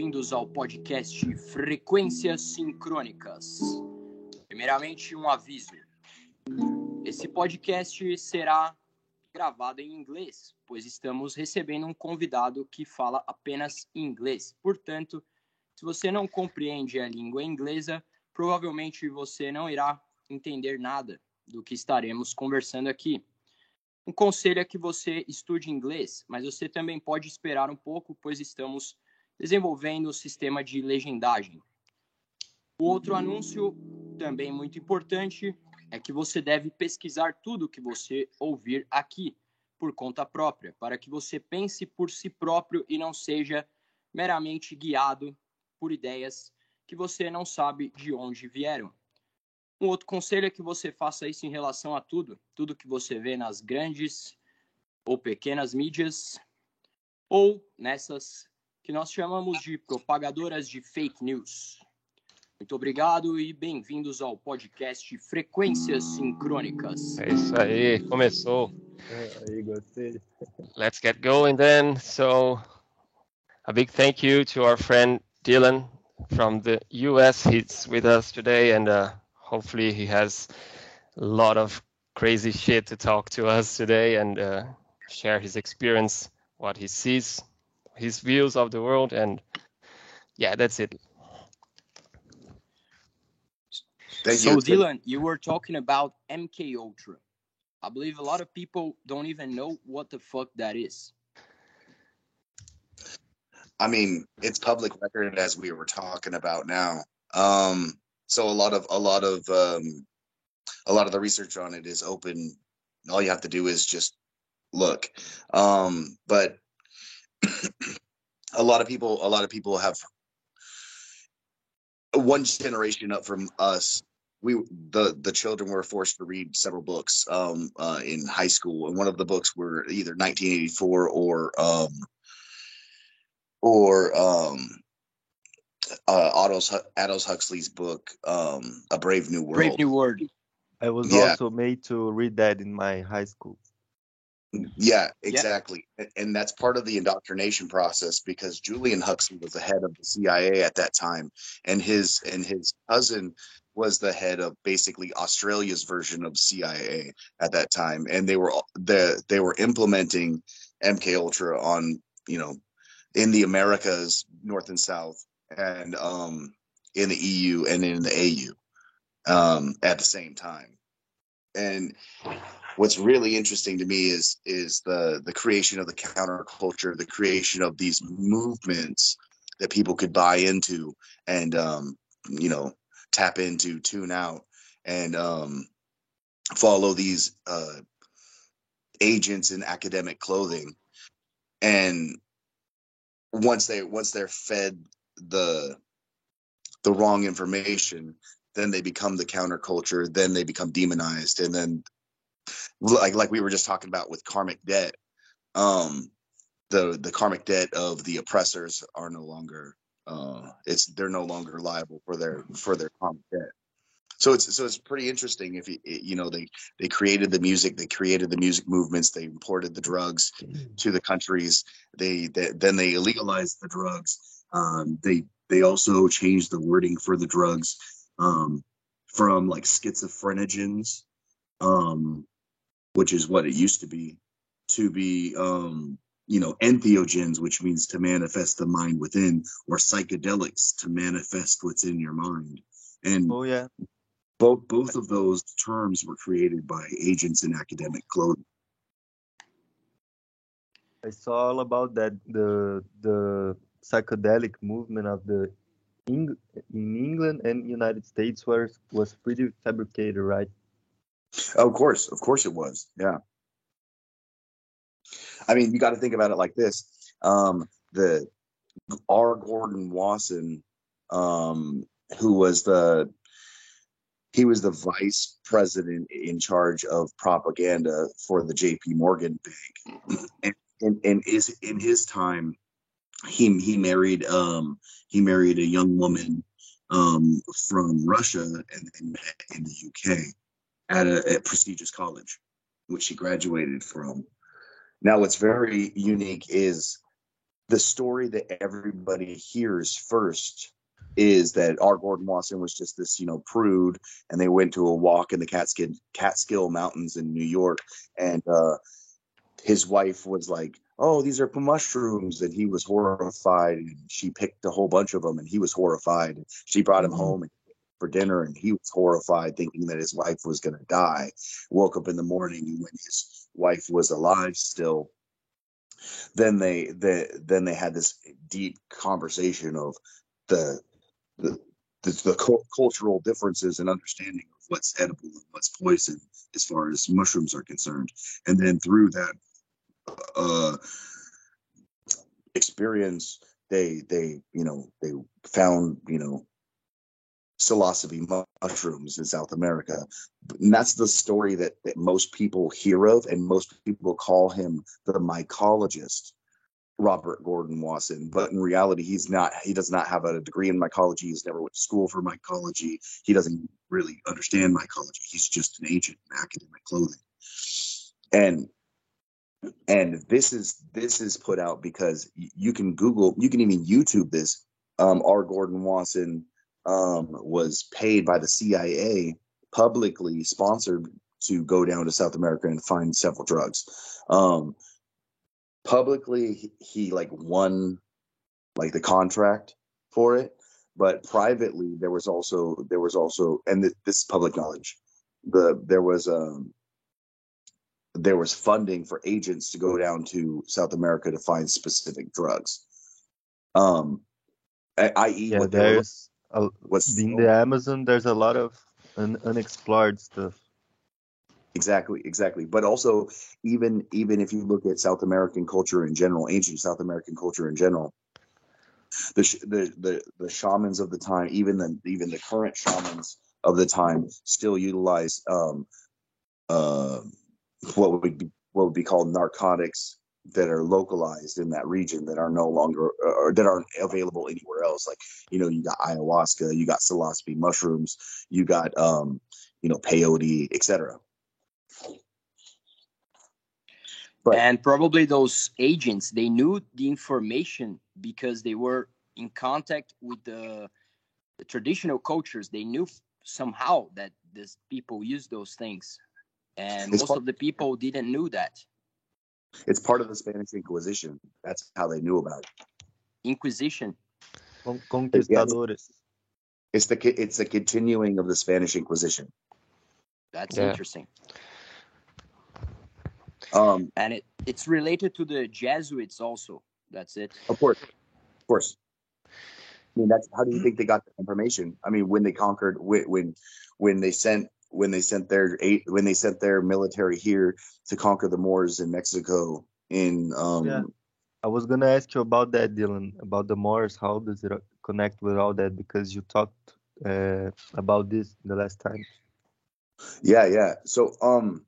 bem-vindos ao podcast Frequências Sincrônicas. Primeiramente, um aviso. Esse podcast será gravado em inglês, pois estamos recebendo um convidado que fala apenas inglês. Portanto, se você não compreende a língua inglesa, provavelmente você não irá entender nada do que estaremos conversando aqui. Um conselho é que você estude inglês, mas você também pode esperar um pouco, pois estamos desenvolvendo o sistema de legendagem. O outro anúncio, também muito importante, é que você deve pesquisar tudo que você ouvir aqui por conta própria, para que você pense por si próprio e não seja meramente guiado por ideias que você não sabe de onde vieram. Um outro conselho é que você faça isso em relação a tudo, tudo que você vê nas grandes ou pequenas mídias, ou nessas que nós chamamos de propagadoras de fake news. Muito obrigado e bem-vindos ao podcast Frequências Sincrônicas. É isso aí, começou. É, aí, gostei. Let's get going then. So, a big thank you to our friend Dylan from the US. He's with us today and uh, hopefully he has a lot of crazy shit to talk to us today and uh, share his experience, what he sees, his views of the world, and yeah, that's it. Thank so, you. Dylan, you were talking about MK Ultra. I believe a lot of people don't even know what the fuck that is. I mean, it's public record as we were talking about now. Um, so a lot of a lot of um, a lot of the research on it is open. All you have to do is just look. Um, but a lot of people, a lot of people have one generation up from us we the the children were forced to read several books um, uh, in high school, and one of the books were either 1984 or um, or um, uh, Aldous, Aldous Huxley's book, um, A Brave New World. Brave New World. I was yeah. also made to read that in my high school. Yeah, exactly. Yeah. And that's part of the indoctrination process because Julian Huxley was the head of the CIA at that time and his and his cousin was the head of basically Australia's version of CIA at that time, and they were the they were implementing MK Ultra on you know in the Americas, North and South, and um, in the EU and in the AU um, at the same time. And what's really interesting to me is is the the creation of the counterculture, the creation of these movements that people could buy into, and um, you know tap into, tune out, and um, follow these uh, agents in academic clothing. And once they once they're fed the the wrong information, then they become the counterculture. Then they become demonized, and then like like we were just talking about with karmic debt, um, the the karmic debt of the oppressors are no longer uh, it's they're no longer liable for their for their common debt. So it's so it's pretty interesting if you you know they they created the music, they created the music movements, they imported the drugs to the countries, they, they then they legalized the drugs. Um, they they also changed the wording for the drugs um, from like schizophrenogens, um, which is what it used to be, to be um, you know, entheogens, which means to manifest the mind within, or psychedelics to manifest what's in your mind. And oh yeah, both both of those terms were created by agents in academic clothing. I saw all about that the the psychedelic movement of the Eng- in England and United States was was pretty fabricated, right? Of course, of course it was. Yeah. I mean, you got to think about it like this: um, the R. Gordon Wasson, um, who was the he was the vice president in charge of propaganda for the J.P. Morgan Bank, and, and, and is in his time, he he married um, he married a young woman um, from Russia and met in the UK at a, a prestigious college, which she graduated from. Now, what's very unique is the story that everybody hears first is that R. Gordon Wasson was just this, you know, prude, and they went to a walk in the Catskill, Catskill Mountains in New York, and uh, his wife was like, "Oh, these are mushrooms," and he was horrified. And she picked a whole bunch of them, and he was horrified. She brought him mm-hmm. home for dinner, and he was horrified, thinking that his wife was going to die. Woke up in the morning, and when his wife was alive still, then they, they then they had this deep conversation of the the the, the cultural differences and understanding of what's edible and what's poison as far as mushrooms are concerned and then through that uh, experience they they you know they found you know psilocybe mushrooms in South America. And that's the story that, that most people hear of, and most people call him the mycologist, Robert Gordon Wasson. But in reality, he's not. He does not have a degree in mycology. He's never went to school for mycology. He doesn't really understand mycology. He's just an agent in academic clothing. And and this is this is put out because you can Google, you can even YouTube this. Um, R. Gordon Wasson um, was paid by the CIA, publicly sponsored to go down to South America and find several drugs. Um, publicly, he, he like won like the contract for it, but privately there was also there was also and th- this is public knowledge. The there was um there was funding for agents to go down to South America to find specific drugs. Um, i.e., yeah, there's a, what's in the Amazon. There's a lot of un, unexplored stuff. Exactly, exactly. But also, even even if you look at South American culture in general, ancient South American culture in general, the the the, the shamans of the time, even the even the current shamans of the time, still utilize um, uh, what would be what would be called narcotics that are localized in that region that are no longer or that aren't available anywhere else. Like you know, you got ayahuasca, you got psilocybe mushrooms, you got um, you know peyote, etc. But, and probably those agents they knew the information because they were in contact with the, the traditional cultures. They knew somehow that these people use those things and most of the people didn't know that. It's part of the Spanish Inquisition. That's how they knew about it. Inquisition. Conquistadores. It's the it's the continuing of the Spanish Inquisition. That's yeah. interesting. Um, and it it's related to the Jesuits also. That's it. Of course, of course. I mean, that's how do you think they got the information? I mean, when they conquered, when when they sent when they sent their eight when they sent their military here to conquer the Moors in Mexico. In um, yeah. I was gonna ask you about that, Dylan, about the Moors. How does it connect with all that? Because you talked uh, about this the last time. Yeah, yeah. So, um,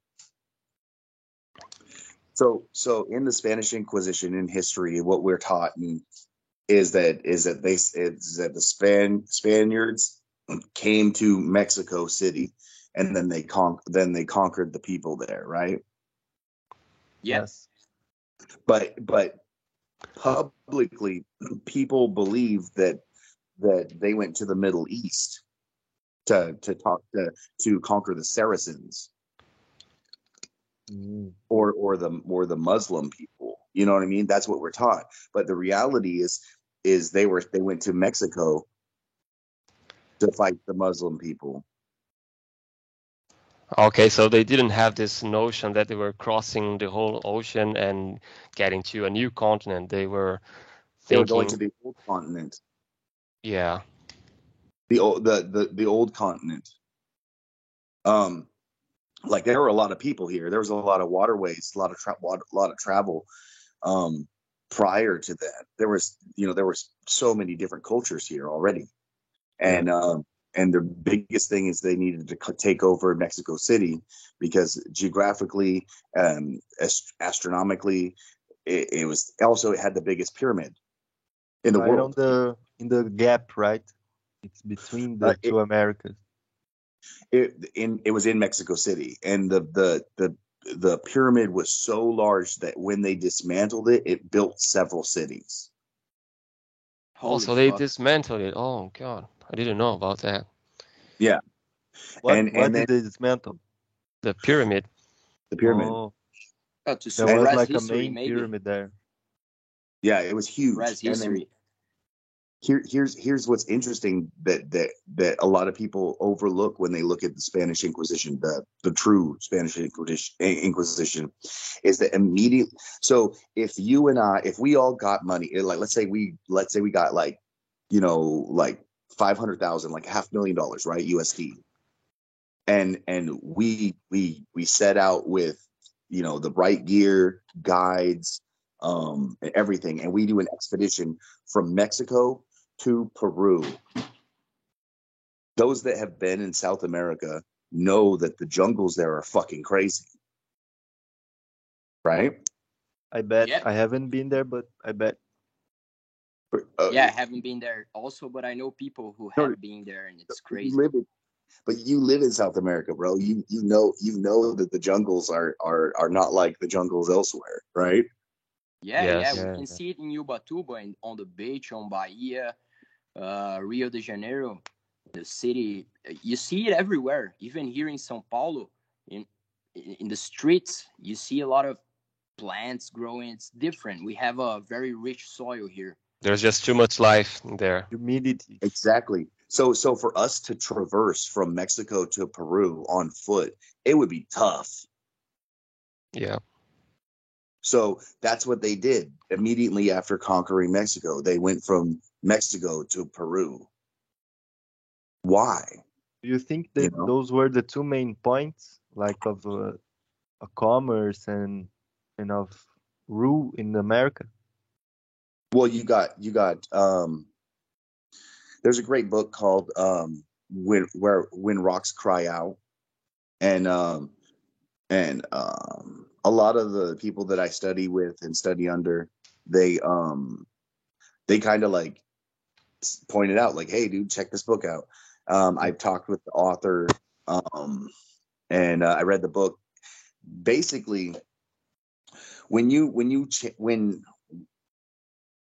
so so in the Spanish Inquisition in history, what we're taught and is that is that they is that the Span Spaniards came to Mexico City and then they con then they conquered the people there, right? Yes. But but publicly people believe that that they went to the Middle East to to talk to to conquer the Saracens. Mm. Or or the or the Muslim people. You know what I mean? That's what we're taught. But the reality is is they were they went to Mexico to fight the Muslim people Okay, so they didn't have this notion that they were crossing the whole ocean and getting to a new continent. They were they were going to the old continent. Yeah. The old the, the the old continent. Um like there were a lot of people here. There was a lot of waterways, a lot of tra- water, a lot of travel. Um prior to that. There was you know there was so many different cultures here already. And um and the biggest thing is they needed to take over Mexico City because geographically, um, ast- astronomically, it, it, was also it had the biggest pyramid in the right world. On the in the gap, right? It's between the uh, two it, Americas. It in it was in Mexico City, and the the the the pyramid was so large that when they dismantled it, it built several cities. Holy also, they fuck. dismantled it. Oh god, I didn't know about that. What, And- what and did they dismantle? The pyramid. The pyramid. Oh, Oh, to there was suppress like a main maybe. pyramid there. Yeah, it was huge. Suppress And then history. here, here's here's what's interesting that that that a lot of people overlook when they look at the Spanish Inquisition, the the true Spanish Inquisition, Inquisition, is that immediate. So if you and I, if we all got money, like let's say we let's say we got like, you know, like five hundred thousand, like half million dollars, right, USD, and and we we we set out with, you know, the right gear, guides, um, and everything, and we do an expedition from Mexico to Peru. Those that have been in South America know that the jungles there are fucking crazy. Right? I bet Yeah. I haven't been there, but I bet. Uh, yeah, I haven't been there also, but I know people who No, have been there, and it's you crazy. live in- but you live in South America, bro. You you know you know that the jungles are are are not like the jungles elsewhere, right? Yeah, Yes. yeah, Yeah, we can yeah. see it in Ubatuba, and on the beach, on Bahia, uh, Rio de Janeiro, the city. You see it everywhere, even here in São Paulo, in in the streets, you see a lot of plants growing. It's different. We have a very rich soil here. There's just too much life there. Humidity. Exactly. So so for us to traverse from Mexico to Peru on foot, it would be tough. Yeah. So that's what they did immediately after conquering Mexico. They went from Mexico to Peru. Why? Do you think You that know? those were the two main points, like of uh, a commerce and and of rule in America? Well, you got you got um there's a great book called um when where when rocks cry out. And um and um a lot of the people that I study with and study under they um they kind of like pointed out like hey dude check this book out. Um I've talked with the author um and uh, I read the book. Basically when you when you ch- when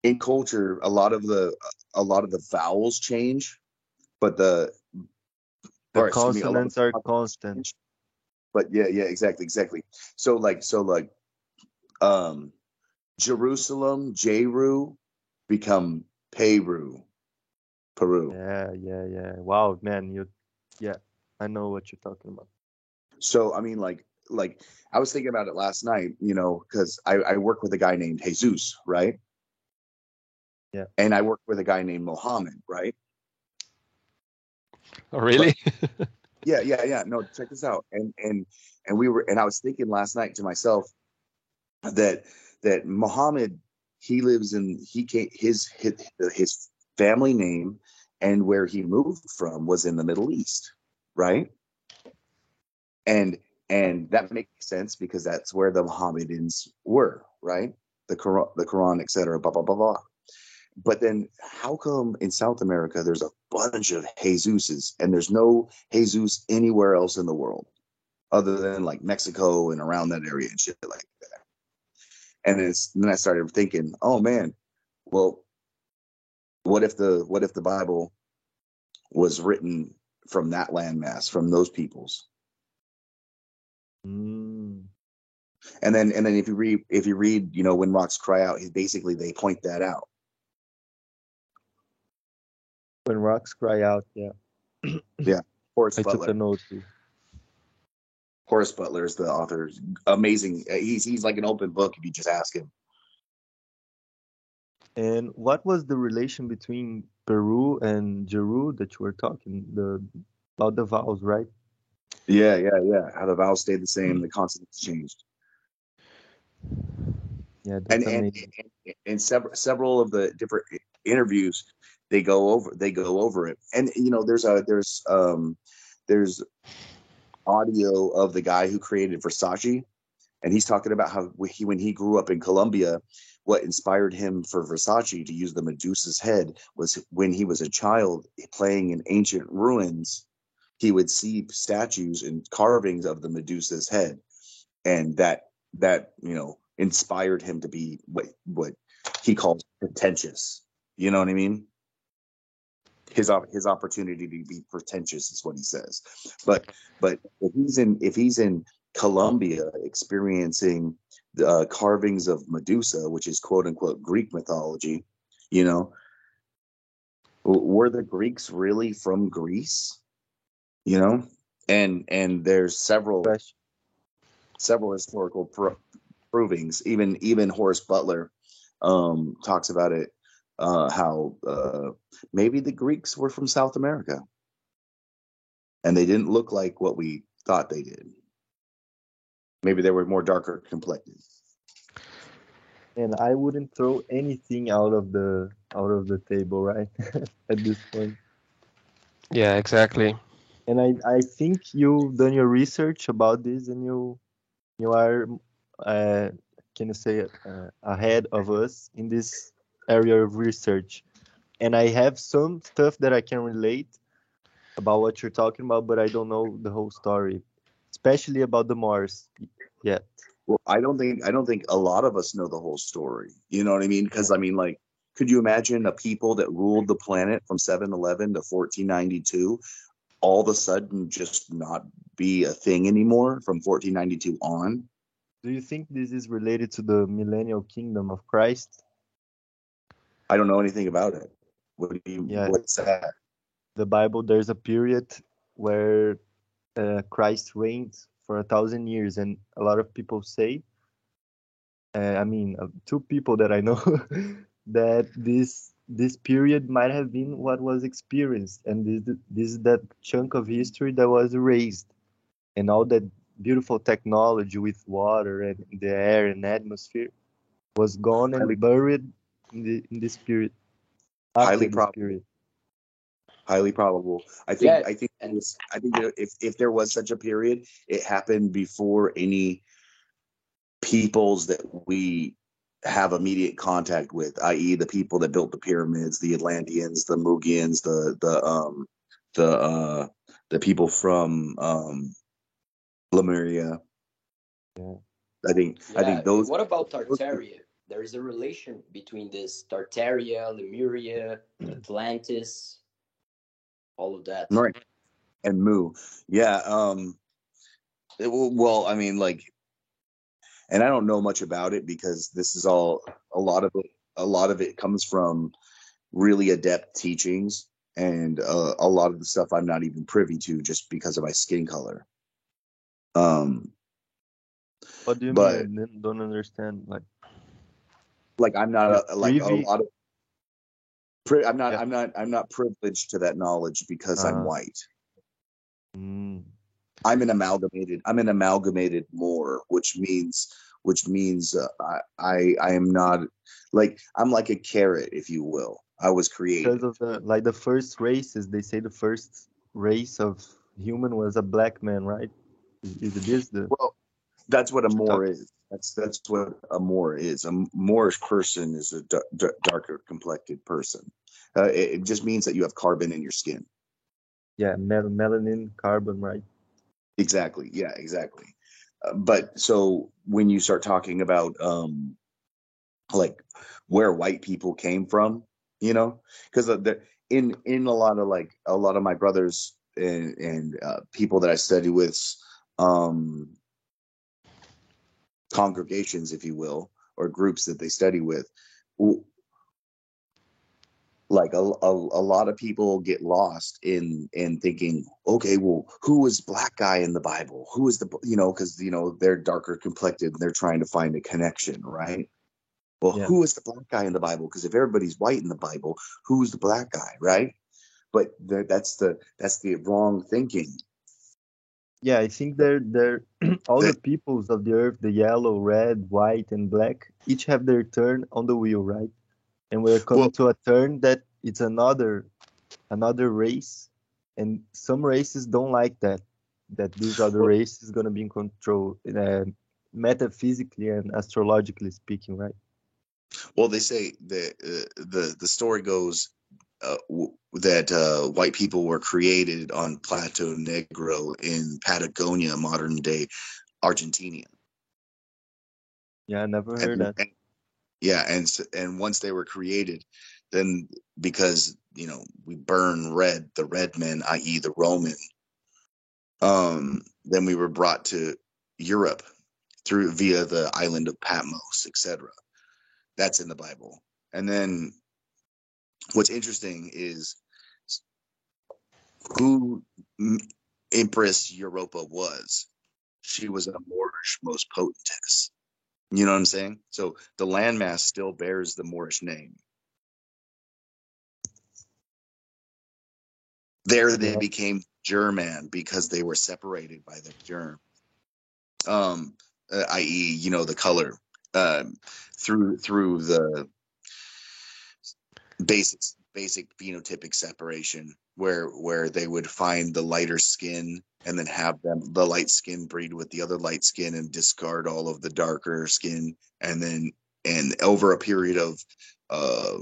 in culture a lot of the a lot of the vowels change but the The excuse me, consonants are constant. but yeah yeah exactly exactly so like so like um jerusalem jeru become peru peru Yeah, yeah, yeah. Wow, man, you, yeah, I know what you're talking about. so i mean like like i was thinking about it last night you know because I, I work with a guy named jesus right Yeah. and i worked with a guy named mohammed right? Oh, really? yeah yeah yeah. No check this out. And and and we were and i was thinking last night to myself that that Mohammed he lives in he came his his, his family name and where he moved from was in the middle east right? And and that makes sense because that's where the mohammedans were right? The quran the quran etc blah blah blah blah but then how come in south america there's a bunch of jesuses and there's no jesus anywhere else in the world other than like mexico and around that area and shit like that? And it's, then i started thinking oh man well what if the what if the bible was written from that landmass from those peoples? Mm. and then and then if you read if you read you know when rocks cry out he basically they point that out When rocks cry out, yeah. Yeah. Horace I took butler a note too. horace butler is the author amazing he's he's like an open book if you just ask him And what was the relation between Peru and Jeru that you were talking the about the vowels, right? yeah yeah yeah how the vowels stayed the same hmm. the consonants changed Yeah, and and, and, and several several of the different interviews they go over they go over it. And you know there's a there's um there's audio of the guy who created Versace and he's talking about how he when he grew up in Colombia what inspired him for Versace to use the Medusa's head was when he was a child playing in ancient ruins he would see statues and carvings of the Medusa's head. And that that you know inspired him to be what what he calls pretentious. You know what I mean? His his opportunity to be pretentious is what he says. But but if he's in if he's in Colombia experiencing the uh, carvings of Medusa, which is quote unquote Greek mythology, you know, were the Greeks really from Greece? You know, and and there's several several historical pro- provings. Even even Horace Butler um, talks about it. Uh, how uh, maybe the Greeks were from South America, and they didn't look like what we thought they did. Maybe they were more darker complected. And I wouldn't throw anything out of the out of the table, right? At this point. Yeah, exactly. And I I think you've done your research about this, and you you are uh, can you say uh, ahead of us in this area of research and i have some stuff that i can relate about what you're talking about but i don't know the whole story especially about the Moors yet well i don't think i don't think a lot of us know the whole story you know what i mean because i mean like could you imagine a people that ruled the planet from 711 to 1492 all of a sudden just not be a thing anymore from 1492 on. Do you think this is related to the millennial kingdom of Christ? I don't know anything about it. What do you, yeah. what's that? The Bible, there's a period where uh, Christ reigned for a thousand years, and a lot of people say, uh, I mean, uh, two people that I know, that this this period might have been what was experienced and this, this is that chunk of history that was erased and all that beautiful technology with water and the air and atmosphere was gone and buried in, the, in this period highly probable period. highly probable i think yeah, i think and i think if, if there was such a period it happened before any peoples that we have immediate contact with, i.e., the people that built the pyramids, the Atlanteans, the Mugians, the the um the uh the people from um Lemuria. Yeah. I think yeah. I think those. What about Tartaria? There is a relation between this Tartaria, Lemuria, Atlantis, all of that. Right. And Mu. Yeah. Um. It, well, I mean, like and I don't know much about it because this is all a lot of it. A lot of it comes from really adept teachings, and uh, a lot of the stuff I'm not even privy to just because of my skin color. Um, what do you but, mean? I don't understand. Like, like I'm not a, like a lot of. I'm not. Yeah. I'm not. I'm not privileged to that knowledge because uh, I'm uh-huh. white. Mm. I'm an amalgamated. I'm an amalgamated Moor, which means which means uh, I, I I am not like I'm like a carrot, if you will. I was created because of the like the first races. They say the first race of human was a black man, right? Is, it this the well? That's what a Moor is. That's that's what a Moor is. A Moorish person is a d- d- darker complected person. Uh, it, it, just means that you have carbon in your skin. Yeah, mel- melanin, carbon, right? Exactly. Yeah, exactly. Uh, but so when you start talking about um, like where white people came from, you know, because in in a lot of like a lot of my brothers and, and uh, people that I study with, um, congregations, if you will, or groups that they study with, like a, a, a lot of people get lost in in thinking okay well who was black guy in the bible? Who is the you know because you know they're darker complected and they're trying to find a connection right? Well yeah. who is the black guy in the bible? Because if everybody's white in the bible who's the black guy right? But that's the that's the wrong thinking yeah i think they're they're all the peoples of the earth the yellow red white and black each have their turn on the wheel right? And we're coming well, to a turn that it's another another race and some races don't like that that these other race is going to be in control uh, metaphysically and astrologically speaking right? Well they say that uh, the the story goes uh, w- that uh, white people were created on Plato Negro in Patagonia, modern day Argentina. Yeah, I never heard and, that. And, yeah, and and once they were created, then because you know we burn red the red men i.e the roman um then we were brought to europe through via the island of patmos etc that's in the bible and then what's interesting is who empress europa was. She was a moorish most potentess. You know what i'm saying? So the landmass still bears the moorish name. There they became German because they were separated by the germ, um, uh, i.e., you know, the color. Um, through through the basic basic phenotypic separation, where where they would find the lighter skin and then have them the light skin breed with the other light skin and discard all of the darker skin, and then and over a period of uh,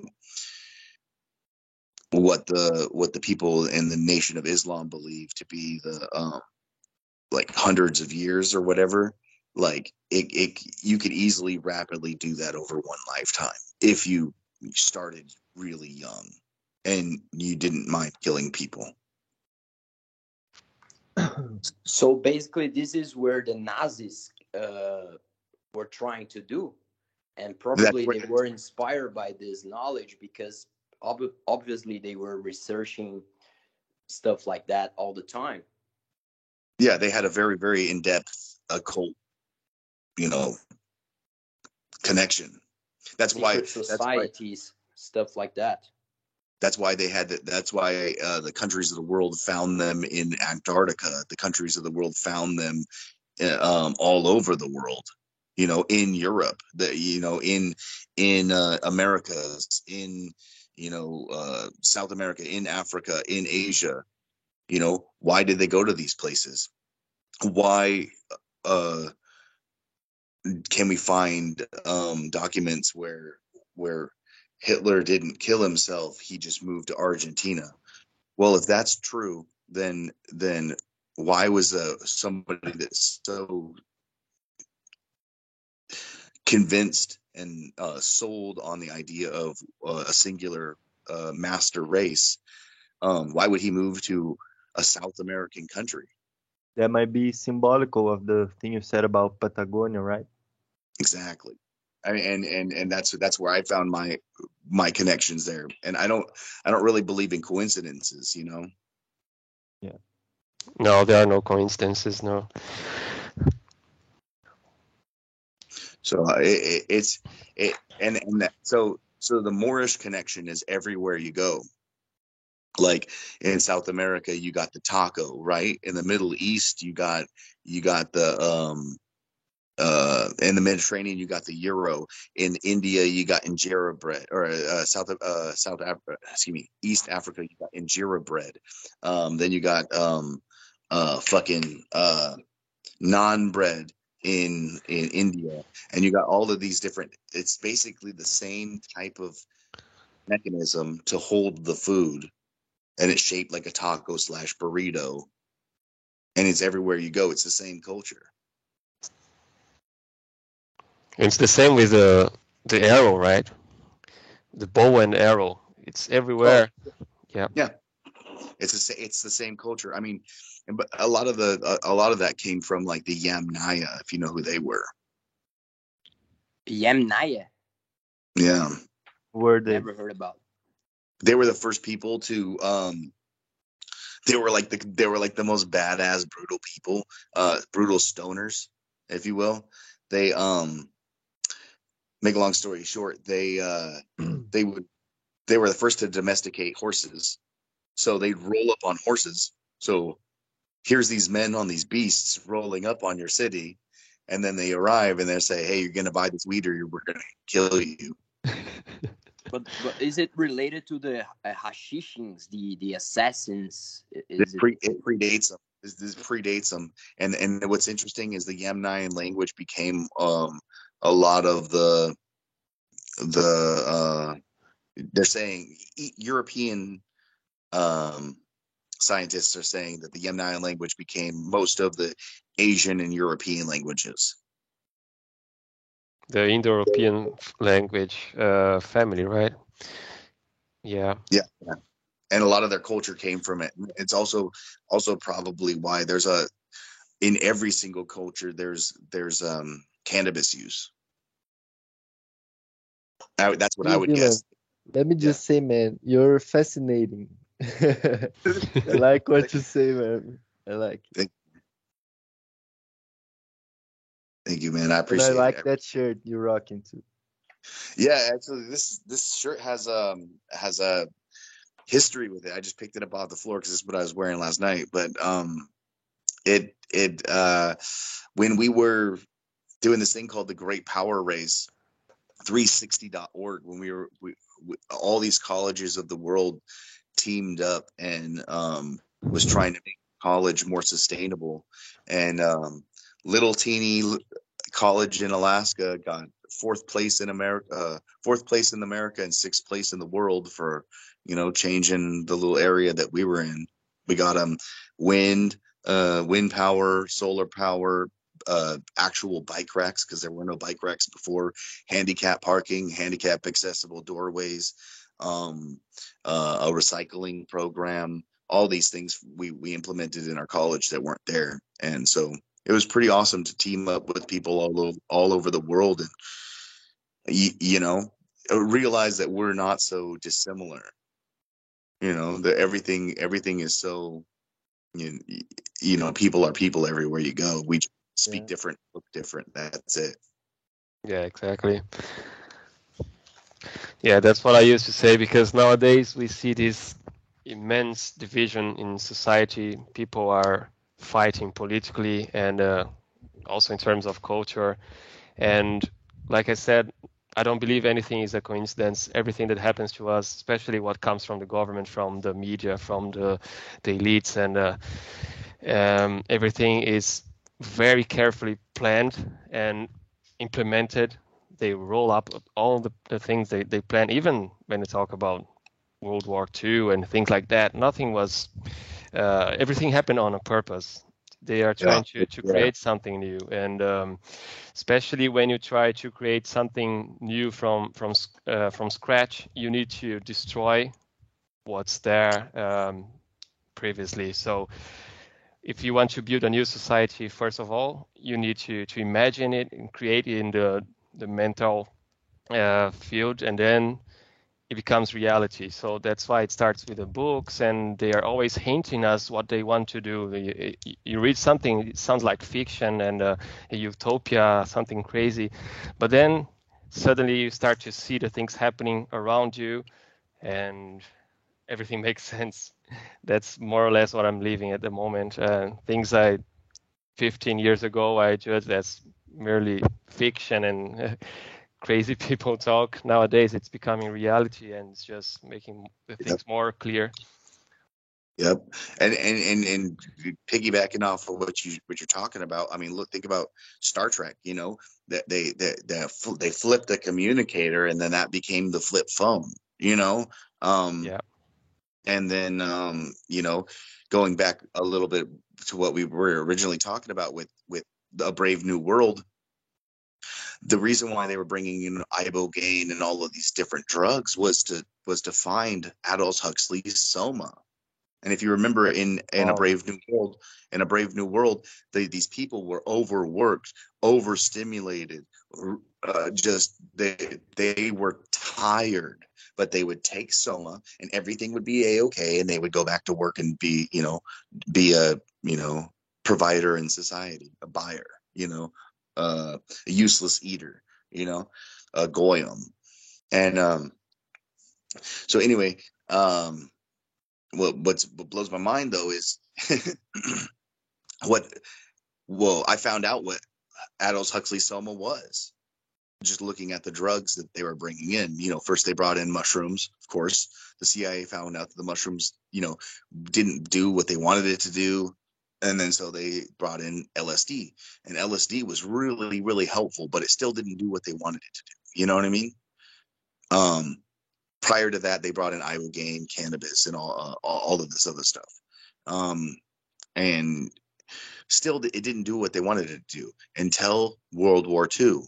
what the what the people in the Nation of Islam believe to be the um, like hundreds of years or whatever. Like it, it, you could easily rapidly do that over one lifetime if you started really young and you didn't mind killing people. So basically, this is where the Nazis uh, were trying to do, and probably they were inspired by this knowledge because ob- obviously they were researching stuff like that all the time. Yeah, they had a very very in depth occult, you know, connection. That's Secret why societies that's why, stuff like that. That's why they had that. That's why uh, the countries of the world found them in Antarctica. The countries of the world found them uh, um, all over the world you know in europe the you know in in uh, americas in you know, uh, South America, in Africa, in Asia. You know, why did they go to these places? Why uh, can we find um, documents where where Hitler didn't kill himself? He just moved to Argentina. Well, if that's true, then then why was uh, somebody that's so convinced and uh, sold on the idea of uh, a singular uh, master race, um, why would he move to a South American country? That might be symbolical of the thing you said about Patagonia, right? Exactly. I mean, and and and that's that's where I found my my connections there. And I don't I don't really believe in coincidences, you know. Yeah. No, there are no coincidences. No. So uh, it, it, it's it and and that, so so the Moorish connection is everywhere you go. Like in South America, you got the taco, right? In the Middle East, you got you got the um uh in the Mediterranean, you got the gyro. In India, you got injera bread, or uh, South uh South Africa, excuse me, East Africa, you got injera bread. Um, then you got um uh fucking uh naan bread in in India, and you got all of these different. It's basically the same type of mechanism to hold the food, and it's shaped like a taco slash burrito, and it's everywhere you go. It's the same culture. It's the same with the the arrow, right? The bow and arrow. It's everywhere. Oh. Yeah. Yeah. It's a, it's the same culture. I mean, but a lot of the a, a lot of that came from like the Yamnaya, if you know who they were. Yamnaya. Yeah. Were they never heard about? They were the first people to um they were like the they were like the most badass brutal people, uh brutal stoners, if you will. They um make a long story short, they uh they would they were the first to domesticate horses. So they'd roll up on horses. So here's these men on these beasts rolling up on your city and then they arrive and they say hey you're going to buy this weed or we're going to kill you but, but is it related to the uh, hashishins the the assassins is it, pre, it predates them this, this, predates them and and what's interesting is the yamnayan language became um a lot of the the uh they're saying european um scientists are saying that the Yamnayan language became most of the Asian and European languages. The Indo-European language uh, family, right? Yeah. Yeah. And a lot of their culture came from it. It's also also probably why there's a in every single culture there's there's um cannabis use. I, that's what I would guess. Let me just say, man, you're fascinating. I like what you say, man. I like it. Thank, Thank you, man. I appreciate and I like it. that shirt you're rocking too. Yeah, actually, this this shirt has um has a history with it. I just picked it up off the floor because it's what I was wearing last night. But um, it it uh, when we were doing this thing called the Great Power Race, 360.org, when we were we, we, all these colleges of the world teamed up and um, was trying to make college more sustainable, and um, little teeny college in Alaska got fourth place in America, uh, fourth place in America, and sixth place in the world for you know changing the little area that we were in. We got them um, wind, uh, wind power, solar power, uh, actual bike racks because there were no bike racks before, handicap parking, handicap accessible doorways, um, uh, a recycling program. All these things we we implemented in our college that weren't there, and so it was pretty awesome to team up with people all over all over the world and you, you know realize that we're not so dissimilar. You know that everything everything is so you, you know people are people everywhere you go. We speak yeah. different look different that's it yeah exactly yeah that's what i used to say because nowadays we see this immense division in society people are fighting politically and uh, also in terms of culture. And like I said, I don't believe anything is a coincidence. Everything that happens to us, especially what comes from the government, from the media, from the, the elites, and uh, um, everything is very carefully planned and implemented. They roll up all the, the things they, they plan, even when they talk about World War II and things like that. Nothing was uh, everything happened on a purpose. They are trying yeah. to, to create yeah. something new, and um, especially when you try to create something new from from uh, from scratch, you need to destroy what's there um, previously. So, if you want to build a new society, first of all, you need to to imagine it and create it in the the mental uh, field, and then it becomes reality. So that's why it starts with the books, and they are always hinting us what they want to do. You, you read something, it sounds like fiction and uh, a utopia, something crazy, but then suddenly you start to see the things happening around you, and everything makes sense. That's more or less what I'm living at the moment. Uh, things I 15 years ago I judged as merely fiction and crazy people talk. Nowadays it's becoming reality and it's just making the things yep. more clear. Yep. And, and and and piggybacking off of what you what you're talking about i mean look think about star trek you know that they that they, they flipped the communicator and then that became the flip phone you know? Um yeah and then um you know going back a little bit to what we were originally talking about with with a brave new world the reason why they were bringing in ibogaine and all of these different drugs was to was to find Aldous Huxley's Soma. And if you remember in in wow. a Brave New World, in a Brave New World, they, these people were overworked, overstimulated, uh, just they they were tired. But they would take Soma, and everything would be a okay, and they would go back to work and be you know be a you know provider in society, a buyer, you know, uh, a useless eater, you know, a goyim. And um, so anyway, um, what what's what blows my mind though is what well I found out what Aldous Huxley Soma was just looking at the drugs that they were bringing in. You know, first they brought in mushrooms. Of course, the CIA found out that the mushrooms, you know, didn't do what they wanted it to do and then so they brought in LSD, and LSD was really really helpful, but it still didn't do what they wanted it to do. You know what I mean? Um, prior to that, they brought in ibogaine, cannabis, and all uh, all of this other stuff, um, and still it didn't do what they wanted it to do until World War II.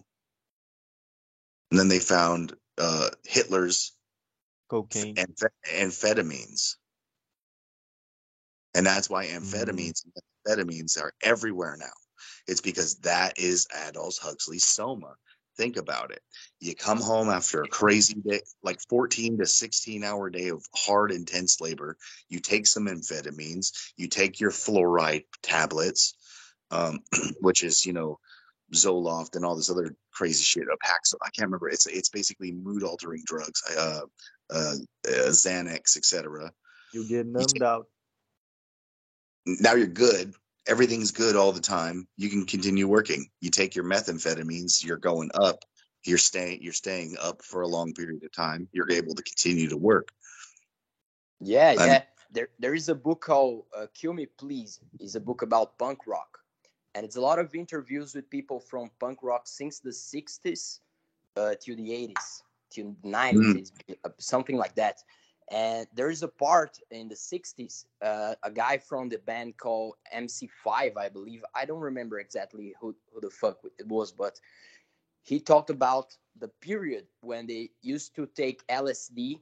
And then they found uh, Hitler's cocaine, amph- amphetamines. And that's why amphetamines and amphetamines are everywhere now. It's because that is Aldous Huxley's soma. Think about it. You come home after a crazy day, like 14 to 16 hour day of hard, intense labor. You take some amphetamines, you take your fluoride tablets, um, which is, you know, Zoloft and all this other crazy shit. A Paxil, I can't remember. It's it's basically mood altering drugs, uh, uh, uh, Xanax, etc. you get numbed out. now you're good. Everything's good all the time. You can continue working. You take your methamphetamines, you're going up. You're staying you're staying up for a long period of time. You're able to continue to work. Yeah, I'm- yeah. There, there is a book called uh, "Kill Me Please." It's a book about punk rock, and it's a lot of interviews with people from punk rock since the '60s uh, to the '80s, to the '90s, uh, something like that. And there is a part in the '60s, uh, a guy from the band called MC5, I believe. I don't remember exactly who, who the fuck it was, but he talked about the period when they used to take LSD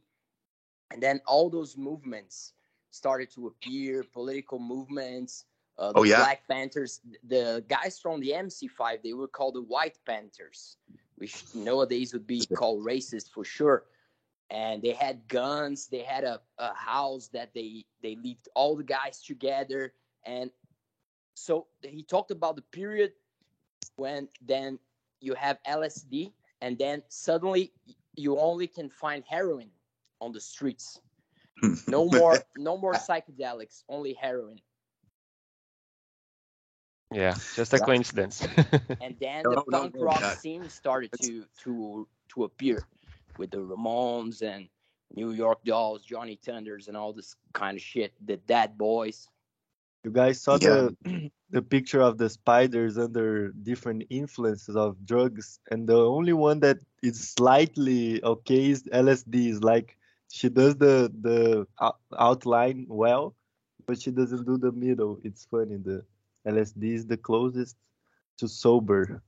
and then all those movements started to appear political movements uh, the Oh, yeah. black panthers the guys from the mc5 they were called the white panthers which nowadays would be called racist for sure. And they had guns they had a, a house that they they lived all the guys together. And so he talked about the period when then you have lsd and then suddenly you only can find heroin on the streets. No more no more psychedelics only heroin Yeah, just a coincidence. and then No, the no, punk no, rock that- scene started to to to appear with the ramones and new york dolls johnny Thunders, and all this kind of shit the dead boys You guys saw Yeah. the the picture of the spiders under different influences of drugs, and the only one that is slightly okay is LSD. Is like she does the the uh, outline well, but she doesn't do the middle. It's funny. The LSD is the closest to sober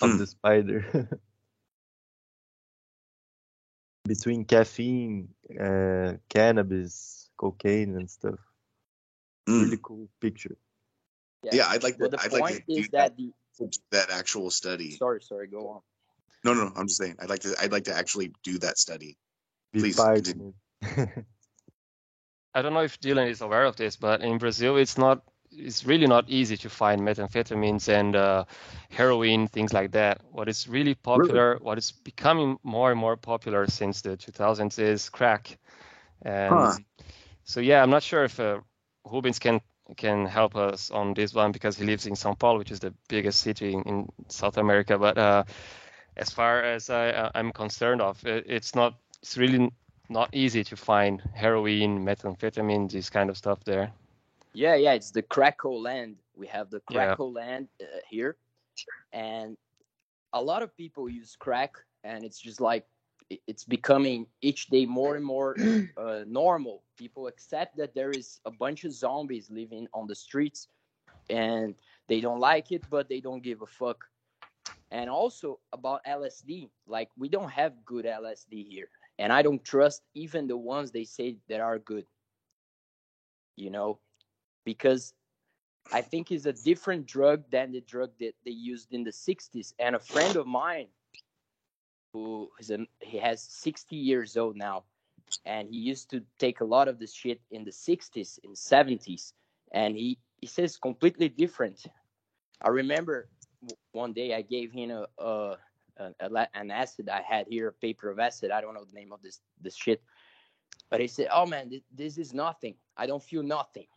of Hmm. the spider. Between caffeine, uh, cannabis, cocaine, and stuff. Mm. Really cool picture. Yeah, I'd like to. but the I'd point like to is that the that, that actual study. sorry sorry go on No, no, I'm just saying. I'd like to. I'd like to actually do that study. Be Please part continue. in it. I don't know if Dylan is aware of this, but in Brazil, it's not. It's really not easy to find methamphetamines and uh, heroin, things like that. What is really popular, what is becoming more and more popular since the 2000s is crack. And Huh. so, yeah, I'm not sure if uh, Rubens can can help us on this one because he lives in São Paulo, which is the biggest city in, in South America. But uh, as far as I, uh, I'm concerned of, it, it's not. It's really not easy to find heroin, methamphetamine, this kind of stuff there. Yeah, yeah, it's the Krakow land. We have the Yeah. Land uh, here, and a lot of people use crack, and it's just like it's becoming each day more and more uh, normal. People accept that there is a bunch of zombies living on the streets, and they don't like it, but they don't give a fuck. And also about LSD, like we don't have good LSD here, and I don't trust even the ones they say that are good. You know, because I think it's a different drug than the drug that they used in the 60s. And a friend of mine who is a, he has 60 years old now and he used to take a lot of this shit in the 60s in 70s and he he says completely different. I remember one day i gave him a, a, a, an acid. I had here a paper of acid. I don't know the name of this this shit. But he said oh man this is nothing. I don't feel nothing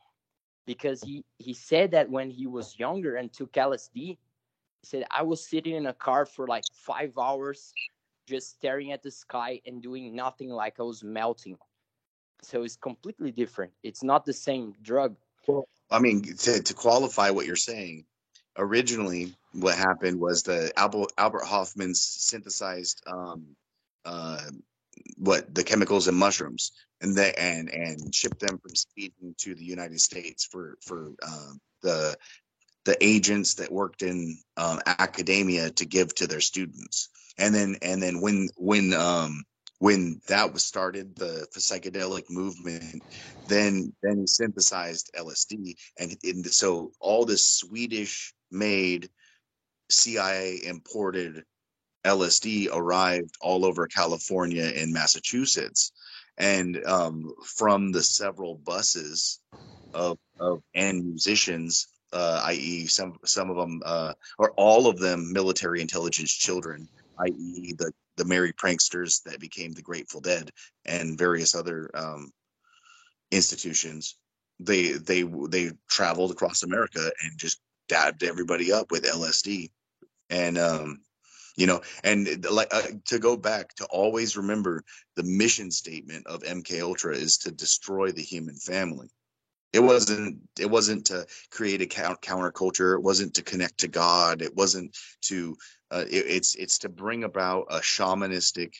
because he he said that when he was younger and took lsd he said i was sitting in a car for like five hours just staring at the sky and doing nothing like i was melting. So it's completely different. It's not the same drug. I mean, to, to qualify what you're saying, originally what happened was the Albert Albert Hofmann's synthesized um, uh, what the chemicals and mushrooms and they and and shipped them from Sweden to the United States for for um, the the agents that worked in um, academia to give to their students. And then and then when when um, when that was started, the, the psychedelic movement, then then he synthesized LSD, and, and so all this Swedish made CIA imported LSD arrived all over California and Massachusetts, and um, from the several buses of, of and musicians, uh, i.e., some some of them uh, or all of them military intelligence children, i.e., the the merry pranksters that became the Grateful Dead and various other um, institutions. They they they traveled across America and just dabbed everybody up with LSD, and um, you know, and like uh, to go back to always remember the mission statement of MK Ultra is to destroy the human family. It wasn't. It wasn't to create a counterculture. It wasn't to connect to God. It wasn't to uh, it, it's it's to bring about a shamanistic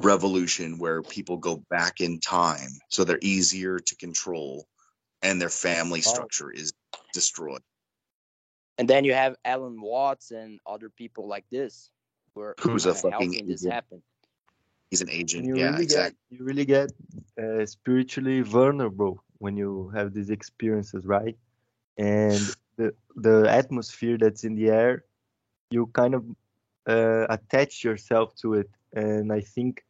revolution where people go back in time so they're easier to control and their family structure is destroyed and then you have alan watts and other people like this who who's a fucking this happen. He's an agent. You yeah really exactly get, you really get uh, spiritually vulnerable when you have these experiences right? And the the atmosphere that's in the air you kind of uh, attach yourself to it. And i think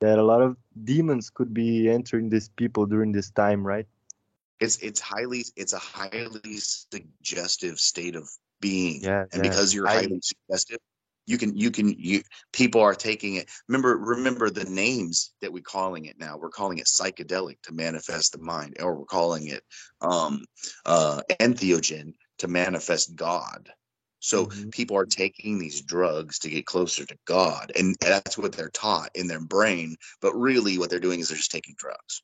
that a lot of demons could be entering these people during this time right it's it's highly it's a highly suggestive state of being yeah and yeah. because you're highly suggestive you can you can you people are taking it remember remember the names that we're calling it now we're calling it psychedelic to manifest the mind or we're calling it um uh entheogen to manifest god so mm-hmm. people are taking these drugs to get closer to God. And that's what they're taught in their brain. But really what they're doing is they're just taking drugs.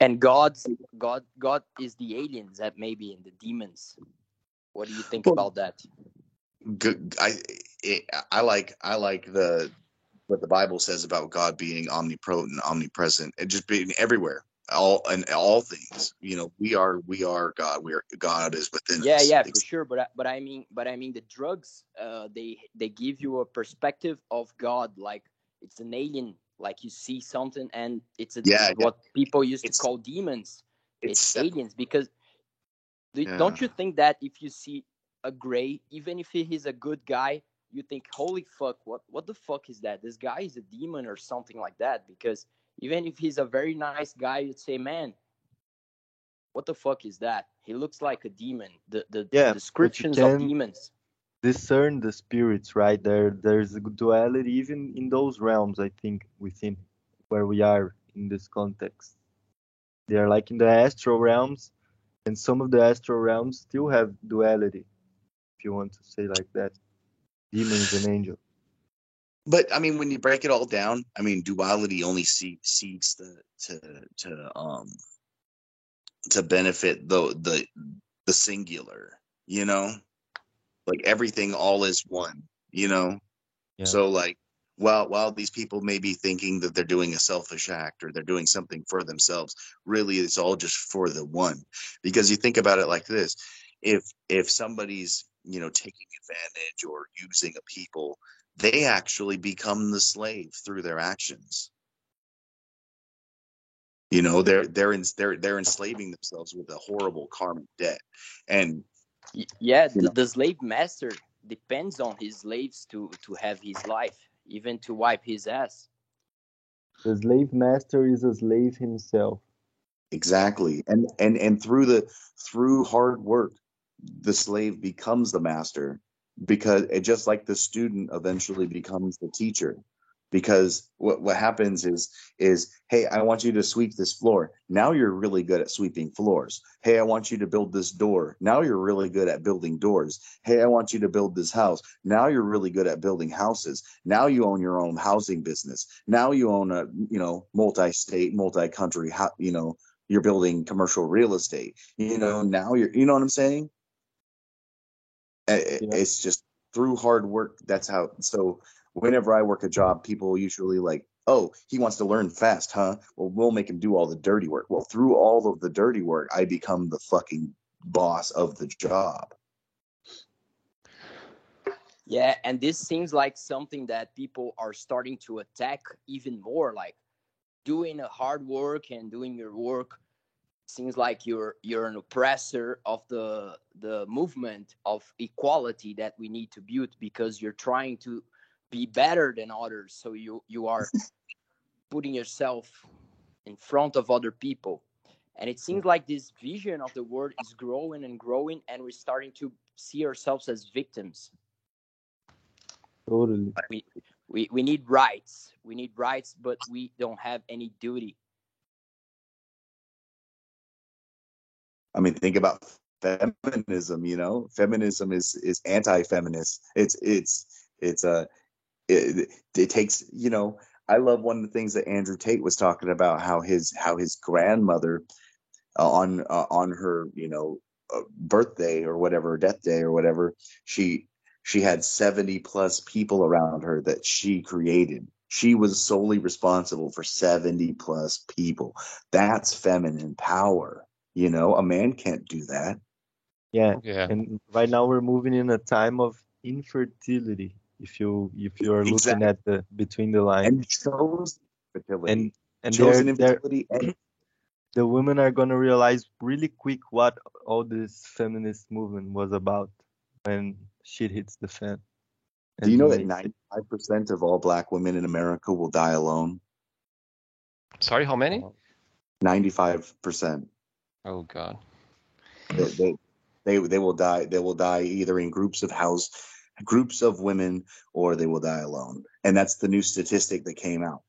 And God's God God is the aliens that maybe in the demons. What do you think well, about that? I it, I like I like the what the Bible says about God being omnipotent, omnipresent, and just being everywhere all and all things you know we are we are god we are god is within yeah us. yeah yeah, for sure but but i mean but i mean the drugs uh they they give you a perspective of god like it's an alien like you see something and it's a, yeah, what yeah. people used it's, to call demons it's, it's aliens because yeah. don't you think that if you see a gray even if he's a good guy you think holy fuck what what the fuck is that this guy is a demon or something like that because even if he's a very nice guy, you'd say, man, what the fuck is that? He looks like a demon. The the yeah, descriptions of demons. Discern the spirits, right? There there's a duality even in those realms, I think, within where we are in this context. They are like in the astral realms, and some of the astral realms still have duality, if you want to say like that. Demons and angels but I mean, when you break it all down, I mean, duality only seeks seeks the to to um to benefit the the the singular, you know, like everything all is one, you know. Yeah. So like, while while these people may be thinking that they're doing a selfish act or they're doing something for themselves, really it's all just for the one. Because you think about it like this: if if somebody's you know taking advantage or using a people they actually become the slave through their actions you know they're they're in, they're they're enslaving themselves with a horrible karmic debt and yeah the, the, slave master depends on his slaves to to have his life even to wipe his ass. The slave master is a slave himself. Exactly. And and and through the through hard work the slave becomes the master because it just like the student eventually becomes the teacher because what, what happens is is hey i want you to sweep this floor. Now you're really good at sweeping floors. Hey i want you to build this door. Now you're really good at building doors. Hey i want you to build this house. Now you're really good at building houses. Now you own your own housing business. Now you own a you know multi-state multi-country you know you're building commercial real estate. You know now you're you know what i'm saying? Eh, eh, yeah. It's just through hard work. That's how. So whenever I work a job, people usually like, oh, he wants to learn fast, huh? Well, we'll make him do all the dirty work. Well, through all of the dirty work, I become the fucking boss of the job. Yeah, and this seems like something that people are starting to attack even more. Like doing a hard work and doing your work seems like you're you're an oppressor of the the movement of equality that we need to build because you're trying to be better than others. So you you are putting yourself in front of other people. And it seems like this vision of the world is growing and growing, and we're starting to see ourselves as victims. Totally. We, we, we need rights. We need rights, but we don't have any duty. I mean, think about feminism. You know, feminism is is anti-feminist. It's it's it's a it, it takes you know. I love one of the things that Andrew Tate was talking about how his how his grandmother uh, on uh, on her you know uh, birthday or whatever death day or whatever she she had 70 plus people around her that she created she was solely responsible for 70 plus people that's feminine power you know a man can't do that Yeah. Yeah. And right now we're moving in a time of infertility. If you if you're looking at the between the lines. and chosen fertility and and chosen they're, they're, infertility and the women are gonna realize really quick what all this feminist movement was about when shit hits the fan. do you know that 95% of all black women in america will die alone Sorry, how many? 95% Oh God. they, they they they will die they will die either in groups of house groups of women or they will die alone. And that's the new statistic that came out.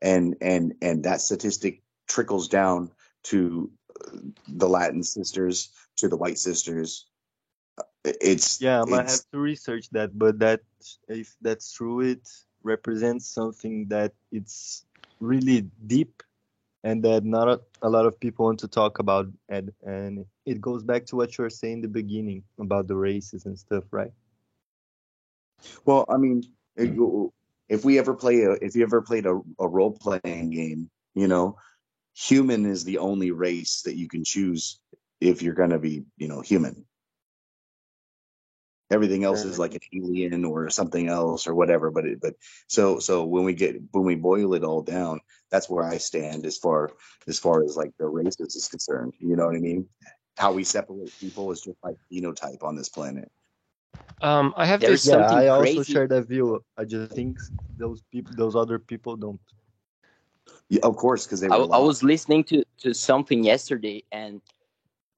And and and that statistic trickles down to uh, the latin sisters to the white sisters. Uh, it's Yeah, I might have to research that, but that if that's true, it represents something that it's really deep and that not a, a lot of people want to talk about and and it goes back to what you were saying in the beginning about the races and stuff, right? Well i mean if we ever play a if you ever played a, a role playing game you know human is the only race that you can choose if you're going to be you know human. Everything else is like an alien or something else or whatever but it, but so so when we get when we boil it all down that's where i stand as far as far as like the races is concerned you know what i mean? How we separate people is just like phenotype on this planet Um, I have There's this. Yeah, something I also crazy. share that view. I just think those people, those other people don't. yeah, of course because they I, I was listening to, to something yesterday, and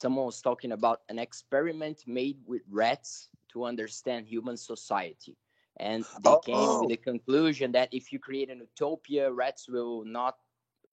someone was talking about an experiment made with rats to understand human society. And they came Oh. with the conclusion that if you create an utopia, rats will not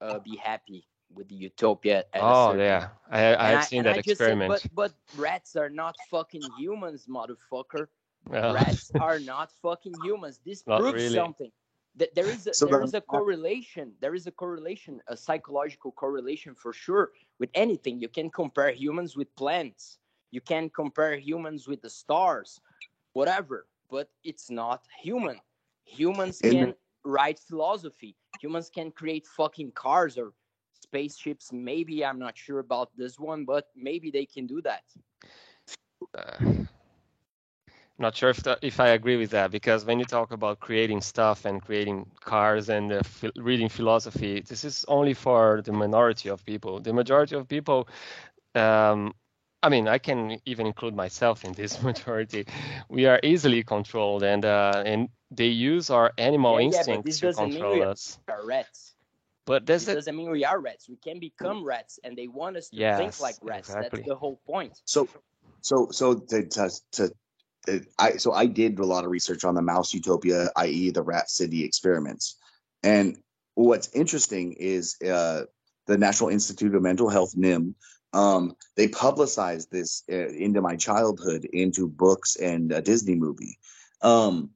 uh, be happy with the utopia. At a Oh certain- yeah, I I have seen and that I just said, experiment. but but rats are not fucking humans, motherfucker. Well, Rats are not fucking humans. This Not proves really. something. That there is a, So there the- is a correlation. There is a correlation, a psychological correlation for sure with anything. You can compare humans with plants. You can compare humans with the stars, whatever. But it's not human. Humans In- can write philosophy. Humans can create fucking cars or spaceships. Maybe I'm not sure about this one, but maybe they can do that. uh, not sure if if I agree with that because when you talk about creating stuff and creating cars and uh, ph- reading philosophy, this is only for the minority of people. The majority of people, um, I mean, I can even include myself in this majority. We are easily controlled, and uh, and they use our animal Yeah, yeah, instincts this to control us. Are rats. But that's This the doesn't mean we are rats. We can become rats, and they want us to think like rats. exactly. That's the whole point. So, so, so to, to, to uh, I, so I did a lot of research on the mouse utopia, i.e., the rat city experiments. And what's interesting is uh, the National Institute of Mental Health, NIMH, um, they publicized this uh, into my childhood into books and a Disney movie, um,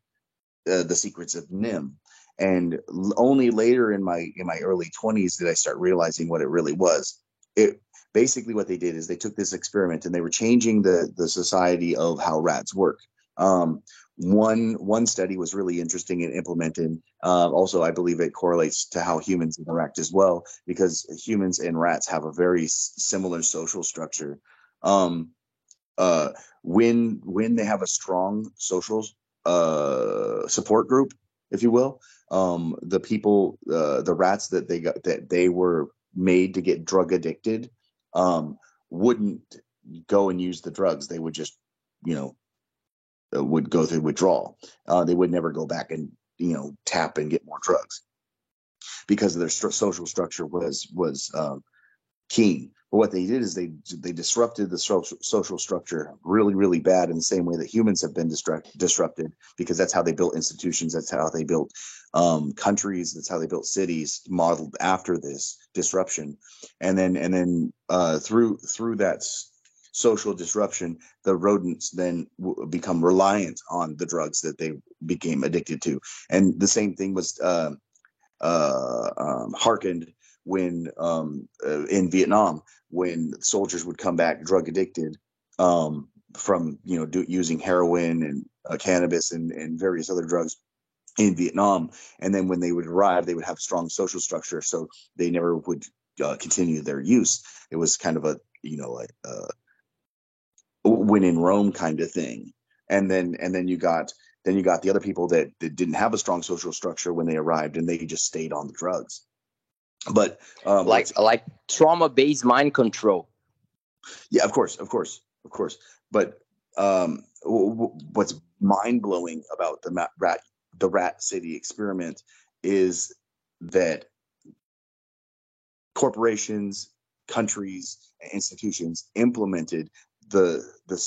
uh, The Secrets of NIMH. And only later in my in my early 20s did I start realizing what it really was. It basically what they did is they took this experiment and they were changing the the society of how rats work. Um, one one study was really interesting and implemented. Uh, also, I believe it correlates to how humans interact as well, because humans and rats have a very s- similar social structure. Um, uh, when when they have a strong social uh, support group, if you will. Um, the people, uh, the rats that they got that they were made to get drug addicted, um, wouldn't go and use the drugs. They would just, you know, uh, would go through withdrawal. Uh, they would never go back and you know tap and get more drugs because their st- social structure was was um, keen. But what they did is they they disrupted the social social structure really really bad in the same way that humans have been disrupt, disrupted because that's how they built institutions. That's how they built um, countries. That's how they built cities modeled after this disruption. And then and then uh, through through that social disruption, the rodents then w- become reliant on the drugs that they became addicted to. And the same thing was uh, uh, um, hearkened when um, uh, in Vietnam when soldiers would come back drug addicted um, from you know do, using heroin and uh, cannabis and, and various other drugs in Vietnam, and then when they would arrive, they would have strong social structure, so they never would uh, continue their use. It was kind of a you know like uh, when in Rome kind of thing, and then and then you got then you got the other people that, that didn't have a strong social structure when they arrived, and they just stayed on the drugs. But um, like like trauma based mind control. Yeah, of course, of course, of course. But um, w- w- what's mind blowing about the rat the Rat City experiment is that corporations, countries, and institutions implemented the the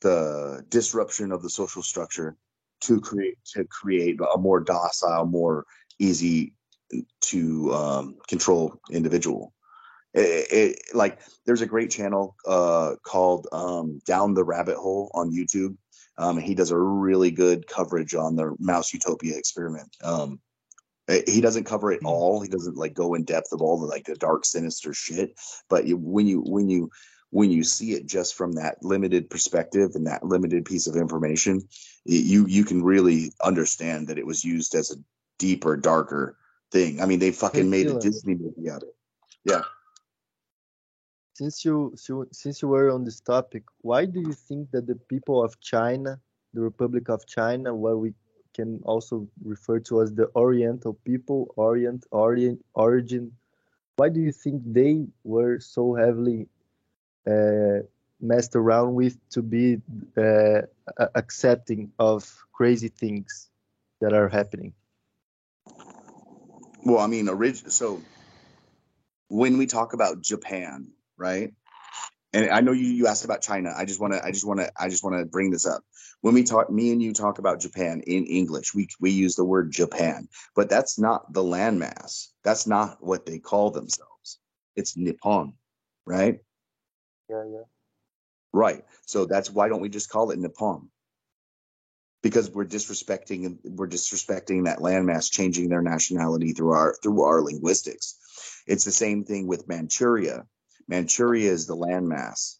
the disruption of the social structure to create to create a more docile, more easy to um, control individual. It, it, like there's a great channel uh, called um, Down the Rabbit Hole on YouTube. Um, he does a really good coverage on the Mouse Utopia experiment. Um, he doesn't cover it all. He doesn't like go in depth of all the like the dark, sinister shit. But you, when you when you when you see it just from that limited perspective and that limited piece of information, you you can really understand that it was used as a deeper, darker thing. I mean, they fucking made a Disney movie out of it. Yeah. Since you since you were on this topic, why do you think that the people of China, the Republic of China, what we can also refer to as the Oriental people, Orient, Orient, origin, why do you think they were so heavily uh, messed around with to be uh, accepting of crazy things that are happening? Well, I mean, orig- so when we talk about Japan, right? And I know you, you asked about China. I just want to I just want to I just want to bring this up. When we talk me and you talk about Japan in English, we we use the word Japan, but that's not the landmass. That's not what they call themselves. It's Nippon, right? Yeah, yeah. Right. So that's why don't we just call it Nippon? Because we're disrespecting we're disrespecting that landmass changing their nationality through our through our linguistics. It's the same thing with manchuria. Manchuria is the landmass.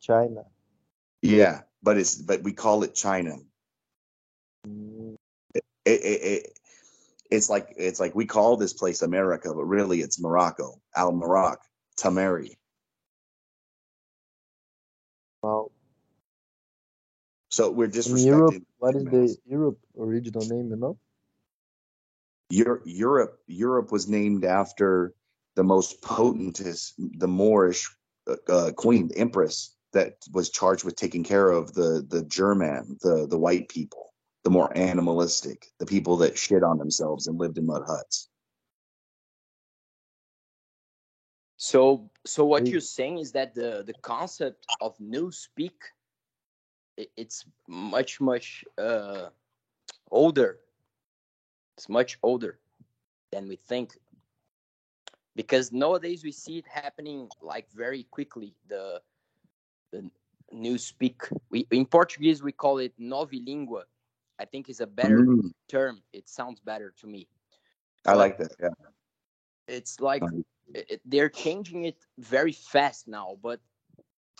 China. Yeah but it's but we call it china. Mm. it, it, it, it's like it's like we call this place america but really it's morocco al Morocco, tamari so we're disrespecting. Europe, what is the Europe original name? You know. Europe, Europe, Europe was named after the most potentest, the Moorish uh, uh, queen, the empress that was charged with taking care of the the German, the the white people, the more animalistic, the people that shit on themselves and lived in mud huts. So, so what you're saying is that the the concept of newspeak it's much much uh, older. It's much older than we think. Because nowadays we see it happening like very quickly. The the new speak. We in portuguese we call it novilingua i think is a better mm. term. It sounds better to me. I like that yeah. it's like it, they're changing it very fast now but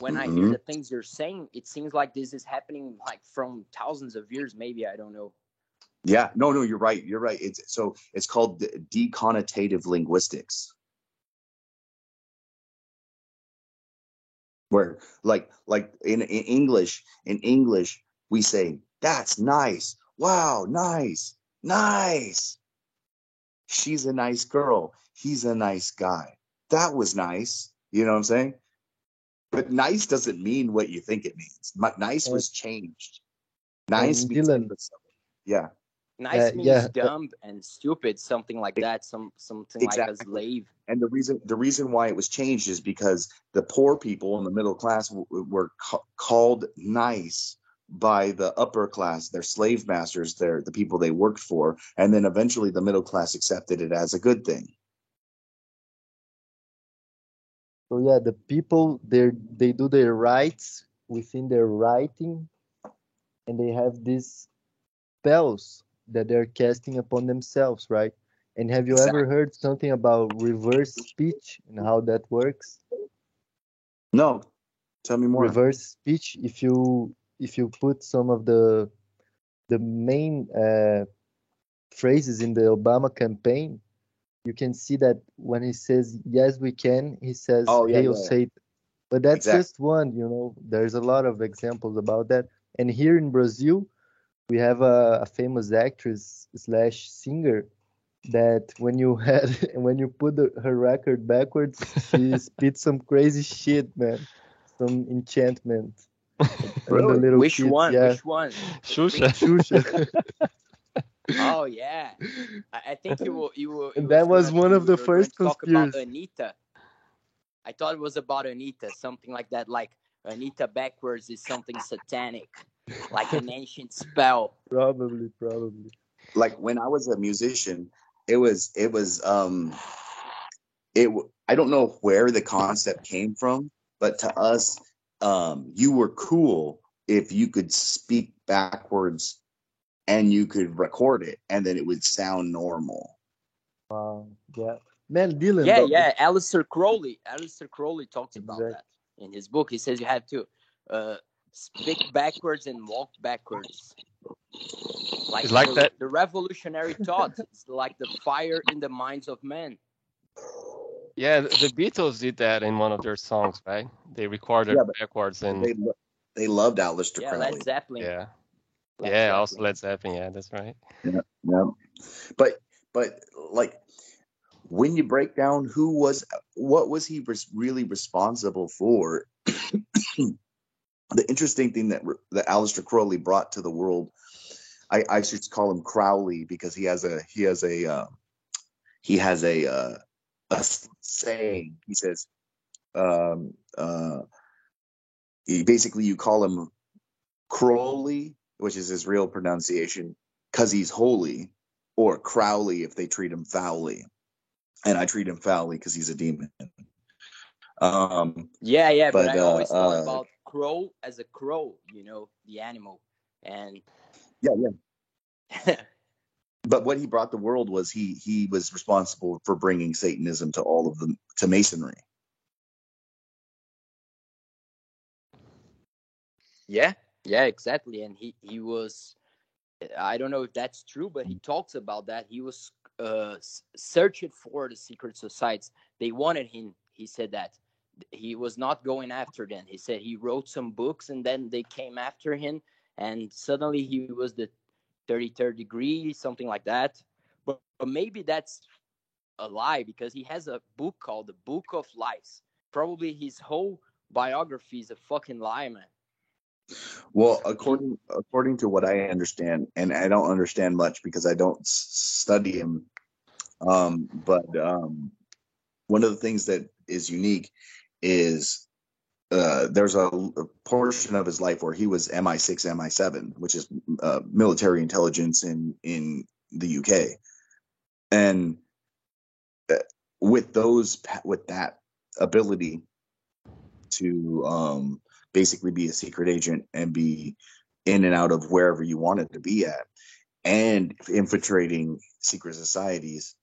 when mm-hmm. I hear mm-hmm. the things you're saying, it seems like this is happening like from thousands of years, maybe I don't know. Yeah, no, no, you're right. You're right. It's so it's called deconnotative linguistics. Where like like in, in English, in English, we say That's nice. Wow, nice, nice. She's a nice girl. He's a nice guy. That was nice. You know what I'm saying? But nice doesn't mean what you think it means. Nice was changed. Nice And means Dylan- yeah. Nice Uh, means yeah, dumb and stupid, something like that. Some something like a slave. And the reason the reason why it was changed is because the poor people in the middle class w- were ca- called nice by the upper class, their slave masters, their the people they worked for, and then eventually the middle class accepted it as a good thing. So yeah, the people they they do their rights within their writing, and they have these spells that they're casting upon themselves, right? And have you ever heard something about reverse speech and how that works? No, tell me more. Reverse speech. If you if you put some of the the main uh, phrases in the Obama campaign, you can see that when he says "Yes, we can," he says Oh, yeah, "Hail yeah, yeah. Satan." But that's Exactly. just one. You know, there's a lot of examples about that. And here in Brazil, we have a, a famous actress slash singer that when you had when you put the, her record backwards, she spit some crazy shit, man. Some enchantment. on the Really? little Which kids, one? Yeah. Which one? Xuxa. Xuxa. Oh yeah, I, I think you will. You will. And that was one of the first talk about. Anita. I thought it was about Anita, something like that. Like Anita backwards is something satanic, like an ancient spell. probably, probably. like when I was a musician, it was it was um it I don't know where the concept came from, but to us, um, you were cool if you could speak backwards and you could record it, and then it would sound normal. Wow. Yeah. Man, Dylan. Yeah, but- yeah. Aleister Crowley. Aleister Crowley talks about that in his book. He says you have to uh, speak backwards and walk backwards. Like, It's like the, that- the revolutionary thought. It's like the fire in the minds of men. Yeah, the the Beatles did that in one of their songs, right? They recorded Yeah, backwards and They lo- they loved Aleister Yeah, Crowley. Led Zeppelin. yeah, Led yeah. Also Zeppelin. Led Zeppelin. Yeah, that's right. Yeah. But but like when you break down who was what was he res- really responsible for the interesting thing that that Aleister Crowley brought to the world I, I should call him Crowley because he has a he has a uh, he has a uh, a s- saying he says um uh he, basically you call him Crowley which is his real pronunciation because he's holy, or Crowley if they treat him foully. And I treat him foully because he's a demon. Um, Yeah, yeah, but, But, I always uh, thought uh, about crow as a crow, you know, the animal. And yeah, yeah. But what he brought the world was he he was responsible for bringing Satanism to all of them to Masonry. yeah, yeah, exactly. And he he was I don't know if that's true, but he talks about that. He was uh searching for the secret societies. They wanted him. He said that he was not going after them. He said he wrote some books and then they came after him and suddenly he was the 33rd degree, something like that. But, but maybe that's a lie because he has a book called the Book of Lies. Probably his whole biography is a fucking lie, man. Well, according according to what I understand, and I don't understand much because I don't study him. Um, but um, one of the things that is unique is uh, there's a, a portion of his life where he was MI6, MI7, which is uh, military intelligence in in the UK, and uh, with those with that ability to um, basically be a secret agent and be in and out of wherever you wanted to be at, and infiltrating secret societies,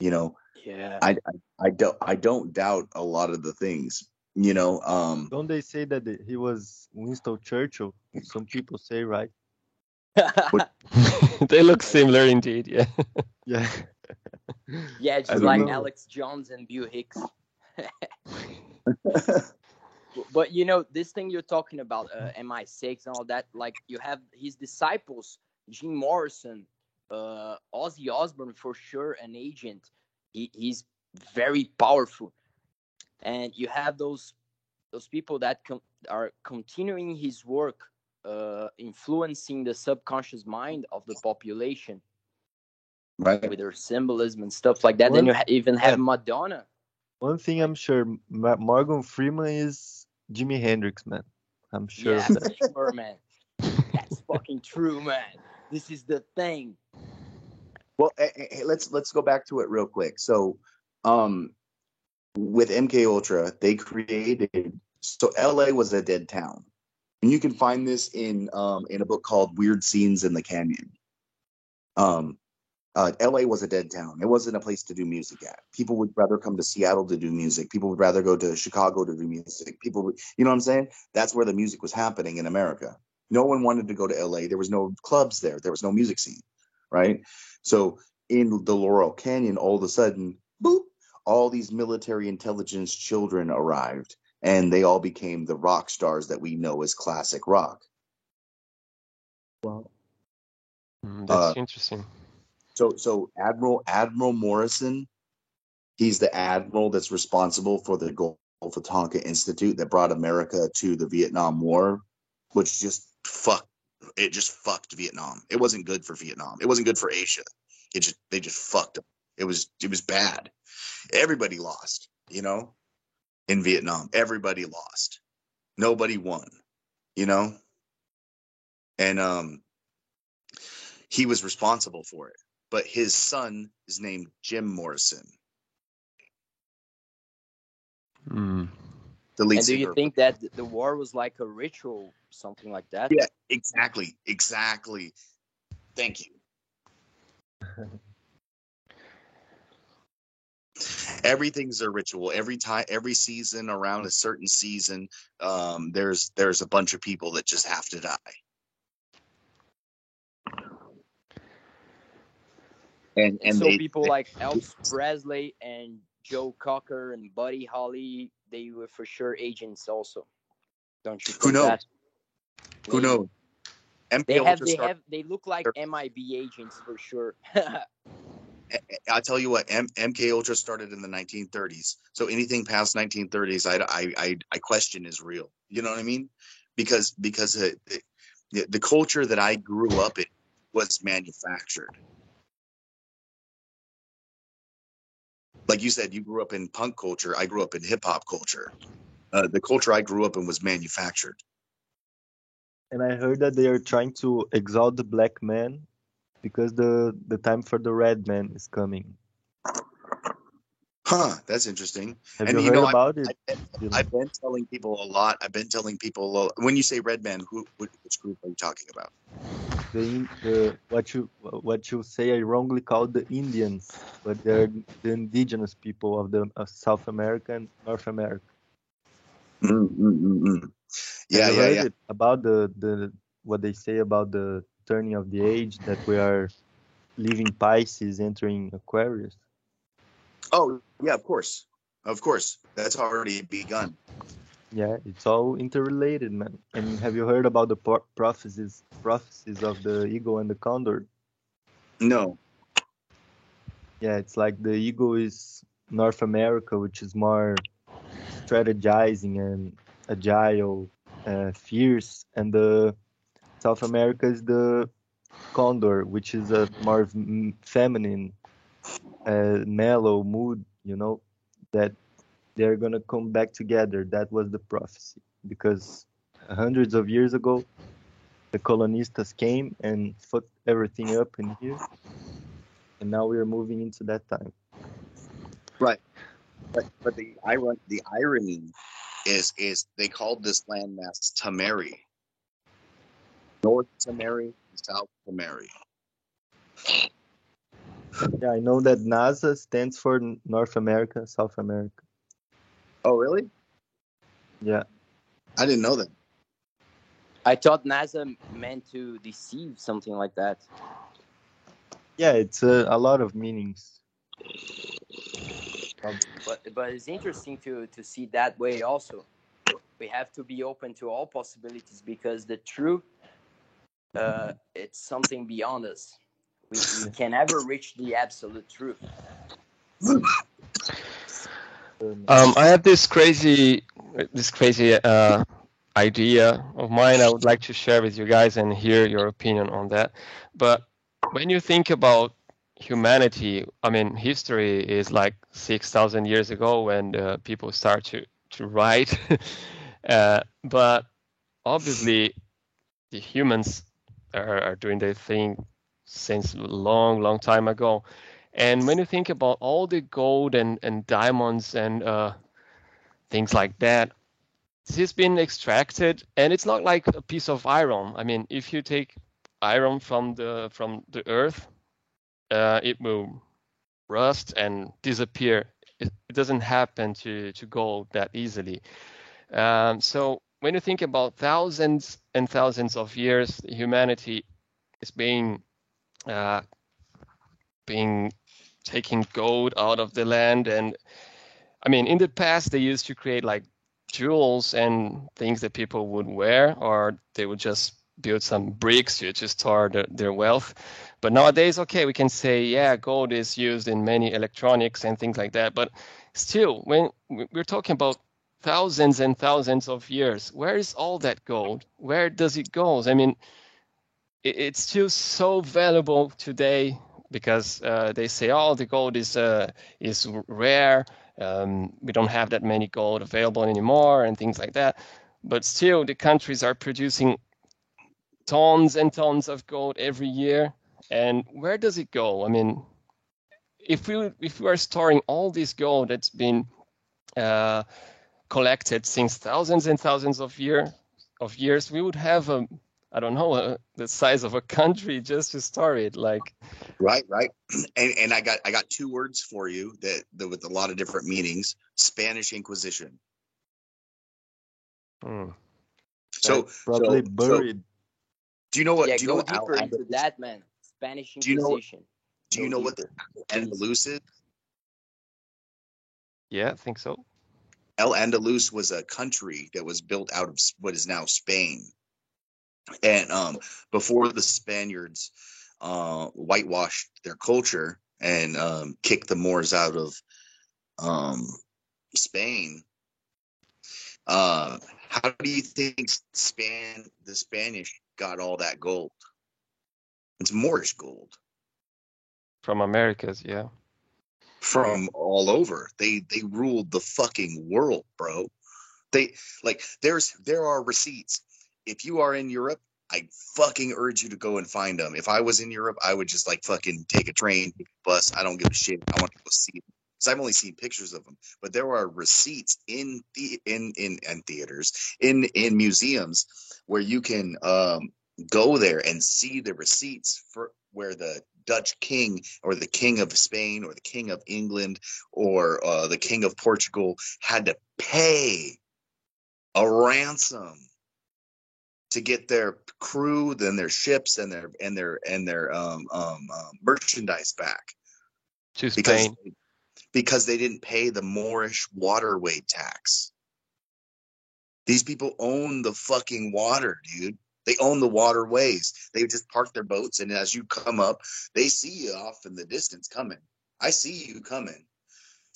you know, Yeah. I, I I don't I don't doubt a lot of the things. You know, um, Don't they say that he was Winston Churchill? Some people say, right? they look similar indeed. Yeah. Yeah. yeah, just like know. Alex Jones and Bill Hicks. But you know this thing you're talking about uh, mi6 and all that like you have his disciples jim morrison uh ozzy osbourne for sure an agent. He, he's very powerful. And you have those those people that com- are continuing his work uh influencing the subconscious mind of the population. Right. with their symbolism and stuff like that. Then you ha- even have madonna. One thing I'm sure, Ma- Morgan Freeman is Jimi Hendrix, man. I'm sure yeah of that. sure man that's fucking true man this is the thing Well, eh, eh, eh, let's let's go back to it real quick. So, um, with MK Ultra, they created so LA was a dead town, and you can find this in um in a book called Weird Scenes in the Canyon. Um, uh, LA was a dead town. It wasn't a place to do music at. People would rather come to Seattle to do music. People would rather go to Chicago to do music. People, would, you know what I'm saying? That's where the music was happening in America. No one wanted to go to LA. There was no clubs there. There was no music scene, right? So in the Laurel Canyon, all of a sudden, boop, all these military intelligence children arrived, and they all became the rock stars that we know as classic rock. Wow. Mm, That's Uh, interesting. So, so Admiral Admiral Morrison, he's the admiral that's responsible for the Gulf of Tonkin Institute that brought America to the Vietnam War, which just fucked. It just fucked Vietnam. It wasn't good for Vietnam. It wasn't good for Asia. It just they just fucked them. It was it was bad. Everybody lost. You know, in Vietnam, everybody lost. Nobody won. You know, and um, he was responsible for it but his son is named Jim Morrison, Mm. the lead and do you think that the war was like a ritual something like that Yeah, exactly, exactly. Thank you. Everything's a ritual. Every time, every season around a certain season, um, there's there's a bunch of people that just have to die. And and so they, people like Elvis Presley and Joe Cocker and Buddy Holly, they were for sure agents also. Don't you Who knows? that? who Maybe. knows? MK They have Ultra they have they look like MIB agents for sure. I'll tell you what, M- MK Ultra started in the 1930s. So anything past 1930s, I, I, I, I question is real. You know what I mean? Because because it, it, the, the culture that I grew up in was manufactured. Like you said, you grew up in punk culture. I grew up in hip hop culture. Uh, the culture I grew up in was manufactured. And I heard that they are trying to exalt the black man because the the time for the red man is coming. Huh? That's interesting. Have And you you heard know, I- about it? I, Dylan? I've been telling people a lot. I've been telling people a lot. when you say red man, who which which group are you talking about? the, the what you what you say I wrongly called the Indians, but they're the indigenous people of the of South America and North America. Mm, mm, mm, mm. Yeah, yeah, yeah. about the the what they say about the turning of the age that we are leaving Pisces entering Aquarius? Oh, yeah, of course, of course. That's already begun. Yeah, it's all interrelated, man. And have you heard about the prophecies prophecies of the eagle and the condor? No. Yeah, it's like the eagle is North America, which is more strategizing and agile, uh, fierce, and the South America is the condor, which is a more feminine, uh, mellow mood. You know that they're gonna come back together. That was the prophecy because hundreds of years ago, the colonistas came and fucked everything up in here, and now we are moving into that time. Right. But but the iron the irony is is they called this landmass Tamari. North Tamari, South Tamari. Yeah, I know that NASA stands for North America, South America. Oh, really? Yeah, I didn't know that. I thought NASA meant to deceive something like that. yeah, it's a, a lot of meanings. But but it's interesting to to see that way also. we have to be open to all possibilities because the truth uh, it's something beyond us. We, we can never reach the absolute truth. Um, I have this crazy, this crazy uh, idea of mine. I would like to share with you guys and hear your opinion on that. But when you think about humanity, I mean, history is like six thousand years ago when uh, people start to to write. uh, but obviously, the humans are, are doing their thing since a long, long time ago. And when you think about all the gold and, and diamonds and uh, things like that, this has been extracted, and it's not like a piece of iron. I mean, if you take iron from the from the earth, uh, it will rust and disappear. It, it, doesn't happen to to gold that easily. Um, so when you think about thousands and thousands of years, humanity is being uh, being taking gold out of the land. And i mean in the past they used to create like jewels and things that people would wear or they would just build some bricks to, to store the, their wealth. But nowadays okay we can say yeah gold is used in many electronics and things like that. But still when we're talking about thousands and thousands of years where is all that gold? Where does it go? I mean it's still so valuable today because uh, they say, "Oh, the gold is uh, is rare. Um, we don't have that many gold available anymore," and things like that. But still, the countries are producing tons and tons of gold every year. And where does it go? I mean, if we if we are storing all this gold that's been uh, collected since thousands and thousands of year of years, we would have a I don't know uh, the size of a country just to store it. Like, right, right. And and I got I got two words for you that, that with a lot of different meanings. Spanish Inquisition. Hmm. So probably so, buried. So, do you know what? Yeah, do you go know what deeper Al into Andalus, that, man. Spanish Do you know- Inquisition. Do you know what deeper. Andalus is? yeah, I think so. El Andalus was a country that was built out of what is now Spain. And um, before the Spaniards uh, whitewashed their culture and um, kicked the Moors out of um, Spain, uh, how do you think Span the Spanish got all that gold? It's Moorish gold From Americas, yeah. from all over. They they ruled the fucking world, bro. They like there's there are receipts. If you are in Europe, I fucking urge you to go and find them. If I was in Europe, I would just like fucking take a train, take a bus. I don't give a shit. I want to go see them. Because I've only seen pictures of them, but there are receipts in the in in and theaters in in museums where you can um, go there and see the receipts for where the Dutch king or the king of Spain or the king of England or uh, the king of Portugal had to pay a ransom to get their crew, then their ships and their and their and their um, um, um, merchandise back To because because they didn't pay the Moorish waterway tax. These people own the fucking water, dude. They own the waterways. They just park their boats, and as you come up, they see you off in the distance coming. I see you coming.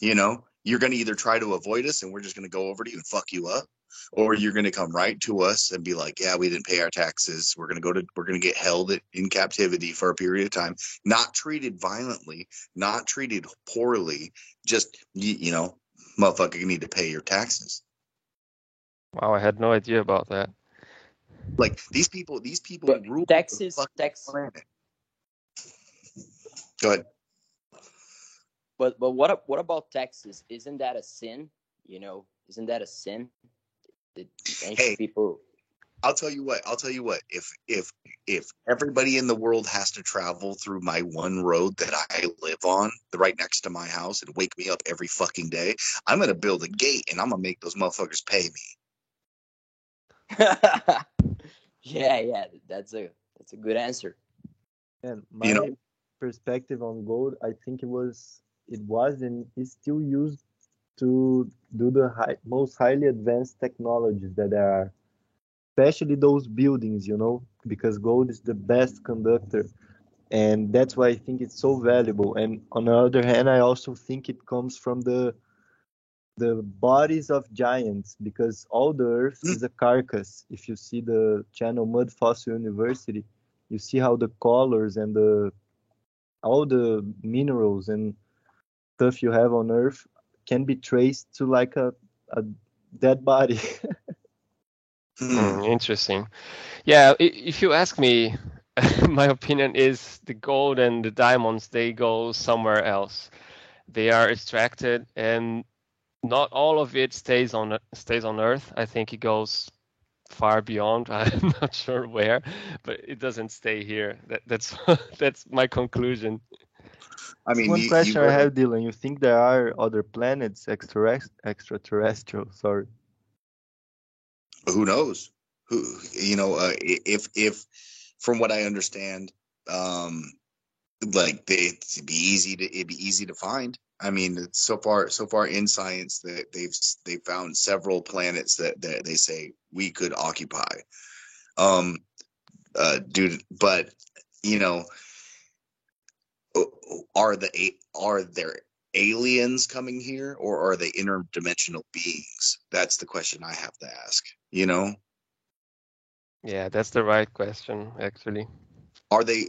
You know, you're going to either try to avoid us, and we're just going to go over to you and fuck you up, or you're going to come right to us and be like, "Yeah, we didn't pay our taxes. We're going to go to. We're going to get held in captivity for a period of time, not treated violently, not treated poorly. Just you, you know, motherfucker, you need to pay your taxes." Wow, I had no idea about that. Like these people, these people But rule the Texas, fucking Texas, planet. Go ahead. But but what what about Texas? Isn't that a sin? You know, isn't that a sin? The ancient Hey. people. I'll tell you what. I'll tell you what. If if if everybody in the world has to travel through my one road that I live on, the right next to my house, and wake me up every fucking day, I'm gonna build a gate and I'm gonna make those motherfuckers pay me. yeah, yeah, that's a that's a good answer. And my You know- perspective on gold, I think it was it was and is still used to do the high, most highly advanced technologies that there are, especially those buildings, you know, because gold is the best conductor. And that's why I think it's so valuable. And on the other hand, I also think it comes from the the bodies of giants because all the earth mm. is a carcass. If you see the channel Mud Fossil University, you see how the colors and the all the minerals and stuff you have on earth can be traced to like a, a dead body. Mm, interesting. Yeah, if you ask me, my opinion is the gold and the diamonds they go somewhere else. They are extracted, and not all of it stays on stays on Earth. I think it goes far beyond. I'm not sure where, but it doesn't stay here. That, that's that's my conclusion. I mean, one you, question you I have, Dylan. You think there are other planets extra extraterrestrial? Sorry. Who knows? Who you know? Uh, if if from what I understand, um, like they, it'd be easy to it'd be easy to find. I mean, so far so far in science that they've they found several planets that, that they say we could occupy. Um, uh, dude, but you know, are the are there aliens coming here or are they interdimensional beings? That's the question I have to ask. You know. Yeah, that's the right question, actually. Are they?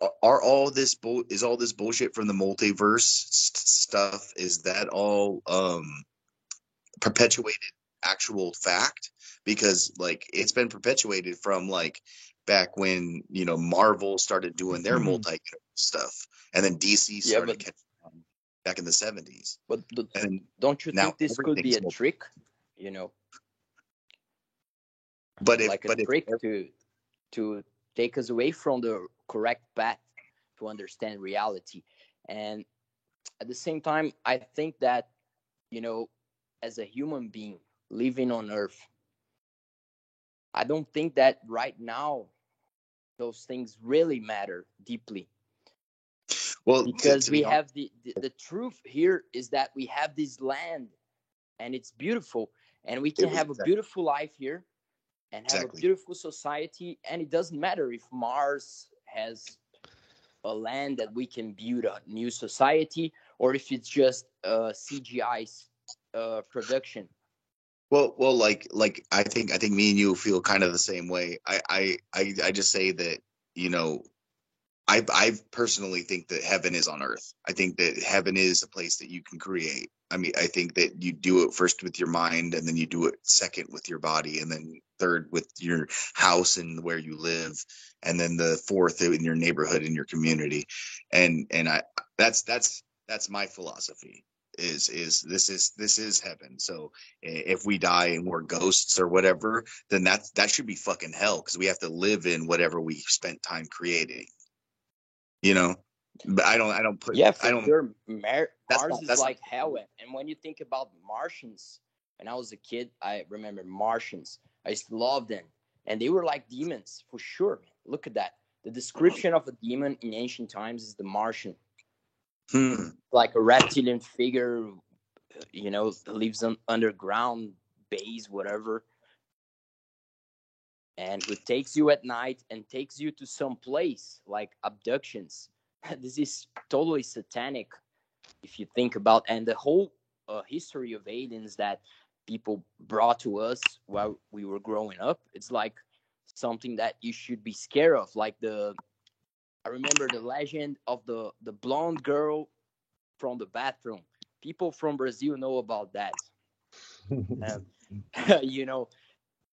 Uh, are all this bull? Is all this bullshit from the multiverse st- stuff? Is that all um perpetuated actual fact? Because like it's been perpetuated from like back when you know Marvel started doing their mm-hmm. multi stuff, and then DC started yeah, but, back in the seventies. But, but and don't you think this could be a trick? You know, but if, like a trick if, to to take us away from the correct path to understand reality and at the same time i think that you know as a human being living on earth i don't think that right now those things really matter deeply well because we have the, the the truth here is that we have this land and it's beautiful and we can have a beautiful life here and have exactly. a beautiful society. And it doesn't matter if Mars has a land that we can build a new society or if it's just a CGI uh, production. Well, well, like, like I think, I think me and you feel kind of the same way. I, I, I, I just say that you know, I, I personally think that heaven is on earth. I think that heaven is a place that you can create. I mean, I think that you do it first with your mind, and then you do it second with your body, and then third with your house and where you live and then the fourth in your neighborhood in your community and and i that's that's that's my philosophy is is this is this is heaven so if we die and we're ghosts or whatever then that that should be fucking hell because we have to live in whatever we spent time creating you know but i don't i don't put yeah i don't sure. Mar- mars not, is like hell and when you think about martians when i was a kid i remember martians I used to love them. And they were like demons for sure. Look at that. The description of a demon in ancient times is the Martian. Hmm. Like a reptilian figure, you know, lives on underground base, whatever. And who takes you at night and takes you to some place like abductions. this is totally satanic if you think about and the whole uh, history of aliens that people brought to us while we were growing up it's like something that you should be scared of. Like the i remember the legend of the the blonde girl from the bathroom. People from brazil know about that. Um, you know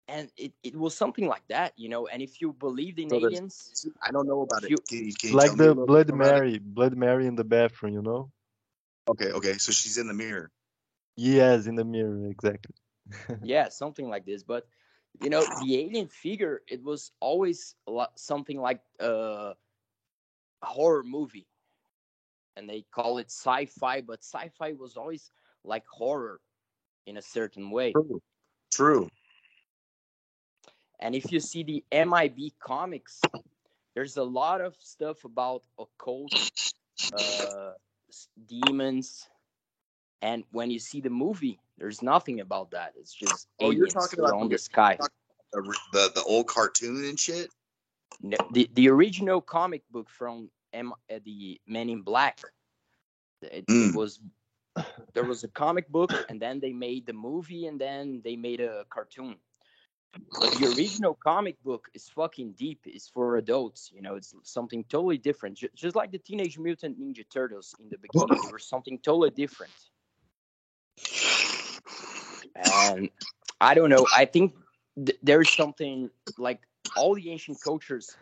and it, it was something like that you know and if you believed in so aliens i don't know about you, it can you, can you like the blood mary blood mary in the bathroom you know okay okay so she's in the mirror Yes, in the mirror, exactly. yeah, something like this. But you know, the alien figure, it was always something like uh, a horror movie, and they call it sci-fi. But sci-fi was always like horror in a certain way. True. True. And if you see the MIB comics, there's a lot of stuff about occult, uh, demons, And when you see the movie, there's nothing about that. It's just Oh, you're talking about on the- sky. The, the the old cartoon and shit. No, the the original comic book from M, uh, the Men in Black. It, it Mm. was there was a comic book, and then they made the movie, and then they made a cartoon. But the original comic book is fucking deep. It's for adults. You know, it's something totally different. Ju- Just like the Teenage Mutant Ninja Turtles in the beginning, were something totally different. And I don't know. I think th- there's something like all the ancient cultures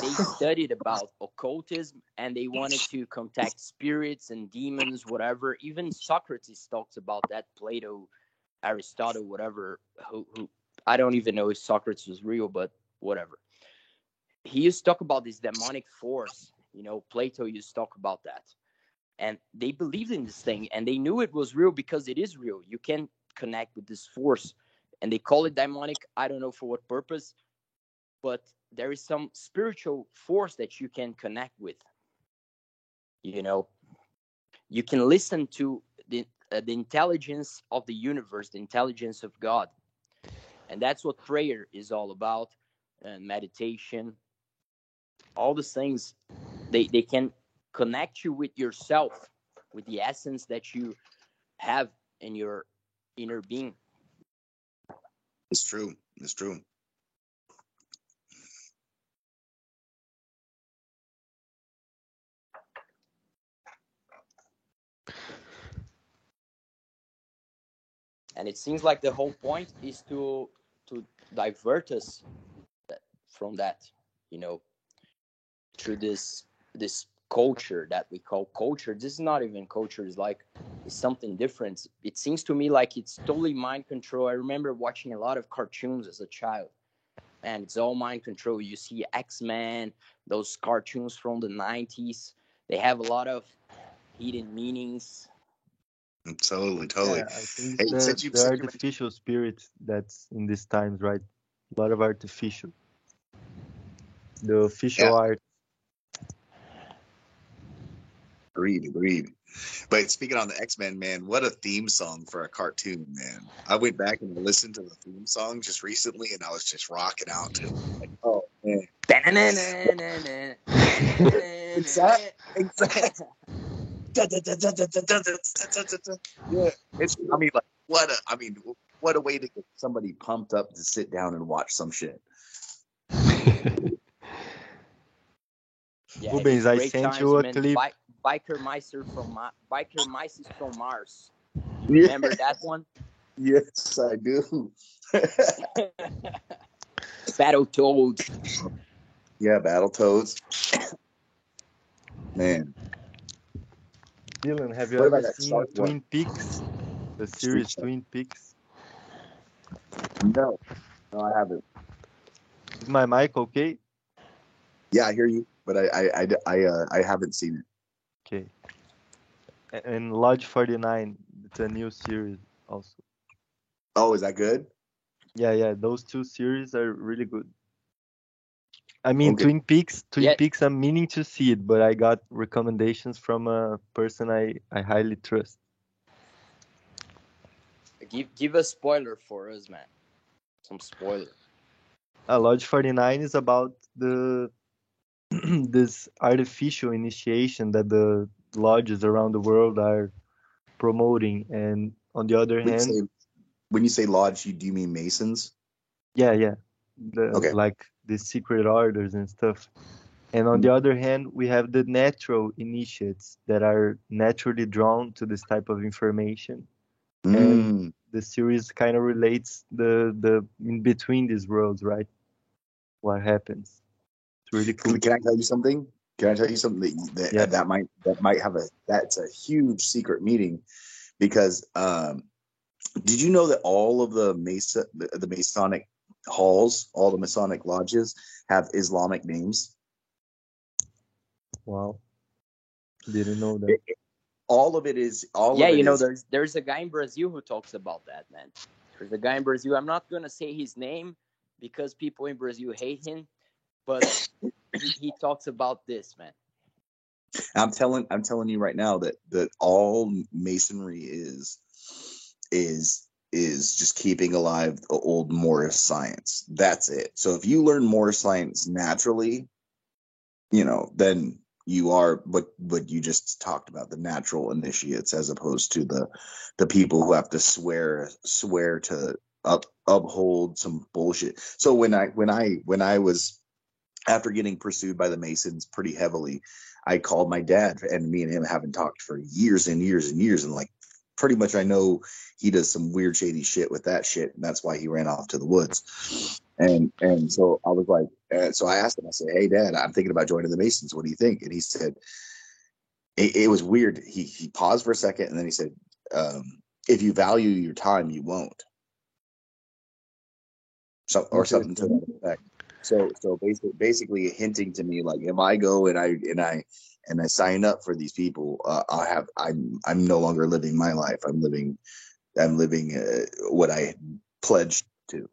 they studied about occultism and they wanted to contact spirits and demons whatever even socrates talks about that plato aristotle whatever who, who i don't even know if socrates was real but whatever. He used to talk about this demonic force you know plato used to talk about that. And they believed in this thing and they knew it was real because it is real. You can connect with this force and they call it demonic i don't know for what purpose but there is some spiritual force that you can connect with you know. You can listen to the, uh, the intelligence of the universe the intelligence of god and that's what prayer is all about and meditation all these things they, they can connect you with yourself with the essence that you have in your inner being It's true. It's true. and it seems like the whole point is to to divert us from that you know through this this culture that we call culture. This is not even culture it's like it's something different. It seems to me like it's totally mind control. I remember watching a lot of cartoons as a child and it's all mind control. You see x-men those cartoons from the 90s they have a lot of hidden meanings Totally, totally. Yeah, I think Hey, the, since you- the since you mentioned- artificial spirit that's in these times, right? A lot of artificial. The official Yeah. art. Agreed, agreed. But speaking on the X Men, man, what a theme song for a cartoon, man. I went back and listened to the theme song just recently, and I was just rocking out to it. Like, oh man, Exact- exactly. Yeah, it's. I mean, like, what a. I mean, what a way to get somebody pumped up to sit down and watch some shit. Yeah, Rubens, it's I great sent times, you a man. clip. Bi- Biker Meister from Ma- Biker Mice from Mars. Yeah. Remember that one? Yes, I do. Battle Toads. yeah, Battle Toads. Man, Dylan, have you What ever seen? Twin Peaks? The series Twin Peaks? no, no, I haven't. Is my mic okay? Yeah, I hear you, but I, I, I, I, uh, I haven't seen it. Okay. And Lodge 49, it's a new series also. Oh, is that good? Yeah, yeah, those two series are really good. I mean, Okay. Twin Peaks, Twin Yeah. Peaks, I'm meaning to see it, but I got recommendations from a person I, I highly trust. Give give a spoiler for us, man. Some spoiler. Uh, Lodge 49 is about the this artificial initiation that the lodges around the world are promoting, and on the other When you hand, say, when you say lodge, you do you mean Masons? Yeah, yeah. The, Okay. Like the secret orders and stuff. And on the other hand, we have the natural initiates that are naturally drawn to this type of information. Mm. The series kind of relates the the in between these worlds, right? What happens? It's really cool. Can, I tell you something? Can I tell you something that that, Yeah. that might that might have a that's a huge secret meeting because um did you know that all of the Mesa the, the Masonic halls, all the Masonic lodges have Islamic names? Wow. Didn't know that. All of it is all yeah, of it you know, is- there's there's a guy in Brazil who talks about that, man. There's a guy in Brazil. I'm not gonna say his name because people in Brazil hate him, but he, he talks about this, man. I'm telling I'm telling you right now that that all masonry is is is just keeping alive the old Moorish science. That's it. So if you learn Moorish science naturally, you know, then you are what what you just talked about the natural initiates as opposed to the the people who have to swear swear to up uphold some bullshit. So when I when I when I was after getting pursued by the Masons pretty heavily, I called my dad and me and him haven't talked for years and years and years and like pretty much I know he does some weird shady shit with that shit and that's why he ran off to the woods. And and so I was like, uh, so I asked him, I said, "Hey, Dad, I'm thinking about joining the Masons. What do you think?" And he said, "It, it was weird." He he paused for a second, and then he said, um, "If you value your time, you won't." So, or something to that effect. So so basically basically hinting to me like, if I go and I and I and I sign up for these people, uh, I have I'm I'm no longer living my life. I'm living I'm living uh, what I pledged to.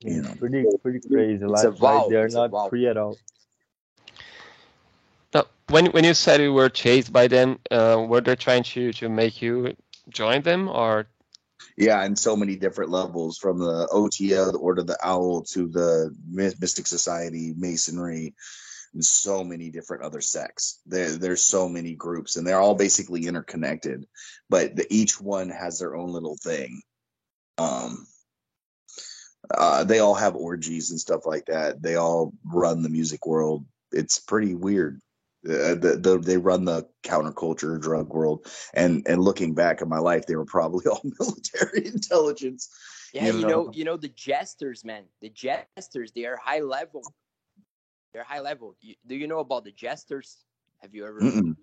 Yeah, You know. pretty pretty crazy. a Like, vow, like they're it's not vow. free at all. Now, when when you said you were chased by them, uh, were they trying to to make you join them, or Yeah, and so many different levels from the OTO, the Order of the Owl, to the Mystic Society, Masonry, and so many different other sects. There, there's so many groups, and they're all basically interconnected, but the, each one has their own little thing. Um, uh, they all have orgies and stuff like that. They all run the music world. It's pretty weird. Uh, the, the, they run the counterculture drug world, and and looking back at my life, they were probably all military intelligence. Yeah, You you know? know, you know the jesters, man. The jesters, they are high level. They're high level. You, do you know about the jesters? Have you ever? Mm-mm.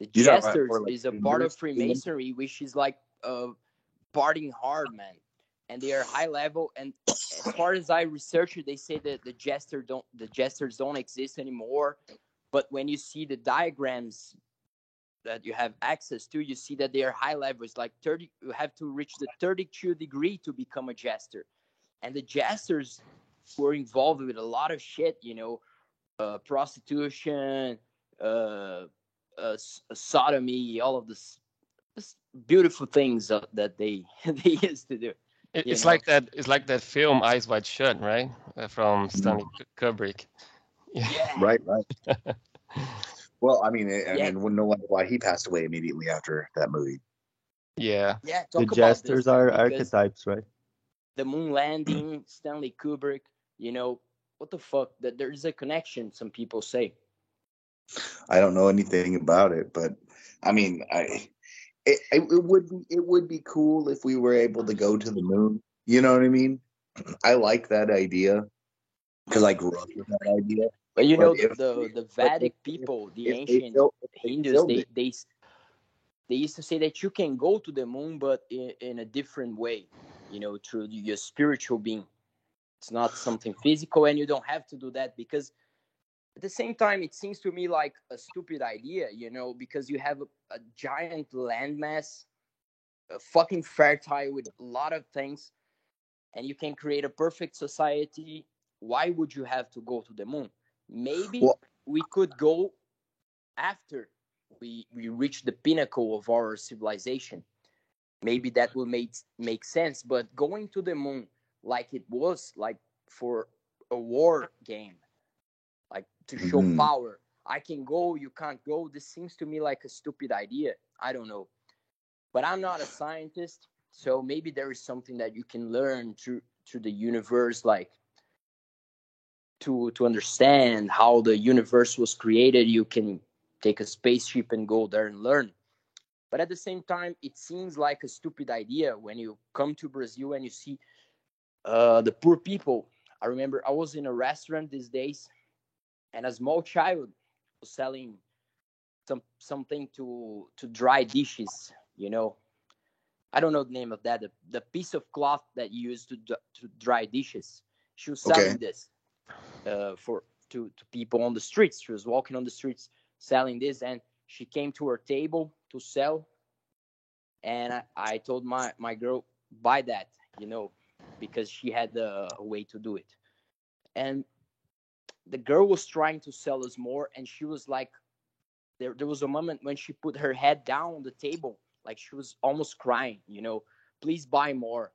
The You jesters for, like, is a part of? Freemasonry, which is like uh, partying hard, man. And they are high level. And as far as I researched, it, they say that the jester don't, the jesters don't exist anymore. But when you see the diagrams that you have access to, you see that they are high levels, like thirty. You have to reach the thirty-two degree to become a jester. And the jesters were involved with a lot of shit, you know, uh, prostitution, uh, uh, sodomy, all of this, this beautiful things uh, that they they used to do. it, it's know. like that? It's like that film Eyes Wide Shut, right, uh, from Stanley Kubrick. Yeah, Right, right. Well, I mean, I Yeah. mean, no wonder why he passed away immediately after that movie. Yeah, yeah. The jesters this, are archetypes, right? The moon landing, Stanley Kubrick. You know what the fuck? That there is a connection. Some people say. I don't know anything about it, but I mean, I it, it, would be it would be cool if we were able to go to the moon. You know what I mean? I like that idea because I grew up with that idea. But you But know if- the the Vedic people, the ancient they Hindus, they, they they used to say that you can go to the moon, but in, in a different way, you know, through your spiritual being. It's not something physical, and you don't have to do that because at the same time, it seems to me like a stupid idea, you know, because you have a, a giant landmass, fucking fertile with a lot of things, and you can create a perfect society. Why would you have to go to the moon? Maybe Well- we could go after we we reach the pinnacle of our civilization maybe that will make make sense but going to the moon like it was like for a war game. Like to show Mhm. power. I can go you can't go. This seems to me like a stupid idea. I don't know. But i'm not a scientist so maybe there is something that you can learn through through the universe like to to understand how the universe was created. You can take a spaceship and go there and learn. But at the same time it seems like a stupid idea when you come to brazil and you see uh, the poor people. I remember i was in a restaurant these days and a small child was selling some something to to dry dishes you know? I don't know the name of that the, the piece of cloth that you use to, to dry dishes. She was selling Okay. this uh, for to, to people on the streets. She was walking on the streets selling this and she came to her table to sell and i, I told my, my girl buy that you know because she had a way to do it and the girl was trying to sell us more and she was like there, there was a moment when she put her head down on the table, like she was almost crying, you know, please buy more.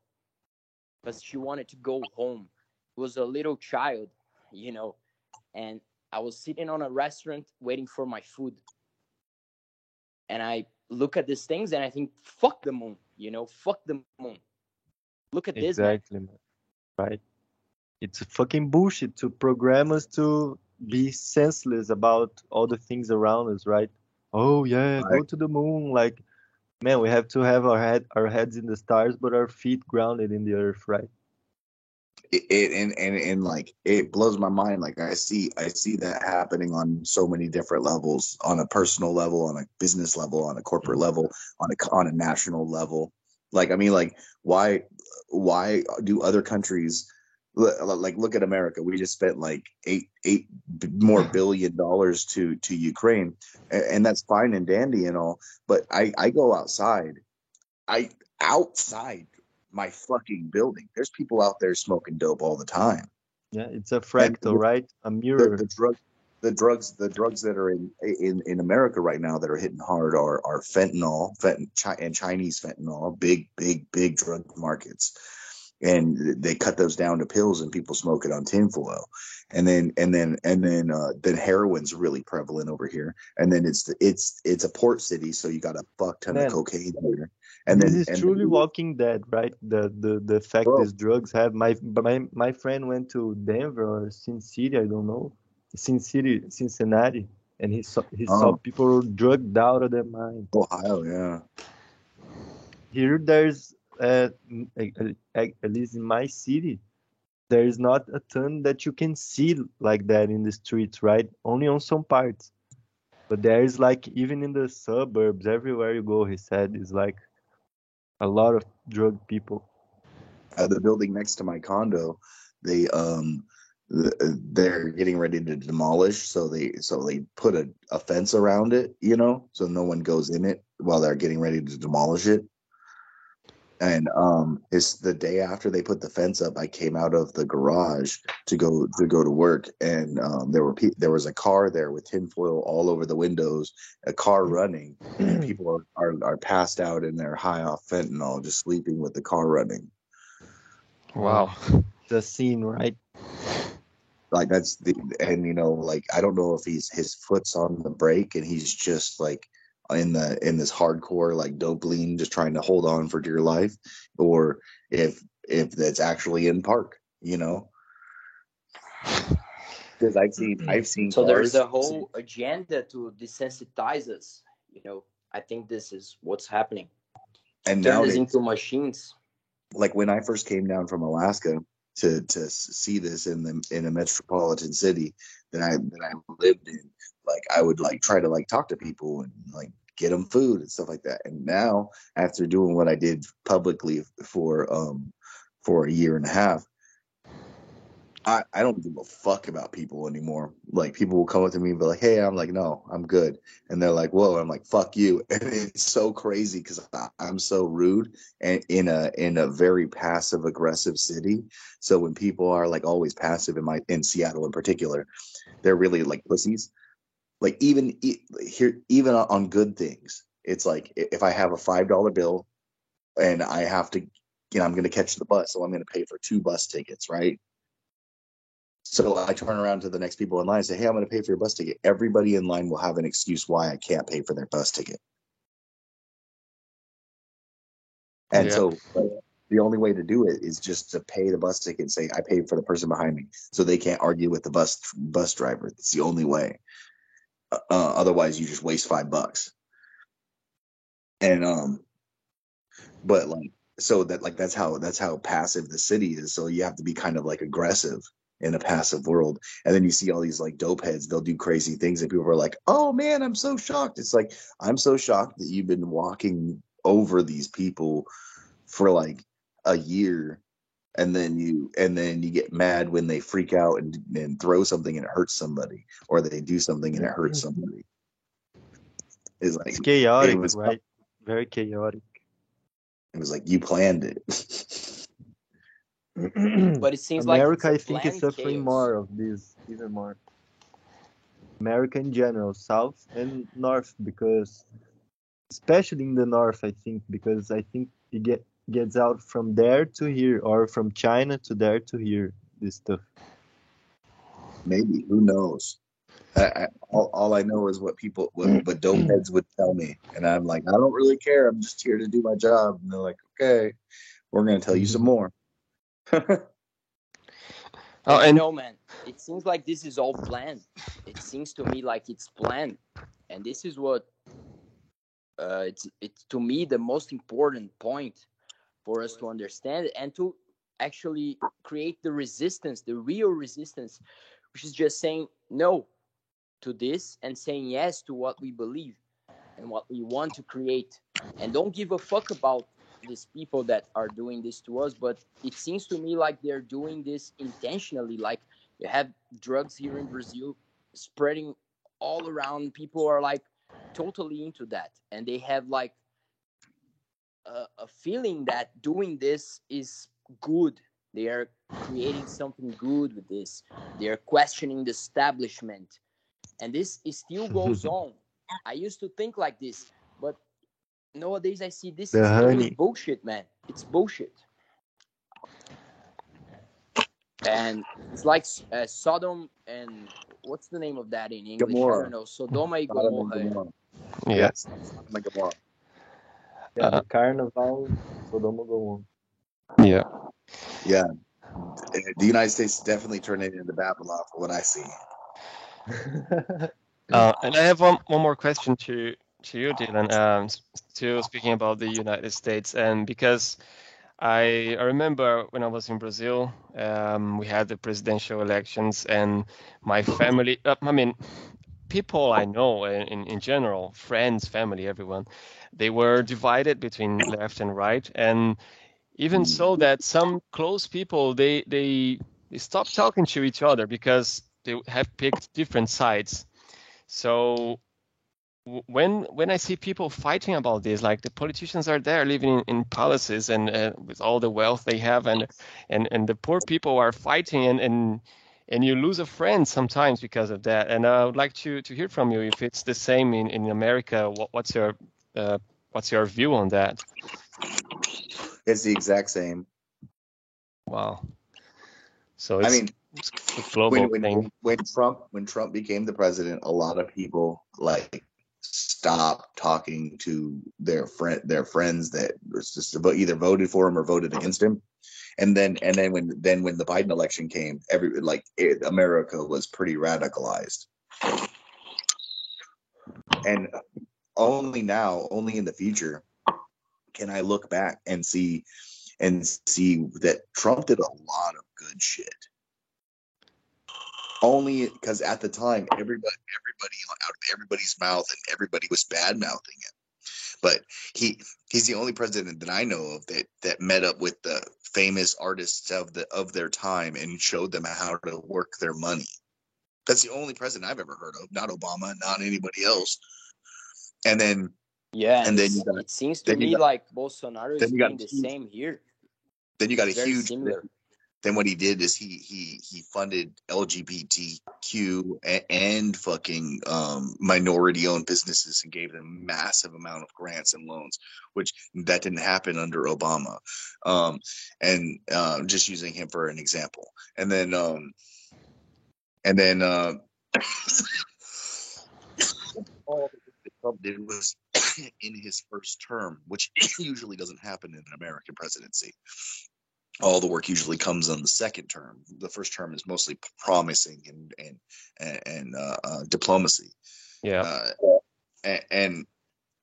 Because she wanted to go home. It was a little child, you know, and I was sitting on a restaurant waiting for my food. And I look at these things and I think, fuck the moon, you know, fuck the moon. Look at this. Exactly, man. Right. It's fucking bullshit to program us to be senseless about all the things around us, right? Oh yeah, go to the moon. Like, man, we have to have our head, our heads in the stars, but our feet grounded in the earth, right? it, it and, and and like it blows my mind like i see i see that happening on so many different levels on a personal level on a business level on a corporate level on a on a national level like i mean like why why do other countries like look at america we just spent like eight eight more billion dollars to to ukraine and, and that's fine and dandy and all but i i go outside i outside my fucking building. There's people out there smoking dope all the time. Yeah, it's a fractal, right? A The, mirror. the drug, the drugs, the drugs that are in in in America right now that are hitting hard are are fentanyl, fent, chi, and Chinese fentanyl, big big big drug markets, and they cut those down to pills and people smoke it on tinfoil, and then and then and then uh, then heroin's really prevalent over here, and then it's the, it's it's a port city, so you got a fuck ton Man. of cocaine here, and this then is and truly then- Walking Dead, right? The the the effect Bro. these drugs have. My my my friend went to Denver or Sin City, I don't know, Sin City, Cincinnati, and he saw he saw Oh. people drugged out of their mind. Ohio, yeah. Here, there's uh, m- a- a- at least in my city, there is not a ton that you can see like that in the streets, right? Only on some parts. But there is like even in the suburbs, everywhere you go, he said, is like a lot of drug people. uh, the building next to my condo they um they're getting ready to demolish so they so they put a, a fence around it you know so no one goes in it while they're getting ready to demolish it and um it's the day after they put the fence up i came out of the garage to go to go to work and um there were pe- there was a car there with tinfoil all over the windows a car running and people are, are are passed out and they're high off fentanyl just sleeping with the car running Wow. The scene, right? Like that's the and you know like i don't know if he's his foot's on the brake and he's just like in the in this hardcore like dope lean just trying to hold on for dear life or if if that's actually in park you know because i've seen mm-hmm. i've seen So there's a whole agenda to desensitize us. You know, I think this is what's happening. and Turn now this into machines. like when I first came down from Alaska to to see this in the in a metropolitan city that I that I lived in, like I would like try to like talk to people and like get them food and stuff like that. And now after doing what I did publicly for um for a year and a half, I I don't give a fuck about people anymore. Like people will come up to me and be like, "Hey," I'm like, "No, I'm good," and they're like, "Whoa," I'm like, "Fuck you," and it's so crazy because I'm so rude and in a in a very passive aggressive city. So when people are like always passive in my in Seattle in particular, they're really like pussies. Like even here, even on- on good things, it's like if I have a five dollar bill and I have to, you know, I'm going to catch the bus, so I'm going to pay for two bus tickets, right? So I turn around to the next people in line and say, "Hey, I'm going to pay for your bus ticket." Everybody in line will have an excuse why I can't pay for their bus ticket. And Yeah. so like, the only way to do it is just to pay the bus ticket and say I paid for the person behind me, so they can't argue with the bus bus driver. It's the only way. Uh, uh, otherwise, you just waste five bucks. And um, but like so that like that's how that's how passive the city is. So you have to be kind of like aggressive in a passive world. And then you see all these like dope heads, they'll do crazy things, and people are like, "Oh man, I'm so shocked." It's like I'm so shocked that you've been walking over these people for like a year and then you and then you get mad when they freak out and, and throw something and it hurts somebody or they do something and it hurts mm-hmm. somebody it's like It's chaotic, it was- right? Very chaotic. it was like you planned it But it seems like America, I think, is suffering chaos. more of this, even more. America in general, South and North, because especially in the North, I think, because I think it get gets out from there to here, or from China to there to here. This stuff. Maybe who knows? I, I, all, all I know is what people, what, what dope heads would tell me, and I'm like, I don't really care. I'm just here to do my job. And they're like, okay, we're gonna tell you some more. Oh, and know, man, it seems like this is all planned. It seems to me like it's planned, and this is what uh, it's it's to me the most important point for us to understand and to actually create the resistance, the real resistance, which is just saying no to this and saying yes to what we believe and what we want to create, and don't give a fuck about these people that are doing this to us. But it seems to me like they're doing this intentionally. Like you have drugs here in Brazil spreading all around. People are like totally into that, and they have like a, a feeling that doing this is good. They are creating something good with this. They are questioning the establishment, and this is still goes on. I used to think like this, nowadays I see this The is honey. bullshit, man. It's bullshit. And it's like uh, Sodom and what's the name of that in English? I don't know. Sodoma Sodom and Gomorrah. Gomorrah. yeah, Yes, Sodom and Gomorrah. Yeah, Uh, the Carnival, Sodoma Gomorrah. yeah. Yeah, the United States is definitely turning into Babylon for what I see. Uh, and I have one, one more question to to you, Dylan. Um, still speaking about the United States, and because I, I remember when I was in Brazil, um, we had the presidential elections, and my family, uh, I mean, people I know in, in, general, friends, family, everyone, they were divided between left and right, and even so that some close people they they they stopped talking to each other because they have picked different sides. So when when I see people fighting about this, like the politicians are there living in, in palaces and uh, with all the wealth they have, and and and the poor people are fighting, and and and you lose a friend sometimes because of that. And I would like to to hear from you if it's the same in in America. What, what's your uh, what's your view on that? It's the exact same. Wow. So I it's mean, when, when, thing. when Trump when Trump became the president, a lot of people like stopped talking to their friend their friends that just either voted for him or voted uh-huh. against him. And then and then when then when the Biden election came, every like it, America was pretty radicalized. And only now, only in the future, can I look back and see and see that Trump did a lot of good shit only because at the time everybody everybody uh, out of everybody's mouth and everybody was bad mouthing him but he he's the only president that i know of that that met up with the famous artists of the of their time and showed them how to work their money that's the only president i've ever heard of not obama not anybody else and then Yeah, And then you got- it seems to then got- like Bolsonaro is then doing the huge- same here. then you got a huge similar. Then what he did is he he he funded LGBTQ and, and fucking um, minority owned businesses and gave them massive amount of grants and loans, which that didn't happen under Obama. Um, and uh, just using him for an example, and then um, and then uh, all that Trump did was in his first term, which usually doesn't happen in an American presidency all the work usually comes on the second term. The first term is mostly promising and and and, uh, uh, diplomacy. Yeah. Uh, and, and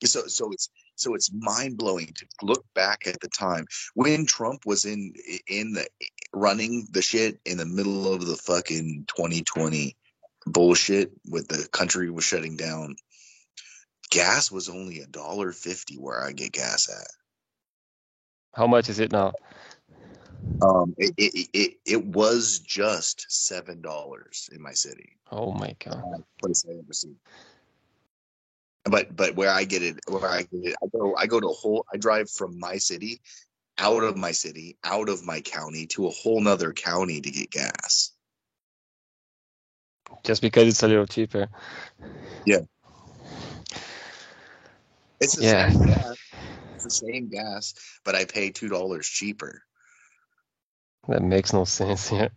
so so it's so it's mind blowing to look back at the time when Trump was in in the running the shit in the middle of the fucking 2020 bullshit with the country was shutting down. Gas was only a dollar fifty where I get gas at. How much is it now? Um, it, it, it, it was just seven dollars in my city. Oh my god. Place I ever seen. But but where I get it, where I get it, I go I go to a whole. I drive from my city, out of my city, out of my county to a whole nother county to get gas. just because it's a little cheaper. Yeah. It's the Yeah. same gas. It's the same gas, but I pay two dollars cheaper. That makes no sense. Yeah.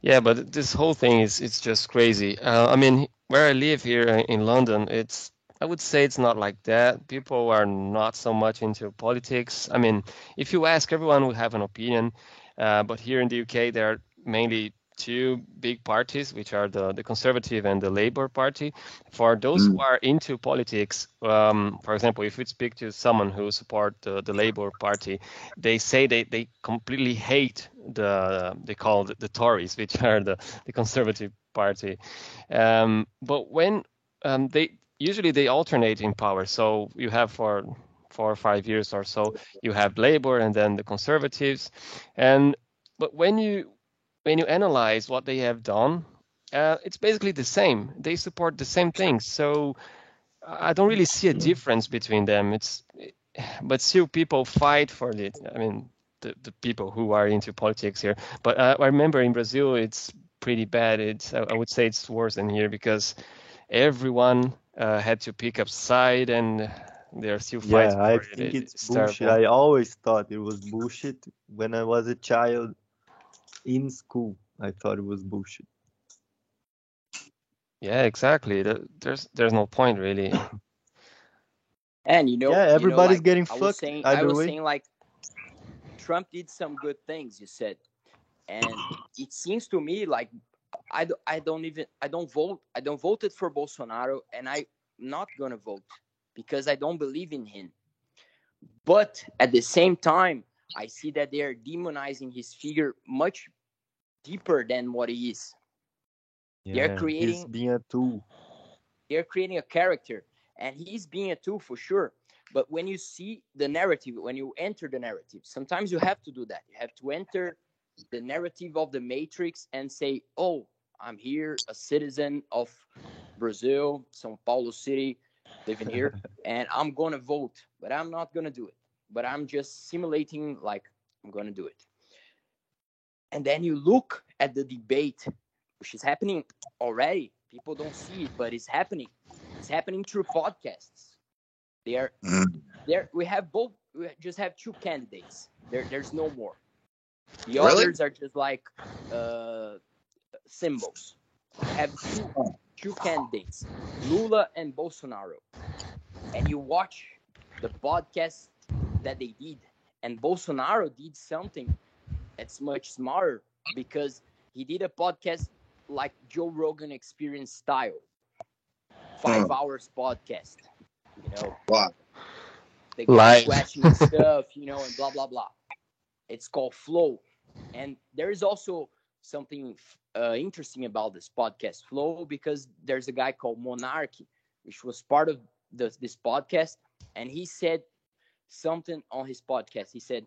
Yeah, but this whole thing is it's just crazy. Uh, I mean, where I live here in London, it's I would say it's not like that. People are not so much into politics. I mean, if you ask everyone will have an opinion, uh, but here in the UK there are mainly two big parties, which are the, the Conservative and the Labour Party. For those who are into politics, um, for example, if we speak to someone who support the, the Labour Party, they say they, they completely hate the they call it the Tories, which are the, the Conservative Party. Um, but when um, they usually they alternate in power, so you have for four or five years or so, you have Labour and then the Conservatives, and but when you when you analyze what they have done, uh, it's basically the same. They support the same things. So I don't really see a difference between them. It's but still people fight for it. I mean, the, the people who are into politics here. But uh, I remember in Brazil, it's pretty bad. It's I would say it's worse than here because everyone uh, had to pick up side and they're still Yeah, I for it. think It- it's bullshit. terrible. I always thought it was bullshit when I was a child in school. I thought it was bullshit. Yeah, exactly. There's there's no point really. And you know, Yeah, you know, everybody's like, getting I was fucked saying, I was way. saying like Trump did some good things. You said, and it seems to me like I, do, I don't even I don't vote I don't voted for Bolsonaro, and I'm not gonna vote because I don't believe in him. But at the same time, I see that they are demonizing his figure much deeper than what he is. They're Yeah, he's creating- being a tool. they're creating a character and he's being a tool for sure but when you see the narrative when you enter the narrative sometimes you have to do that you have to enter the narrative of the matrix and say oh i'm here a citizen of brazil sao paulo city living here and i'm going to vote but i'm not going to do it but i'm just simulating like i'm going to do it and then you look at the debate which is happening already people don't see it but it's happening it's happening through podcasts. They are Mm. there. We have both. We just have two candidates. There, there's no more. The Really? others are just like uh, symbols. We have two, two candidates, Lula and Bolsonaro. And you watch the podcast that they did, and Bolsonaro did something that's much smarter because he did a podcast like Joe Rogan Experience style, five Hmm. hours podcast. You know, Wow. they get Live. questions and stuff, you know, and blah blah blah. It's called Flow, and there is also something uh, interesting about this podcast Flow because there's a guy called Monark, which was part of the, this podcast, and he said something on his podcast. He said,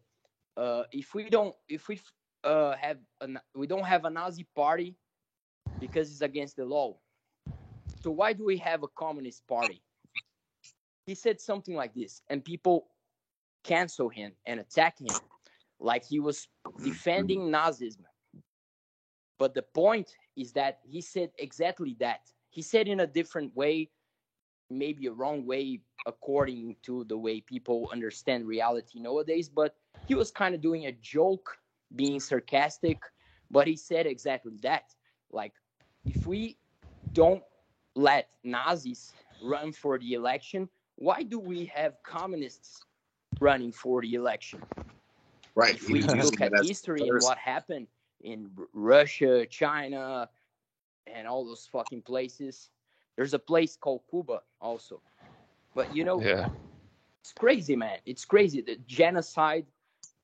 uh, "If we don't, if we uh, have, a, we don't have a Nazi party because it's against the law. So why do we have a communist party?" he said something like this and people cancel him and attack him like he was defending nazism but the point is that he said exactly that he said in a different way maybe a wrong way according to the way people understand reality nowadays but he was kind of doing a joke being sarcastic but he said exactly that like if we don't let nazis run for the election why do we have communists running for the election? Right. If we look at history and what happened in Russia, China, and all those fucking places, there's a place called Cuba also. But you know, Yeah. it's crazy, man. It's crazy. The genocide,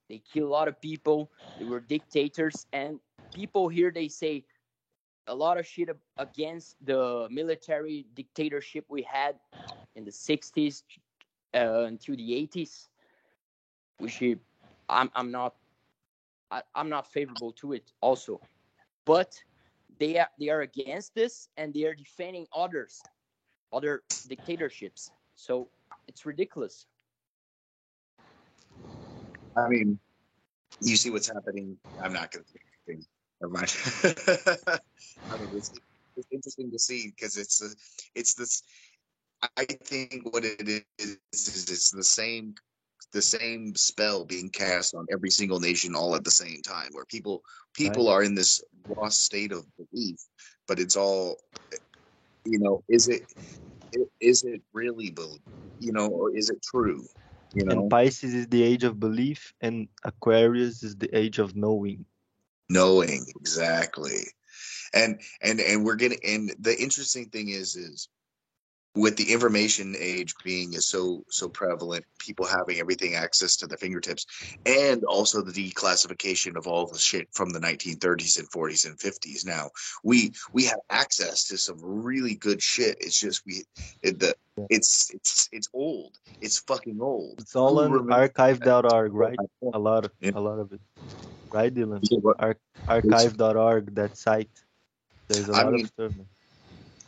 they kill a lot of people. They were dictators, and people here they say a lot of shit against the military dictatorship we had in the 60s uh, until the 80s, which I'm I'm not I, I'm not favorable to it also, but they are they are against this and they are defending others, other dictatorships. So it's ridiculous. I mean, you see what's happening. I'm not going to say anything. Never mind. I don't it's, it's interesting to see because it's the it's this. I think what it is is it's the same the same spell being cast on every single nation all at the same time where people people are in this lost state of belief but it's all you know is it is it really belief you know or is it true you know And Pisces is the age of belief, and Aquarius is the age of knowing. knowing exactly and and and we're getting and the interesting thing is is with the information age being is so so prevalent people having everything access to their fingertips and also the declassification of all the shit from the 1930s and 40s and 50s now we we have access to some really good shit it's just we it, the it's it's it's old it's fucking old It's all on archive.org, right? A lot of Yeah. a lot of it. Right, Dylan? Yeah, but- Ar- archive.org, that site. There's a I lot mean, of stuff.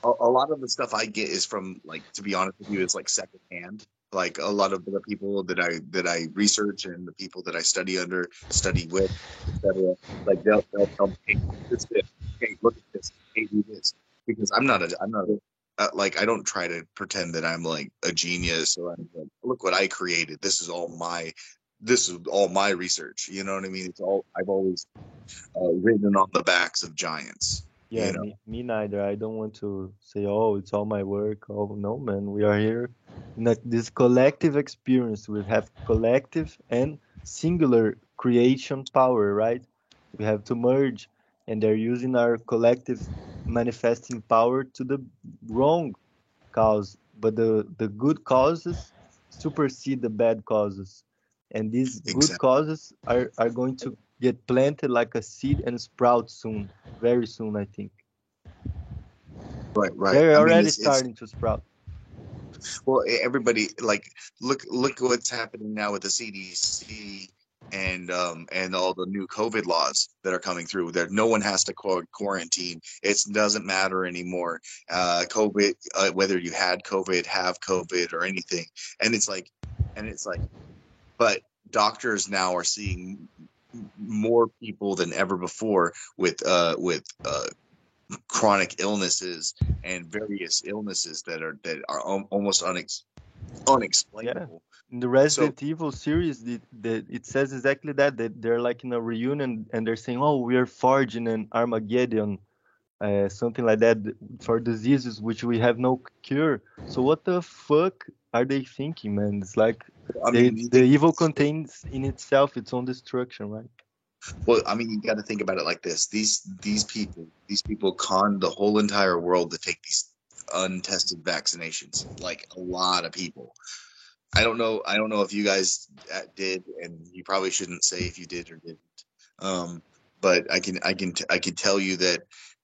A, lot of the stuff I get is from like to be honest with you, it's like secondhand. Like a lot of the people that I that I research and the people that I study under, study with, etc. Like they'll they'll tell me, hey, this this, hey, look at this, hey, do this, because I'm not a I'm not a uh, like I don't try to pretend that I'm like a genius or I'm like, look what I created. This is all my this is all my research. You know what I mean? It's all I've always uh, written on the backs of giants. Yeah, you know. me, me neither. I don't want to say, oh, it's all my work. Oh, no, man. We are here in a, this collective experience. We have collective and singular creation power, right? We have to merge, and they're using our collective manifesting power to the wrong cause. But the, the good causes supersede the bad causes. And these good causes are, are going to get planted like a seed and sprout soon, very soon, I think. Right, right. They're I mean, already it's- it's- starting to sprout. Well, everybody like look look what's happening now with the CDC and um and all the new COVID laws that are coming through. That no one has to qu- quarantine. It doesn't matter anymore. Uh, COVID, uh, whether you had COVID, have COVID, or anything, and it's like, and it's like, but doctors now are seeing more people than ever before with uh with uh chronic illnesses and various illnesses that are that are almost unex- unexplainable. In the Resident Evil series, the, the, it says exactly that, that they're like in a reunion and they're saying, oh, we are forging an Armageddon, uh, something like that, for diseases which we have no cure. So what the fuck are they thinking, man? It's like I mean, the evil contains in itself its own destruction, right? well, I mean, you got to think about it like this: these these people, these people conned the whole entire world to take these untested vaccinations. Like a lot of people. I don't know. I don't know if you guys uh, did, and you probably shouldn't say if you did or didn't. Um, but I can, I can, t- I can tell you that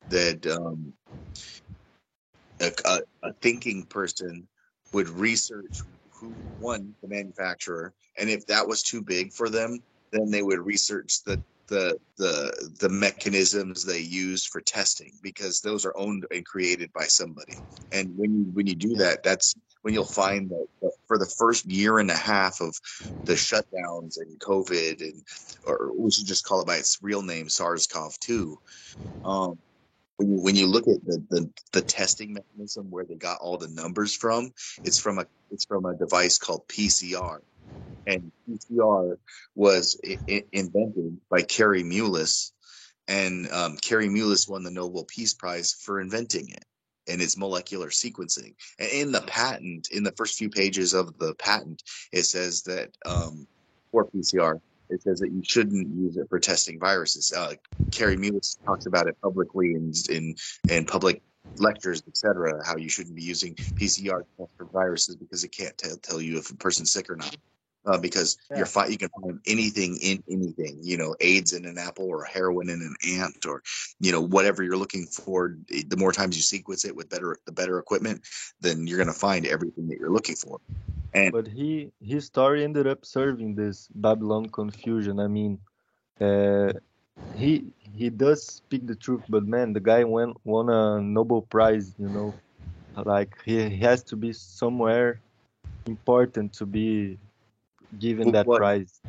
that um, a, a, a thinking person would research who won the manufacturer, and if that was too big for them, then they would research the the the the mechanisms they use for testing because those are owned and created by somebody. And when you when you do that, that's when you'll find that, for the first year and a half of the shutdowns and COVID and or we should just call it by its real name, SARS-CoV-2. Um, when you, when you look at the, the the testing mechanism where they got all the numbers from, it's from a it's from a device called PCR and PCR was I- invented by Kary Mullis, and um, Kary Mullis won the Nobel Peace Prize for inventing it and its molecular sequencing. And in the patent, in the first few pages of the patent, it says that um, for PCR, it says that you shouldn't use it for testing viruses. Uh, Kary Mullis talks about it publicly in in, in public lectures, etc. How you shouldn't be using PCR test for viruses because it can't tell tell you if a person's sick or not uh, because Yeah. you're fi- you can find anything in anything. You know, AIDS in an apple or heroin in an ant or you know whatever you're looking for. The more times you sequence it with better the better equipment, then you're going to find everything that you're looking for. And But he his story ended up serving this Babylon confusion. I mean, uh, he he does speak the truth, but man, the guy won won a Nobel Prize. You know, like he, he has to be somewhere important to be given that what- prize.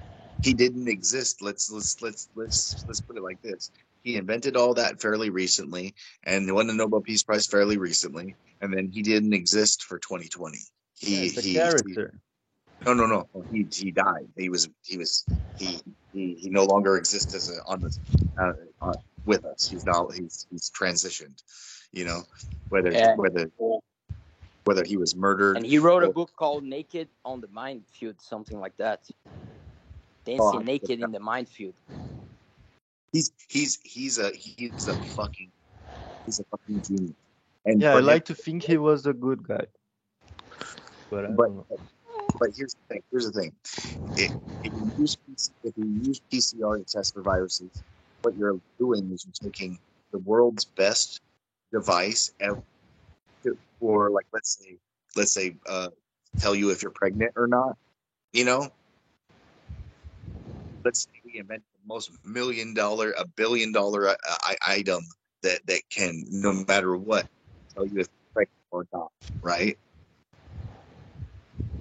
he didn't exist. Let's let's let's let's let's put it like this. he invented all that fairly recently, and won the Nobel Peace Prize fairly recently, and then he didn't exist for 2020. He Yeah, it's a he, character. he no no no he he died. He was he was he he, he no longer exists as a, on the uh, uh, with us. He's now he's he's transitioned. You know whether Yeah. whether whether he was murdered. And he wrote a book called Naked on the Mind Field, something like that. Dancing Oh, naked in the mind field. he's he's he's a he's a fucking he's a fucking genius. And Yeah, for I him- like to think he was a good guy. But but but here's the thing. Here's the thing. If, if you use PC if you use PCR to test for viruses, what you're doing is you're taking the world's best device for like let's say let's say uh, tell you if you're pregnant or not. You know, let's say we invent the most million dollar, a billion dollar uh, item that that can no matter what tell you if you're pregnant or not, right?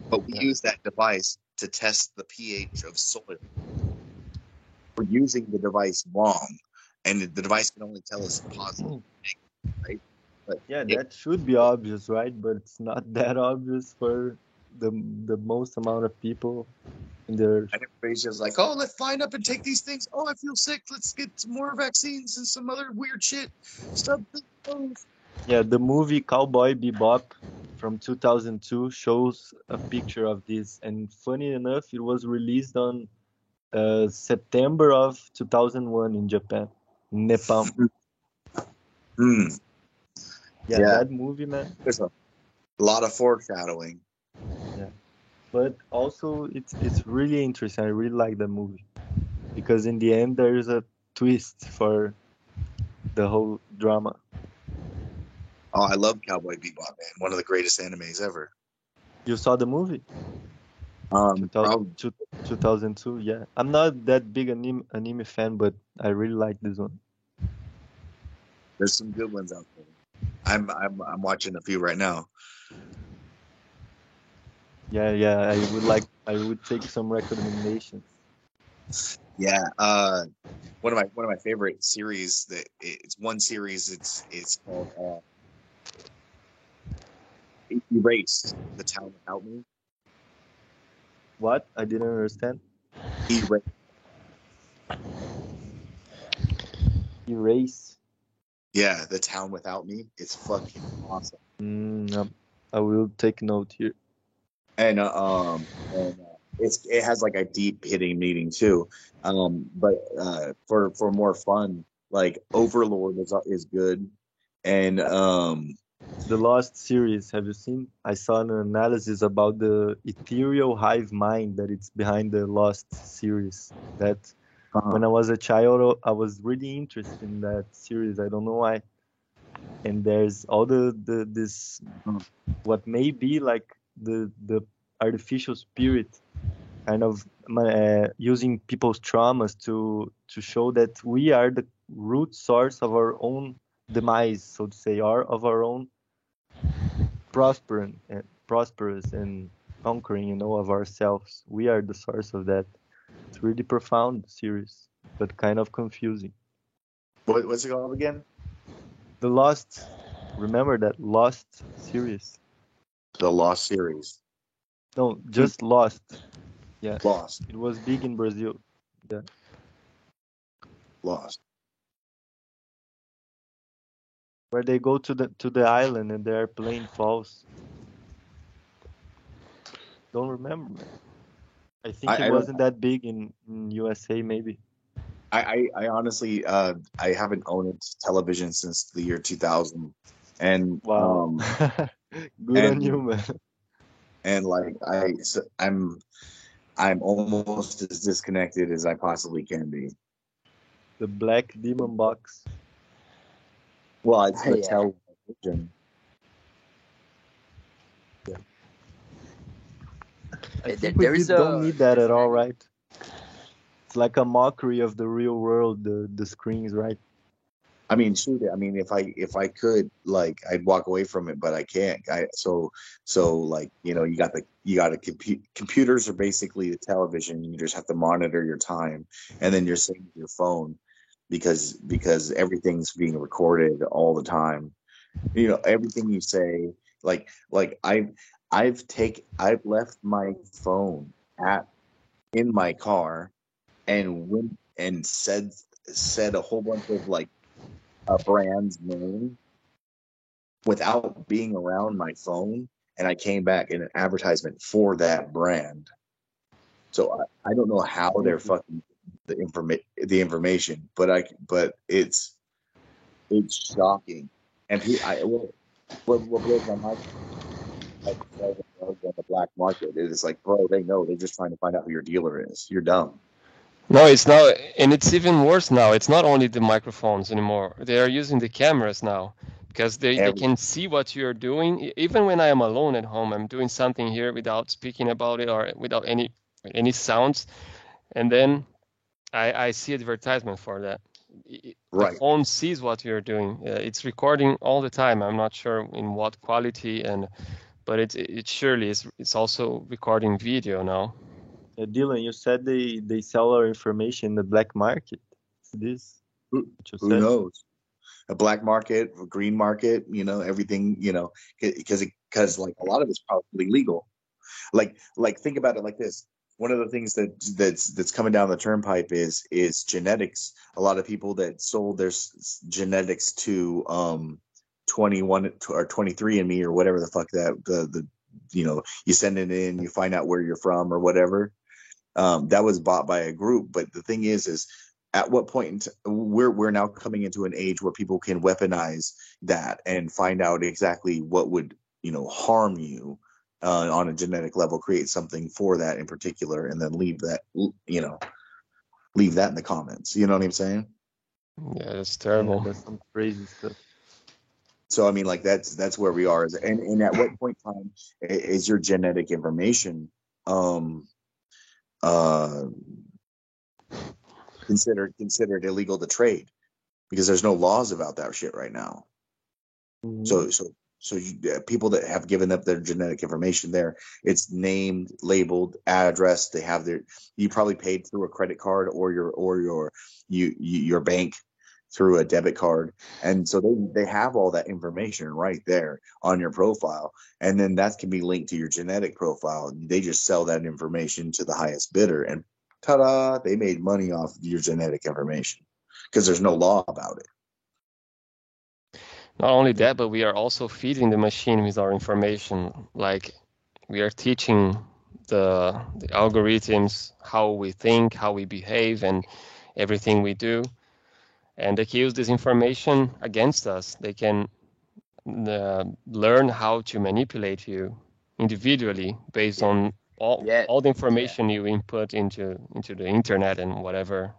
But we Yeah. use that device to test the pH of soil. We're using the device wrong, and the device can only tell us positive, hmm. right? But Yeah, it- that should be obvious, right? But it's not that obvious for the the most amount of people in their and everybody's just like, "Oh, let's line up and take these things. Oh, I feel sick. Let's get some more vaccines and some other weird shit stuff." Yeah, the movie Cowboy Bebop from 2002 shows a picture of this, and funny enough, it was released on uh, September of 2001 in Japan, Nepal. Hmm. Yeah, Yeah. that movie, man. There's a lot of foreshadowing. Yeah, But also, it's it's really interesting. I really like the movie because in the end, there is a twist for the whole drama. Oh, I love Cowboy Bebop, man. One of the greatest animes ever. You saw the movie? Um, 2000, two- 2002 yeah i'm not that big anime anime fan but i really like this one there's some good ones out there. I'm I'm I'm watching a few right now. yeah yeah i would like i would take some recommendations Yeah. Uh, one of my one of my favorite series that it's one series. It's it's called uh, Erased. The town without me. what i didn't understand Erased. erase Yeah, the town without me. It's fucking awesome. mm, i will take note here and uh, um and uh, it's it has like a deep hitting meaning too um but uh for for more fun like overlord is is good and um the lost series have you seen i saw an analysis about the ethereal hive mind that it's behind the lost series that when I was a child, I was really interested in that series. I don't know why. And there's all the, the this Mm. what may be like the the artificial spirit, kind of uh, using people's traumas to to show that we are the root source of our own demise, so to say, or of our own prospering and eh, prosperous and conquering, you know, of ourselves. We are the source of that. It's really profound series, but kind of confusing. what, what's it called again The Lost, remember that Lost series? the lost series No, just Lost. Yeah, lost it was big in Brazil. Yeah. Lost Where they go to the to the island and their plane falls. Don't remember. Man. I think I- it I wasn't that big in, in USA, maybe. I, I, I honestly uh I haven't owned television since the year 2000 and Wow. um Good on you, man. and like I so I'm I'm almost as disconnected as I possibly can be. The Black Demon Box. Well, it's the Yeah. television. I There- think we there is don't a- need that at all, right? It's like a mockery of the real world, the the screens, right? I mean, shoot. It. I mean, if I if I could, like, I'd walk away from it, but I can't. I so so like you know, you got the you got a compu- computers are basically the television. You just have to monitor your time, and then you're sitting with your phone. Because because everything's being recorded all the time. You know, everything you say, like like I I've take I've left my phone at in my car and went and said said a whole bunch of like a brand's name without being around my phone and I came back in an advertisement for that brand. So I, I don't know how they're mm-hmm. fucking the information the information, but I but it's it's shocking. And he, I what what blows my mind like the black market is like, bro, they know they're just trying to find out who your dealer is. You're dumb. No, it's now, and it's even worse now. It's not only the microphones anymore. They are using the cameras now because they, they can see what you're doing. Even when I am alone at home, I'm doing something here without speaking about it or without any any sounds, and then I, I see advertisement for that. Right. The phone sees what you're doing. Uh, it's recording all the time. I'm not sure in what quality, and but it it surely is. It's also recording video now. Yeah, Dylan, you said they they sell our information in the black market. Is this who, who knows? A black market, a green market, you know, everything, you know, because because like a lot of it's probably legal. Like like think about it like this. One of the things that that's that's coming down the turnpike is is genetics. A lot of people that sold their genetics to um 21 or 23 and me or whatever the fuck that the the you know you send it in you find out where you're from or whatever um, that was bought by a group. But the thing is, is at what point we're we're now coming into an age where people can weaponize that and find out exactly what would you know harm you uh, on a genetic level, create something for that in particular, and then leave that you know leave that in the comments. You know what I'm saying? Yeah, it's terrible. Yeah, that's some crazy stuff. So I mean, like that's that's where we are. And and at what point in time is your genetic information um uh, considered considered illegal to trade because there's no laws about that shit right now. Mm-hmm. So so so you, uh, people that have given up their genetic information there, it's named, labeled, address. They have their. You probably paid through a credit card or your or your you, you your bank through a debit card. And so they, they have all that information right there on your profile. And then that can be linked to your genetic profile. They just sell that information to the highest bidder and ta da, they made money off of your genetic information because there's no law about it. Not only that, but we are also feeding the machine with our information. Like we are teaching the, the algorithms how we think, how we behave, and everything we do and they can use this information against us. They can uh, learn how to manipulate you individually based on all yeah. all the information yeah. you input into into the internet and whatever.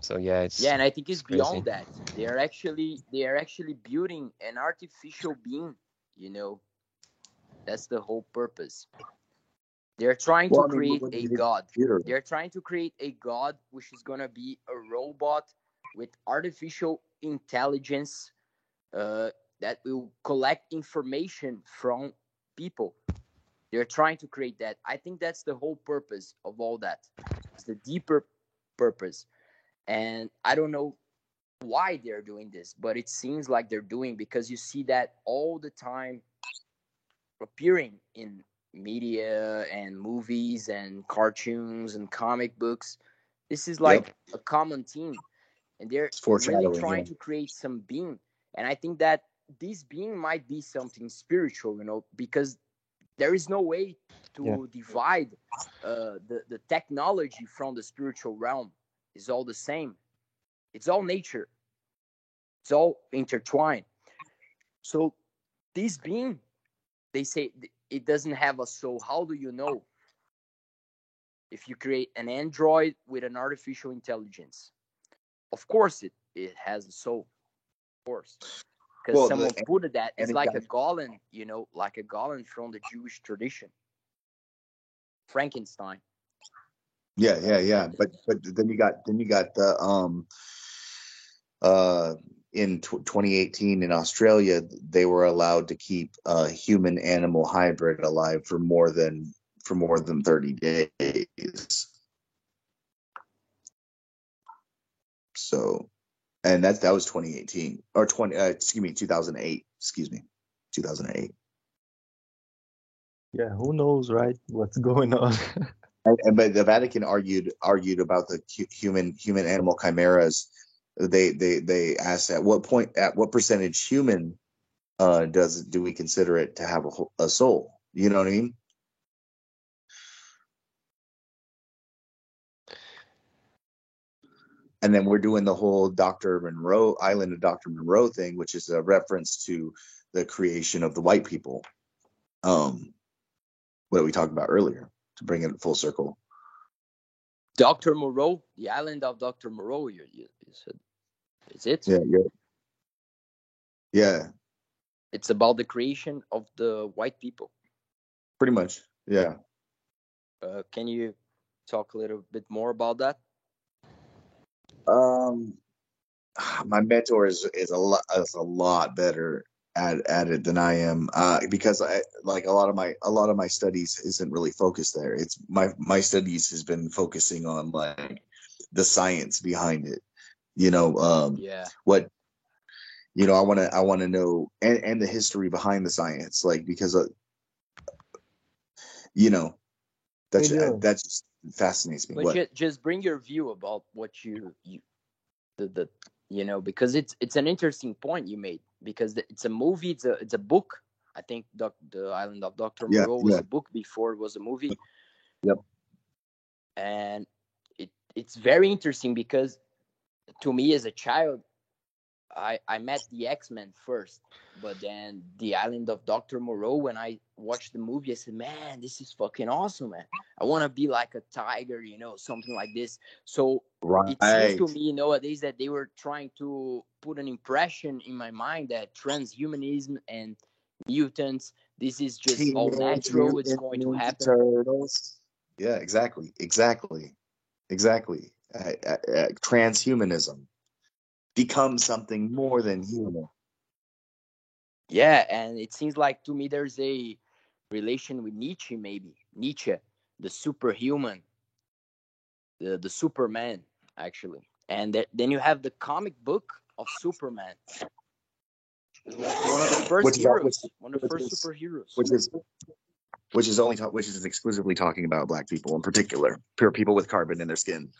So yeah, it's yeah, and I think it's, it's beyond that. They are actually they are actually building an artificial being. You know, that's the whole purpose. They're trying well, to I mean, create a god. They're trying to create a god which is gonna be a robot with artificial intelligence uh, that will collect information from people. They're trying to create that. I think that's the whole purpose of all that. It's the deeper purpose. And I don't know why they're doing this, but it seems like they're doing because you see that all the time appearing in media and movies and cartoons and comic books. This is like yep. a common theme and they're really trying yeah. to create some being and i think that this being might be something spiritual you know because there is no way to yeah. divide uh, the, the technology from the spiritual realm it's all the same. It's all nature. It's all intertwined. So this being they say it doesn't have a soul. How do you know if you create an android with an artificial intelligence? Of course it it has a soul. Of course. Because well, someone the, put it that it's like a golem you know like a golem from the jewish tradition. Frankenstein yeah yeah yeah but but then you got then you got the um uh in t- 2018 in Australia, they were allowed to keep a human animal hybrid alive for more than for more than 30 days. So, and that that was 2018 or 20. Uh, excuse me, 2008. Excuse me, 2008. Yeah, who knows, right? What's going on? And, but the Vatican argued argued about the human human animal chimeras. They they they asked at what point at what percentage human uh, does do we consider it to have a, a soul? You know what I mean? And then we're doing the whole Dr. Moreau Island of Dr. Moreau thing, which is a reference to the creation of the white people. Um, what we talked about earlier to bring it full circle. Dr. Moreau, the island of Dr. Moreau, you, you, you said. Is it? Yeah, yeah. Yeah, It's about the creation of the white people. pretty much. Yeah. Uh, can you talk a little bit more about that? Um my mentor is is a lot is a lot better at at it than I am. Uh because I like a lot of my a lot of my studies isn't really focused there. It's my my studies has been focusing on like the science behind it. You know, um Yeah. what you know i want to i want to know and and the history behind the science like because uh, you know that's Hey, Dylan. that just fascinates me But what just bring your view about what you, you the, the you know because it's it's an interesting point you made because it's a movie it's a it's a book I think doc, the Island of Doctor Yeah, Moreau was yeah. a book before it was a movie. Yep. And it it's very interesting because to me as a child I I met the X-Men first but then the Island of Doctor Moreau when I watched the movie I said man this is fucking awesome man I want to be like a tiger, you know, something like this. So right it seems to me nowadays that they were trying to put an impression in my mind that transhumanism and mutants, this is just all natural. It's going to happen. Turtles. yeah exactly exactly exactly uh, uh, uh, transhumanism becomes something more than human Yeah, and it seems like to me there's a relation with Nietzsche, maybe Nietzsche, the superhuman, the the Superman, actually. And th- then you have the comic book of Superman. One of the first Which heroes, which- one of the first is- superheroes. which is which is only ta- which is exclusively talking about black people in particular pure people with carbon in their skin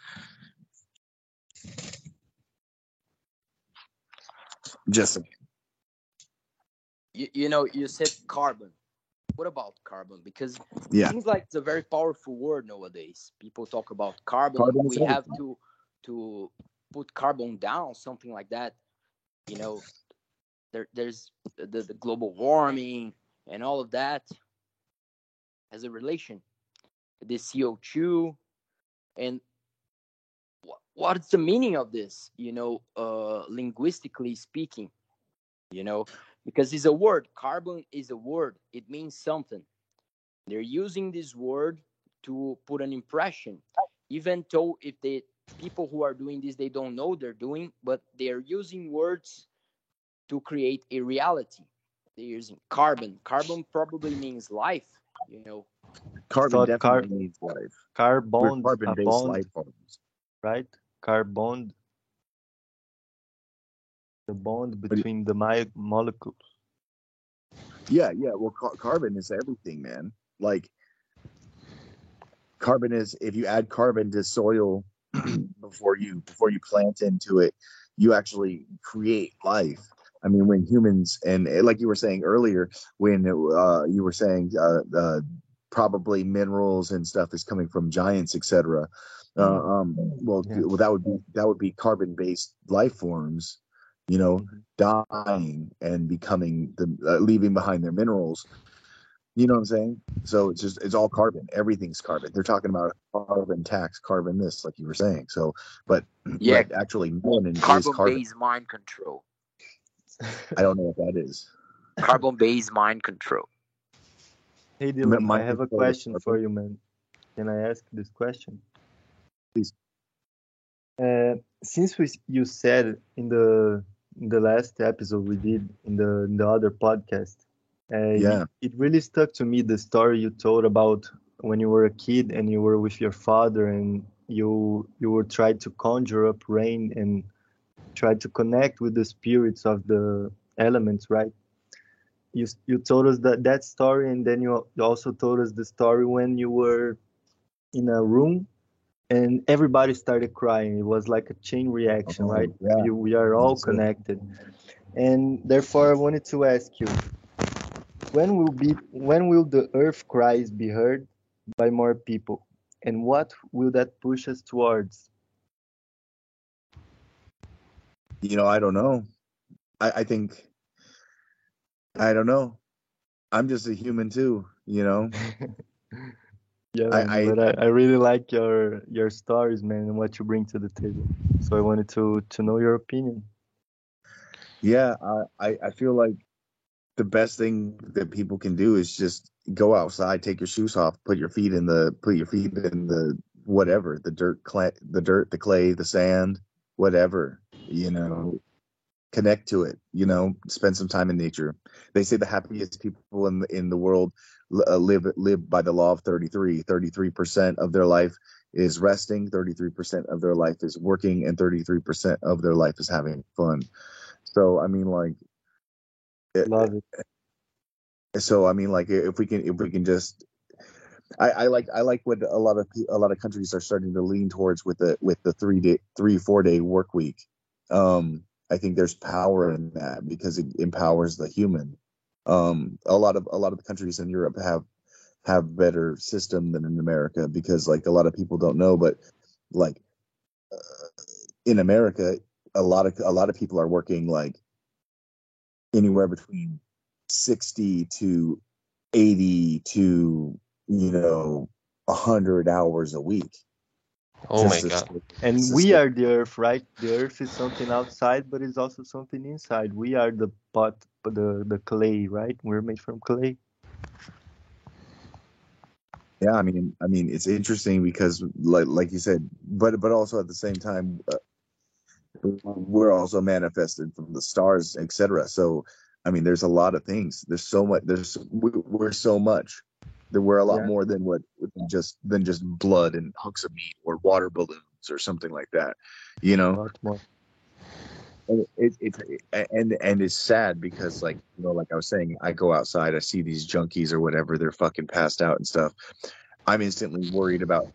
just you, you know, you said carbon. What about carbon? Because Yeah. it seems like it's a very powerful word nowadays. People talk about carbon. Carbon we have to to put carbon down, something like that. You know, there there's the, the global warming and all of that has a relation. The CO2 and what, what's the meaning of this? You know, uh, linguistically speaking, you know, because it's a word. Carbon is a word. It means something. They're using this word to put an impression, even though if the people who are doing this they don't know they're doing, but they are using words to create a reality. They're using carbon. Carbon probably means life. You know, carbon thought definitely car- needs life Car We're bond, a carbon-based bond, life forms right? Car bond. The bond between the mi- molecules. yeah yeah well ca- carbon is everything man like carbon is if you add carbon to soil before you before you plant into it you actually create life. I mean when humans and eh, like you were saying earlier when uh, you were saying uh, uh, probably minerals and stuff is coming from giants etc uh, um, well, Yeah. well that would be that would be carbon based life forms you know dying and becoming the uh, leaving behind their minerals you know what i'm saying so it's just it's all carbon everything's carbon they're talking about carbon tax carbon this like you were saying so but Yeah. but actually melanin is carbon carbon based mind control. i don't know what that is Carbon based mind control. Hey meant Dylan, I have a question for you, man. Can I ask this question? Please. Uh, since we, you said in the in the last episode we did in the in the other podcast, uh, Yeah. it, it really stuck to me the story you told about when you were a kid and you were with your father and you you were trying to conjure up rain and try to connect with the spirits of the elements, right? You you told us that that story, and then you, you also told us the story when you were in a room and everybody started crying. It was like a chain reaction, oh, right? Yeah. We, we are all connected, and therefore I wanted to ask you, when will be when will the Earth cries be heard by more people, and what will that push us towards? You know, I don't know. I, I think I don't know. I'm just a human too, you know. yeah, I, but I, I, really like your your stories, man, and what you bring to the table. So I wanted to to know your opinion. Yeah, I I feel like the best thing that people can do is just go outside, take your shoes off, put your feet in the put your feet in the whatever, the dirt, clay, the dirt, the clay, the sand, whatever, you know, connect to it, you know, spend some time in nature. They say the happiest people in the, in the world uh, live live by the law of 33. 33% of their life is resting, 33% of their life is working and 33% of their life is having fun. So I mean like Love it. Eh, so I mean, like, if we can, if we can just, I, I like, I like what a lot of a lot of countries are starting to lean towards with the with the three day, three four day work week. Um, I think there's power in that because it empowers the human. Um, a lot of a lot of the countries in Europe have have better system than in America because like a lot of people don't know, but like uh, in America, a lot of a lot of people are working like anywhere between 60 to 80 to you know 100 hours a week. Oh my god. and we are the earth right? The earth is something outside but it's also something inside. We are the pot the the clay right? We're made from clay. Yeah i mean i mean it's interesting because like like you said but but also at the same time uh, we're also manifested from the stars, etc. So, I mean, there's a lot of things. There's so much. There's we're so much that we're a lot yeah. more than what than just than just blood and hunks of meat or water balloons or something like that. You know. It, it, it, and and it's sad because like you know like I was saying I go outside I see these junkies or whatever they're fucking passed out and stuff I'm instantly worried about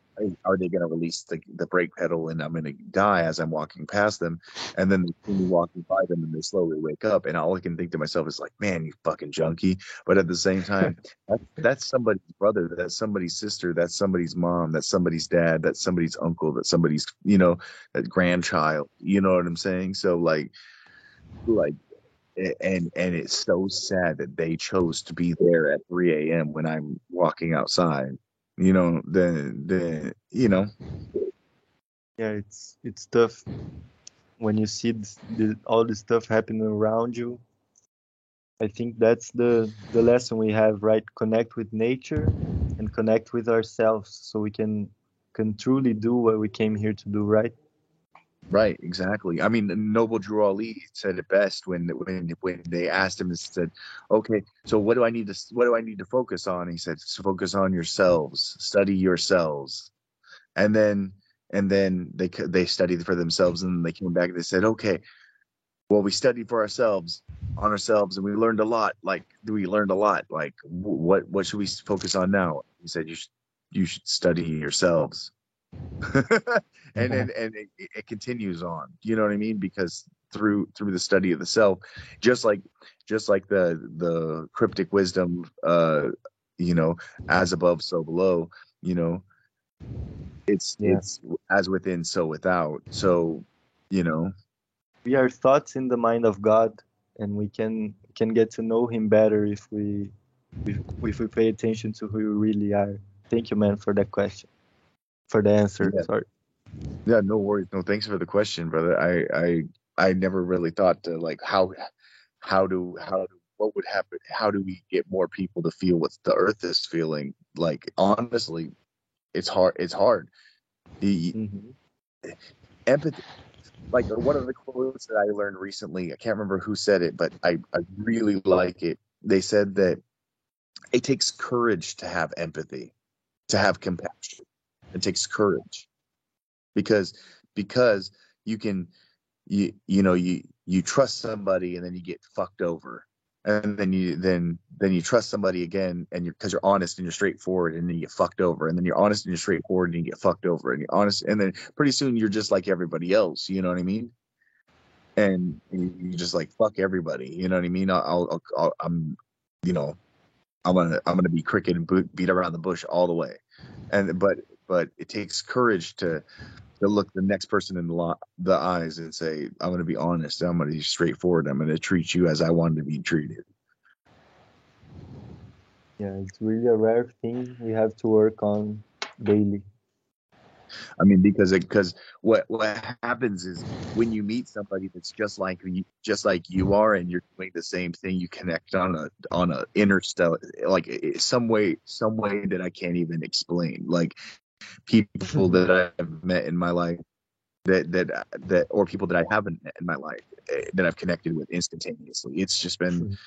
are they going to release the, the brake pedal and I'm going to die as I'm walking past them. And then they see me walking by them and they slowly wake up. And all I can think to myself is like, man, you fucking junkie. But at the same time, that's, that's somebody's brother. That's somebody's sister. That's somebody's mom. That's somebody's dad. That's somebody's uncle. That's somebody's, you know, that grandchild. You know what I'm saying? So like, like, and and it's so sad that they chose to be there at 3 a.m. when I'm walking outside you know the the you know. Yeah it's it's tough when you see this, the, all this stuff happening around you. I think that's the the lesson we have right? Connect with nature and connect with ourselves so we can can truly do what we came here to do right Right, exactly. I mean, Noble Drew Ali said it best when when when they asked him and said, "Okay, so what do I need to what do I need to focus on?" He said, "Focus on yourselves, study yourselves," and then and then they they studied for themselves, and they came back and they said, "Okay, well, we studied for ourselves on ourselves, and we learned a lot. Like, we learned a lot. Like, what what should we focus on now?" He said, "You should you should study yourselves." and and, and it, it, continues on you know what i mean? Because through through the study of the self just like just like the the cryptic wisdom uh you know as above so below you know? It's yeah. it's as within so without. So you know? We are thoughts in the mind of god and we can can get to know him better if we if, if we pay attention to who we really are. Thank you man for that question for the answer yeah. sorry yeah, no worries. No, thanks for the question, brother. I I I never really thought to like how how do how do what would happen? How do we get more people to feel what the earth is feeling? Like honestly, it's hard. It's hard. The mm-hmm. empathy. Like one of the quotes that I learned recently, I can't remember who said it, but I, I really like it. They said that it takes courage to have empathy, to have compassion. It takes courage. Because because you can you you know you you trust somebody and then you get fucked over. And then you then then you trust somebody again and you're because you're honest and you're straightforward and then you get fucked over. And then you're honest and you're straightforward and you get fucked over. And you're honest and then pretty soon you're just like everybody else you know what i mean? And you just like fuck everybody you know what i mean? I'll, I'll, I'll i'm you know i'm gonna i'm gonna be cricket and boot, beat around the bush all the way. And but but it takes courage to to look the next person in the, lo- the eyes and say, I'm going to be honest. I'm going to be straightforward. I'm going to treat you as I wanted to be treated. Yeah, it's really a rare thing we have to work on daily. I mean, because it because what what happens is when you meet somebody that's just like you, just like you are, and you're doing the same thing, you connect on a on a interstellar like some way some way that I can't even explain. Like people that I've met in my life that that that or people that I haven't met in my life eh, that I've connected with instantaneously. It's just been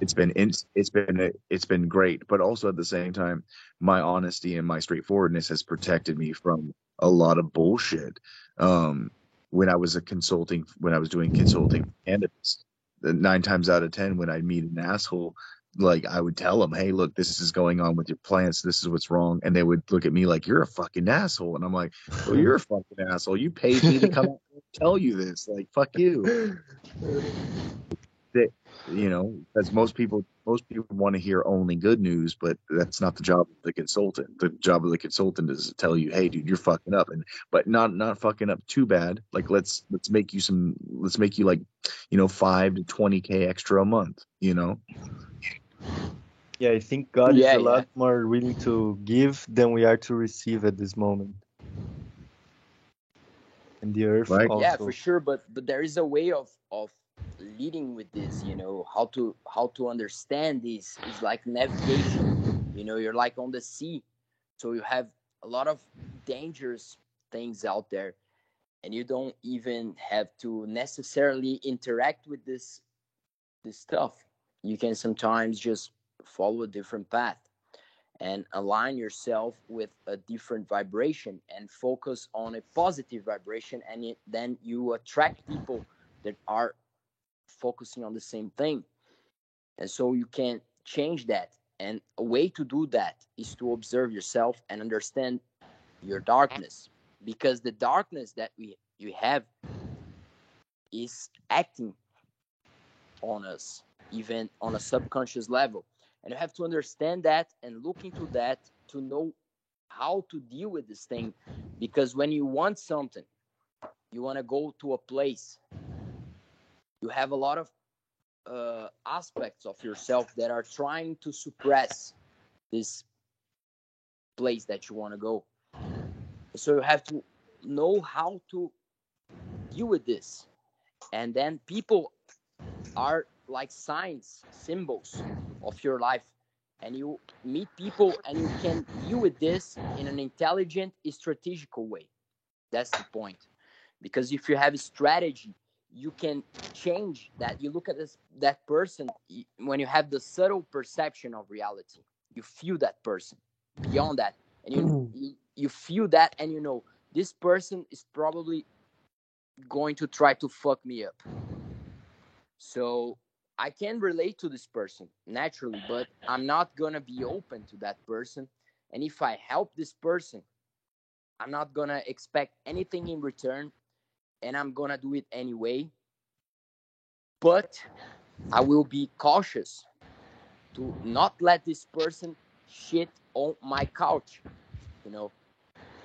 it's been it's been it's been great, but also at the same time, my honesty and my straightforwardness has protected me from a lot of bullshit. Um, when I was a consulting, when I was doing consulting candidates, nine times out of ten, when I meet an asshole, like I would tell them, "Hey, look, this is going on with your plants. This is what's wrong," and they would look at me like, "You're a fucking asshole," and I'm like, "Well, you're a fucking asshole. You paid me to come and tell you this. Like, fuck you." That you know, because most people most people want to hear only good news, but that's not the job of the consultant. The job of the consultant is to tell you, "Hey, dude, you're fucking up," and but not not fucking up too bad. Like, let's let's make you some, let's make you like, you know, five to twenty k extra a month. You know. Yeah, I think God Yeah, is a yeah. lot more willing to give than we are to receive at this moment. And the earth Right. also. yeah for sure but but there is a way of of leading with this you know how to how to understand this is like navigation you know you're like on the sea so you have a lot of dangerous things out there and you don't even have to necessarily interact with this this stuff you can sometimes just follow a different path and align yourself with a different vibration and focus on a positive vibration and it, then you attract people that are focusing on the same thing. And so you can change that. And a way to do that is to observe yourself and understand your darkness because the darkness that we you have is acting on us even on a subconscious level. And you have to understand that and look into that to know how to deal with this thing. Because when you want something you want to go to a place. You have a lot of uh, aspects of yourself that are trying to suppress this place that you want to go. So you have to know how to deal with this. And then people are like signs symbols of your life. And you meet people and you can deal with this in an intelligent strategical way. That's the point. Because if you have a strategy you can change that. You look at this that person when you have the subtle perception of reality you feel that person beyond that. And you mm-hmm. you, you feel that and you know this person is probably going to try to fuck me up. So I can relate to this person naturally, but I'm not gonna be open to that person. And if I help this person, I'm not gonna expect anything in return, and I'm gonna do it anyway. But I will be cautious to not let this person shit on my couch, you know.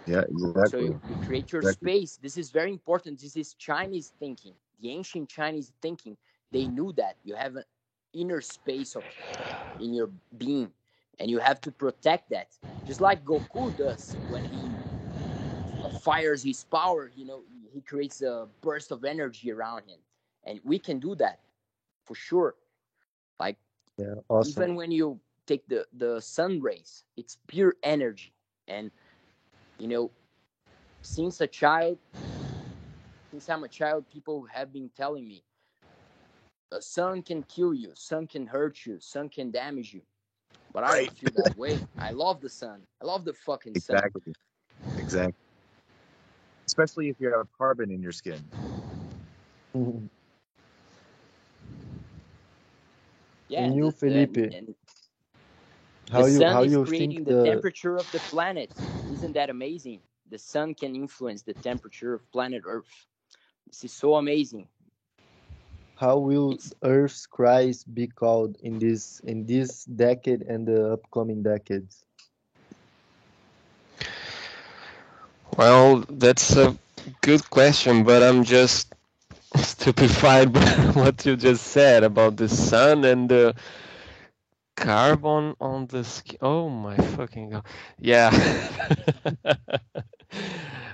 Yeah, So exactly. you, you create your Exactly. space. This is very important. This is Chinese thinking, the ancient Chinese thinking. They knew that you have an inner space of in your being, and you have to protect that. Just like Goku does when he uh, fires his power. You know, he creates a burst of energy around him, and we can do that for sure. Like Yeah, awesome. even when you take the the sun rays it's pure energy and you know since a child since i'm a child people have been telling me sun can kill you sun can hurt you sun can damage you but i Right. don't feel that way i love the sun i love the fucking sun Exactly. Exactly. Especially if you have carbon in your skin. Mm-hmm. Yeah, And you, the- the- Felipe, and How the you sun how is you creating the, the temperature of the planet. Isn't that amazing? The sun can influence the temperature of planet Earth. This is so amazing. How will Earth's Christ be called in this in this decade and the upcoming decades? Well, that's a good question, but I'm just stupefied by what you just said about the sun and the carbon on the skin. Oh my fucking god. Yeah.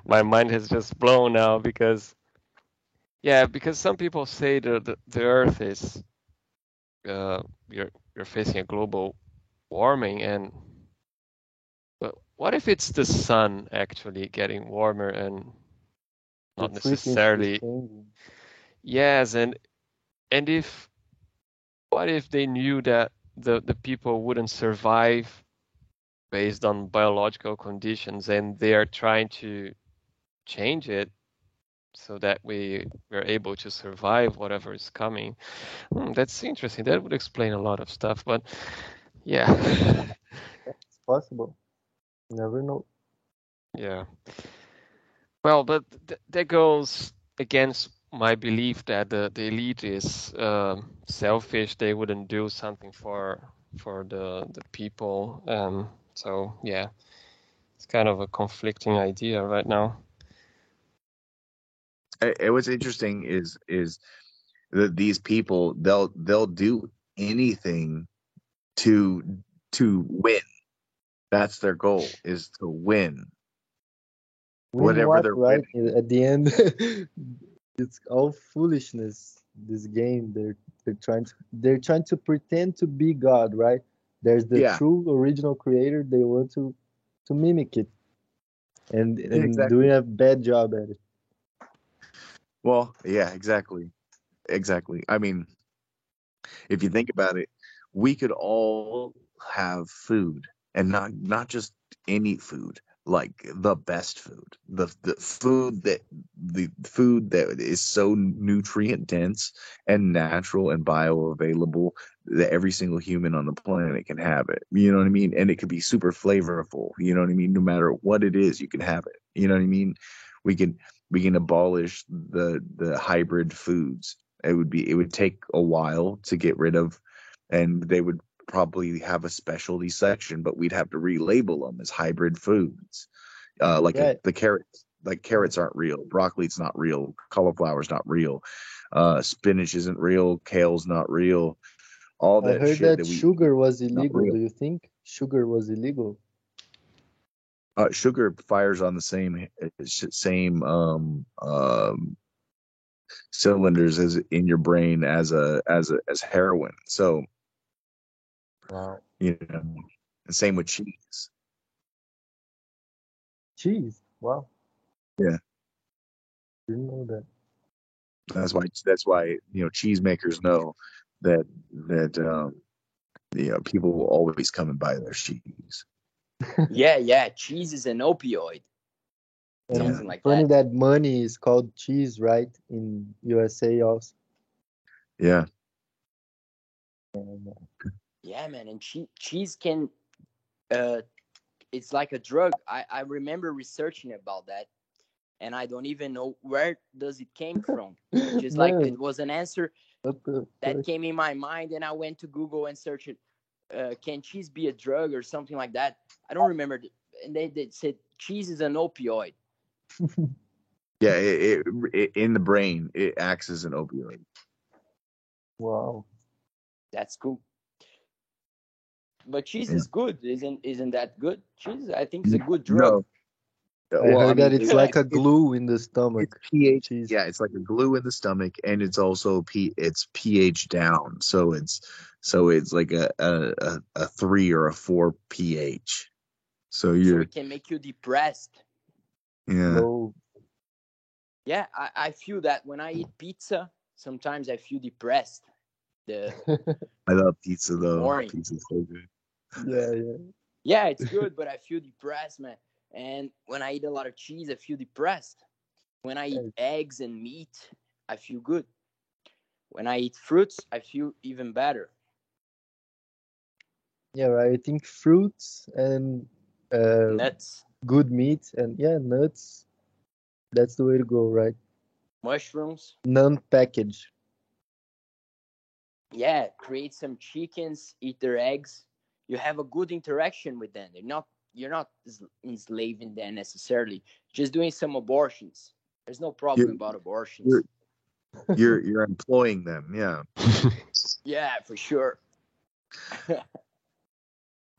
My mind has just blown now because yeah, because some people say that the, the earth is uh you're you're facing a global warming and but what if it's the sun actually getting warmer and not necessarily. Yes, and and if what if they knew that the the people wouldn't survive based on biological conditions and they are trying to change it so that we we're able to survive whatever is coming. Hmm, that's interesting. That would explain a lot of stuff, but yeah. It's possible. Never know. Yeah. Well, but th that goes against my belief that the, the elite is um selfish. They wouldn't do something for for the the people. Um, so yeah, it's kind of a conflicting idea right now. And- what's interesting is is that these people they'll they'll do anything to to win. That's their goal is to win. Win Whatever what, they're right? At the end, it's all foolishness. This game, they're they're trying to they're trying to pretend to be God, right? There's the Yeah. true original creator. They want to to mimic it, and and exactly. doing a bad job at it. Well, yeah, exactly. Exactly. I mean, if you think about it, we could all have food and not not just any food, like the best food. The the food that the food that is so nutrient dense and natural and bioavailable that every single human on the planet can have it. You know what I mean? And it could be super flavorful. You know what I mean? No matter what it is, you can have it. You know what I mean? We can we can abolish the the hybrid foods. It would be it would take a while to get rid of, and they would probably have a specialty section, but we'd have to relabel them as hybrid foods. Uh, like Yeah. the carrots, like carrots aren't real, broccoli's not real, cauliflower's not real, uh, spinach isn't real, kale's not real. All I that heard shit that, that we sugar was illegal. Do you think sugar was illegal? Uh, sugar fires on the same same um, um, cylinders as in your brain as a as a as heroin. So Wow. you know, and same with cheese. Cheese. Wow. Yeah. Didn't know that. That's why that's why you know cheesemakers know that that um, you know people will always come and buy their cheese. Yeah, yeah. Cheese is an opioid. And Something like funny that. that money is called cheese, right? In USA also. Yeah, Yeah, man, and che- cheese can, uh, it's like a drug. I I remember researching about that, and I don't even know where does it came from. Just like it was an answer that came in my mind, and I went to Google and searched it. Uh, can cheese be a drug or something like that? I don't remember. And they, they said cheese is an opioid. yeah. It, it, it in the brain it acts as an opioid. Wow. That's cool. But cheese Yeah. is good, isn't isn't that good? Cheese, I think, is a good drug. No. I heard that mean, it's it- like a glue in the stomach. It's pH. Cheese. Yeah, it's like a glue in the stomach, and it's also p. It's pH down, so it's so it's like a a, a, a three or a four pH. So So you're it can make you depressed. yeah Low. Yeah, I, I feel that when I eat pizza, sometimes I feel depressed. The I love pizza though. Boring. Pizza's so good. yeah, yeah. yeah, it's good, but I feel depressed, man. And when I eat a lot of cheese, I feel depressed. When I eat eggs and meat, I feel good. When I eat fruits, I feel even better. Yeah, right. I think fruits and uh, Nuts, good meat and yeah, nuts. That's the way to go, right? mushrooms. Non-packaged. Yeah, create some chickens, eat their eggs. You have a good interaction with them. They're not you're not enslaving them necessarily. Just doing some abortions. There's no problem You're- about abortions. you're- You're you're employing them, yeah. Yeah, for sure.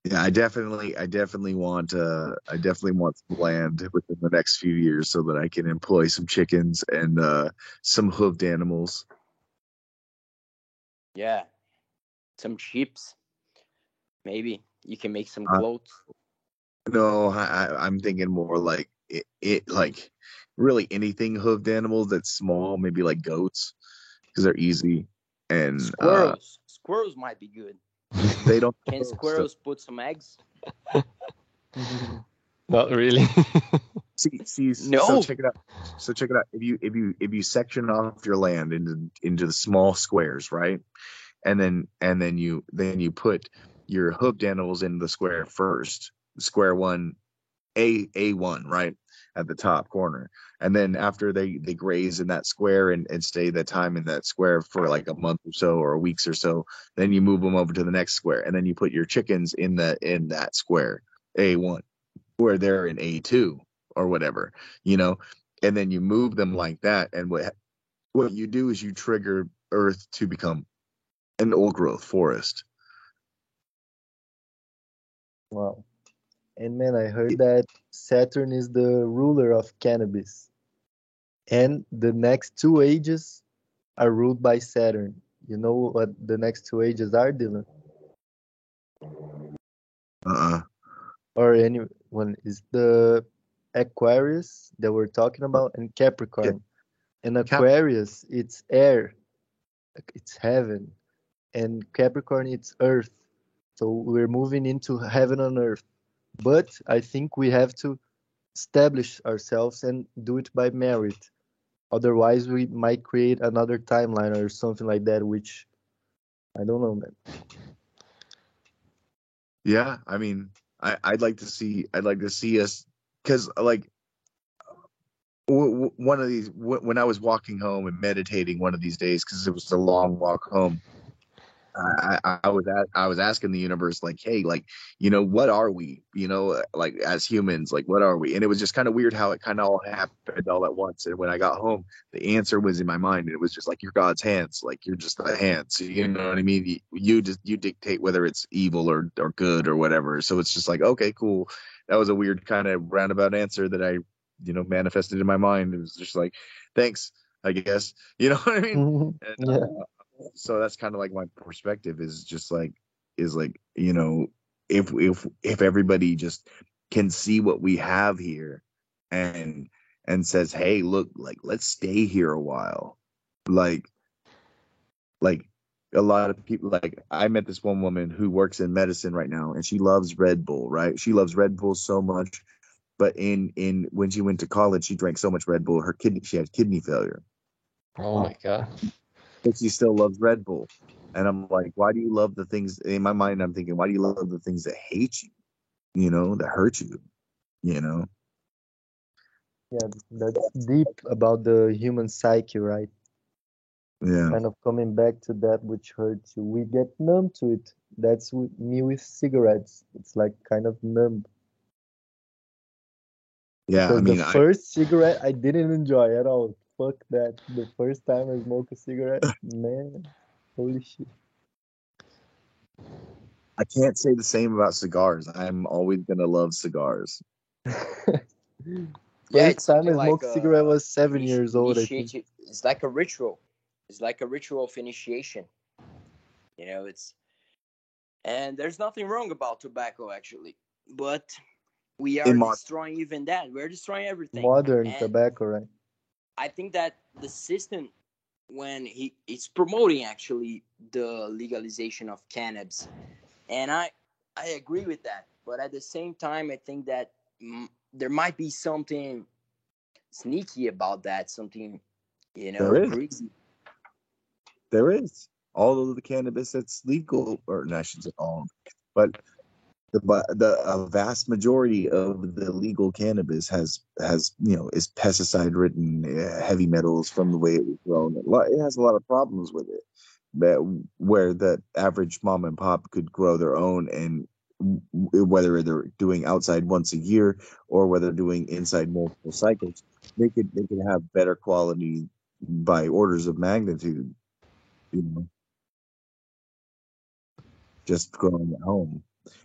Yeah, I definitely, I definitely want, uh, I definitely want some land within the next few years so that I can employ some chickens and uh, some hoofed animals. Yeah. Some chips. Maybe you can make some Uh, clothes. No, I, I- I'm thinking more like it, it, like really anything hoofed animals that's small, maybe like goats, because they're easy and uh, Squirrels. Squirrels might be good. They don't. Can squirrels put some eggs? Not really. See, see, so check it out. So check it out. If you if you if you section off your land into into the small squares, right? And then and then you then you put your hoofed animals in the square first, square one, a a one, right at the top corner, and then after they they graze in that square and and stay the time in that square for like a month or so or weeks or so, then you move them over to the next square, and then you put your chickens in the in that square, a one, where they're in a two or whatever, you know, and then you move them like that. And what what you do is you trigger Earth to become an old growth forest. Wow. And man, I heard that Saturn is the ruler of cannabis. And the next two ages are ruled by Saturn. You know what the next two ages are, Dylan? Uh-uh. Or anyone is the Aquarius that we're talking about and Capricorn. And Aquarius, it's air, it's heaven. And Capricorn, it's earth. So we're moving into heaven on earth. But I think we have to establish ourselves and do it by merit. Otherwise, we might create another timeline or something like that, which I don't know, man. Yeah, I mean, I, I'd like to see, I'd like to see us, because like one of these, when I was walking home and meditating one of these days, because it was a long walk home, I, I, was at, I was asking the universe, like, hey, like, you know, what are we? You know, like as humans, like, what are we? And it was just kind of weird how it kind of all happened all at once. And when I got home, the answer was in my mind, and it was just like, you're God's hands, like you're just the hands. You know what I mean? You, you just you dictate whether it's evil or or good or whatever. So it's just like, okay, cool. That was a weird kind of roundabout answer that I, you know, manifested in my mind. It was just like, thanks, I guess. You know what I mean? And, Yeah. uh, so that's kind of like my perspective is just like is like you know if if if everybody just can see what we have here and and says hey look like let's stay here a while like like a lot of people like i met this one woman who works in medicine right now and she loves red bull right she loves red bull so much but in in when she went to college she drank so much red bull her kidney she had kidney failure oh my god. But she still loves Red Bull. And I'm like, why do you love the things in my mind? I'm thinking, why do you love the things that hate you? You know, that hurt you. You know, Yeah, that's deep about the human psyche, right? yeah, Kind of coming back to that which hurts you. We get numb to it. That's with me with cigarettes. It's like kind of numb. yeah. Because I mean, the I, first cigarette I didn't enjoy at all. Fuck that. The first time I smoke a cigarette, man, holy shit. I can't say the same about cigars. I'm always gonna love cigars. Yeah, it's time I like smoked a cigarette uh, was seven years old. I think. It's like a ritual. It's like a ritual of initiation. You know, it's and there's nothing wrong about tobacco actually, but we are In mod- destroying even that. We're destroying everything. Modern And tobacco, right? I think that the system, when he is promoting actually the legalization of cannabis, and I I agree with that. But at the same time, I think that mm, there might be something sneaky about that, something You know, There is. crazy. There is all of the cannabis that's legal, or not, I should say all, but the but the a vast majority of the legal cannabis has has you know is pesticide ridden, uh, heavy metals from the way it was grown. It has a lot of problems with it. That where the average mom and pop could grow their own and whether they're doing outside once a year or whether they're doing inside multiple cycles, they could they could have better quality by orders of magnitude you know, just growing at home.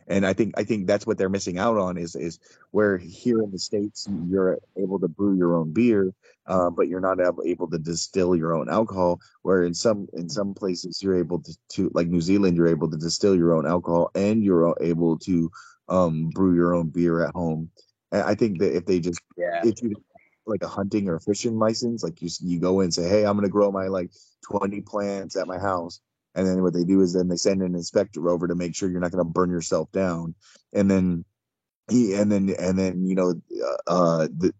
And I think I think that's what they're missing out on is is where here in the states you're able to brew your own beer, uh, but you're not able to distill your own alcohol. Where in some in some places you're able to, to like New Zealand, you're able to distill your own alcohol and you're able to um, brew your own beer at home. And I think that if they just Yeah. if you like a hunting or fishing license, like you you go in and say, hey, I'm gonna grow my like 20 plants at my house. And then what they do is then they send an inspector over to make sure you're not going to burn yourself down. And then he and then and then you know uh, uh the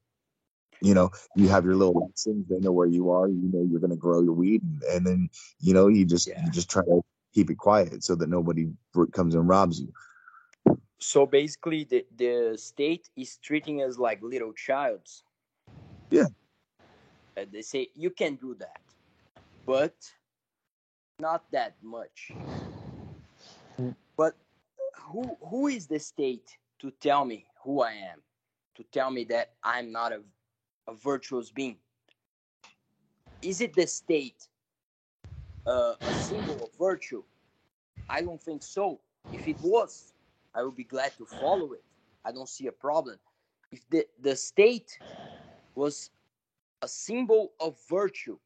you know you have your little license. They know where you are. You know you're going to grow your weed, and, and then you know you just Yeah. you just try to keep it quiet so that nobody comes and robs you. So basically, the, the state is treating us like little childs. Yeah. They say you can do that, but not that much. But who who is the state to tell me who I am? To tell me that I'm not a, a virtuous being? Is it the state uh, a symbol of virtue? I don't think so. If it was, I would be glad to follow it. I don't see a problem. If the, the state was a symbol of virtue,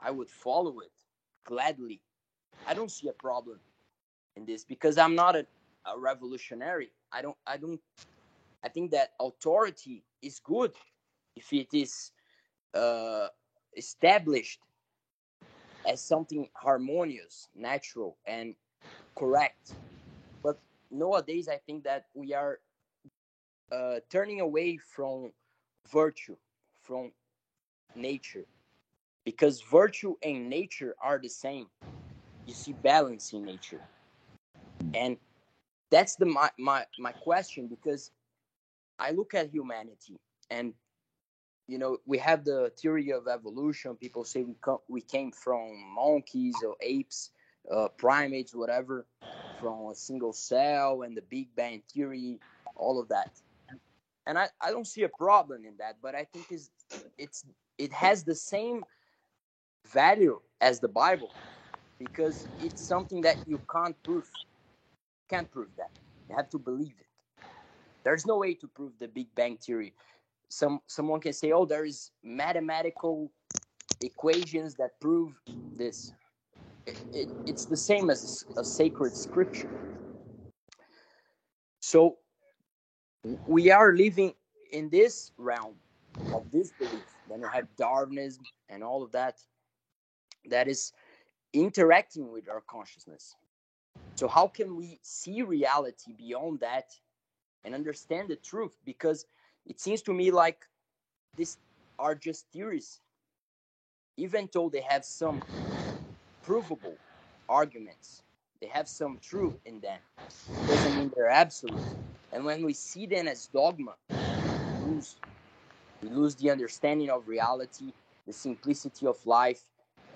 I would follow it gladly. I don't see a problem in this because I'm not a, a revolutionary. I don't I don't I think that authority is good if it is uh, established as something harmonious, natural, and correct. But nowadays, I think that we are uh, turning away from virtue, from nature, because virtue and nature are the same. You see balance in nature, and that's the my my, my question because I look at humanity and you know we have the theory of evolution. People say we come we came from monkeys or apes uh, primates whatever from a single cell and the big bang theory all of that. And i, I don't see a problem in that but i think it's, it's it has the same value as the bible because it's something that you can't prove can't prove that you have to believe it there's no way to prove the big bang theory some someone can say, "Oh, there is mathematical equations that prove this." It, it, it's the same as a sacred scripture. So we are living in this realm of this belief. Then you have Darwinism and all of that. That is interacting with our consciousness. So how can we see reality beyond that and understand the truth? Because it seems to me like these are just theories even though they have some provable arguments they have some truth in them doesn't mean they're absolute and when we see them as dogma we lose we lose the understanding of reality the simplicity of life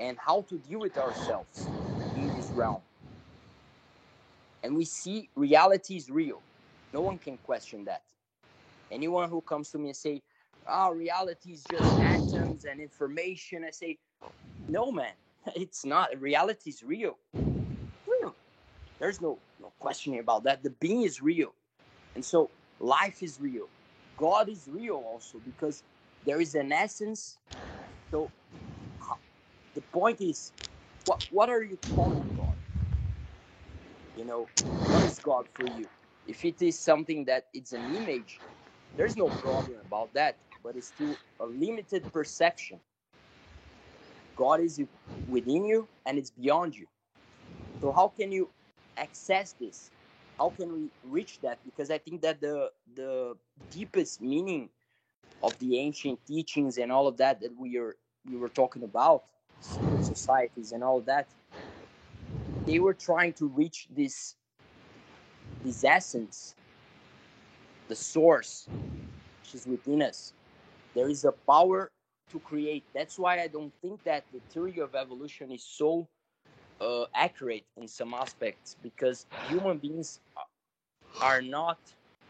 and how to deal with ourselves in this realm. And we see reality is real. No one can question that. Anyone who comes to me and say oh reality is just atoms and information i say no man it's not. Reality is real. Real. There's no no questioning about that. The being is real. And so life is real. God is real also because there is an essence. So the point is what what are you calling god? You know what is god for you? If it is something that it's an image there's no problem about that but it's still a limited perception. God is within you and it's beyond you. So how can you access this? How can we reach that? Because i think that the the deepest meaning of the ancient teachings and all of that that we are we were talking about, societies and all that, they were trying to reach this this essence, the source, which is within us. There is a power to create. That's why I don't think that the theory of evolution is so uh, accurate in some aspects because human beings are not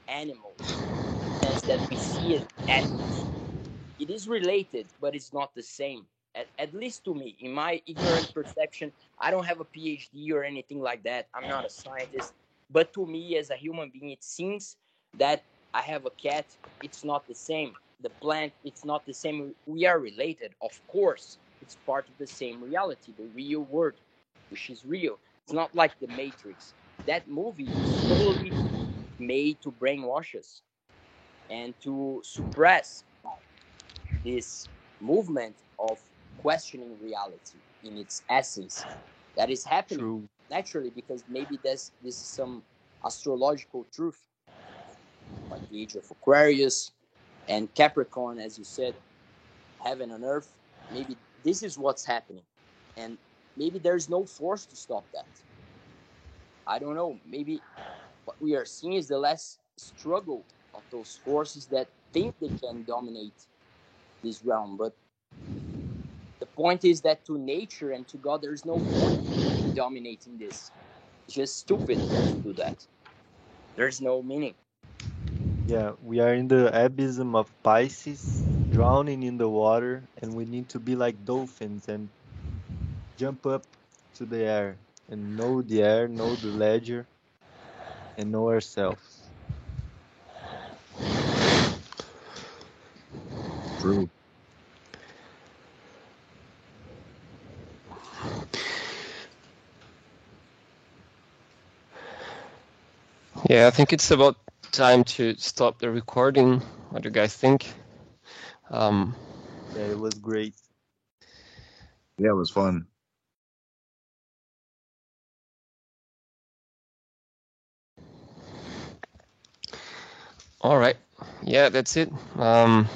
animals sense that we see it animals. It is related, but it's not the same. At, at least to me, in my ignorant perception, I don't have a PhD or anything like that. I'm not a scientist. But to me, as a human being, it seems that I have a cat. It's not the same. The plant, it's not the same. We are related, of course. It's part of the same reality, the real world, which is real. It's not like the Matrix. That movie is totally made to brainwash us and to suppress this movement of questioning reality in its essence that is happening True. naturally because maybe this this is some astrological truth like the age of aquarius and capricorn as you said heaven and earth maybe this is what's happening and maybe there's no force to stop that i don't know maybe what we are seeing is the less struggle of those forces that think they can dominate this realm. But point is that to nature and to God, there's no point in dominating this. It's just stupid to do that. There's no meaning. Yeah, we are in the abysm of Pisces, drowning in the water, and we need to be like dolphins and jump up to the air and know the air, know the ledger, and know ourselves. True. Yeah, I think it's about time to stop the recording. What do you guys think? Um, yeah, it was great. Yeah, it was fun. All right. Yeah, that's it. Um,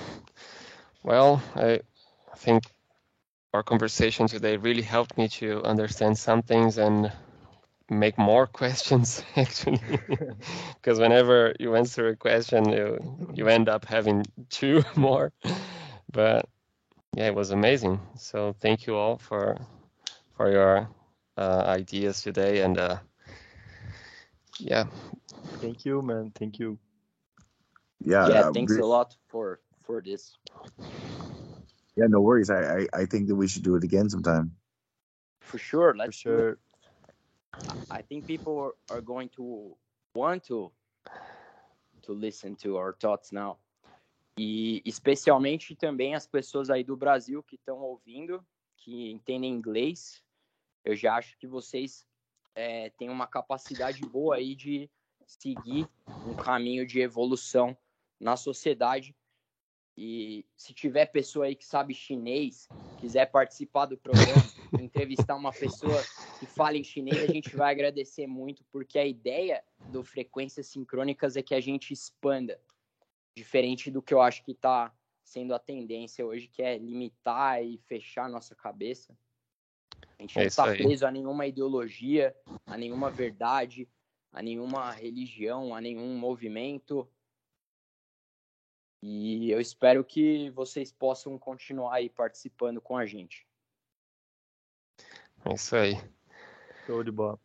well, I think our conversation today really helped me to understand some things and make more questions actually because whenever you answer a question you, you end up having two more but yeah it was amazing so thank you all for for your uh, ideas today and uh, yeah thank you man thank you yeah yeah thanks a lot for for this. Yeah, no worries. I, I, I think that we should do it again sometime. For sure. Let's For sure. I think people are going to want to to listen to our thoughts now. E especialmente também as pessoas aí do Brasil que estão ouvindo, que entendem inglês. Eu já acho que vocês é, têm uma capacidade boa aí de seguir um caminho de evolução na sociedade e se tiver pessoa aí que sabe chinês, quiser participar do programa, entrevistar uma pessoa que fala em chinês, a gente vai agradecer muito, porque a ideia do Frequências Sincrônicas é que a gente expanda, diferente do que eu acho que está sendo a tendência hoje, que é limitar e fechar a nossa cabeça. A gente não está preso a nenhuma ideologia, a nenhuma verdade, a nenhuma religião, a nenhum movimento. E eu espero que vocês possam continuar aí participando com a gente. É isso aí. Show de bola.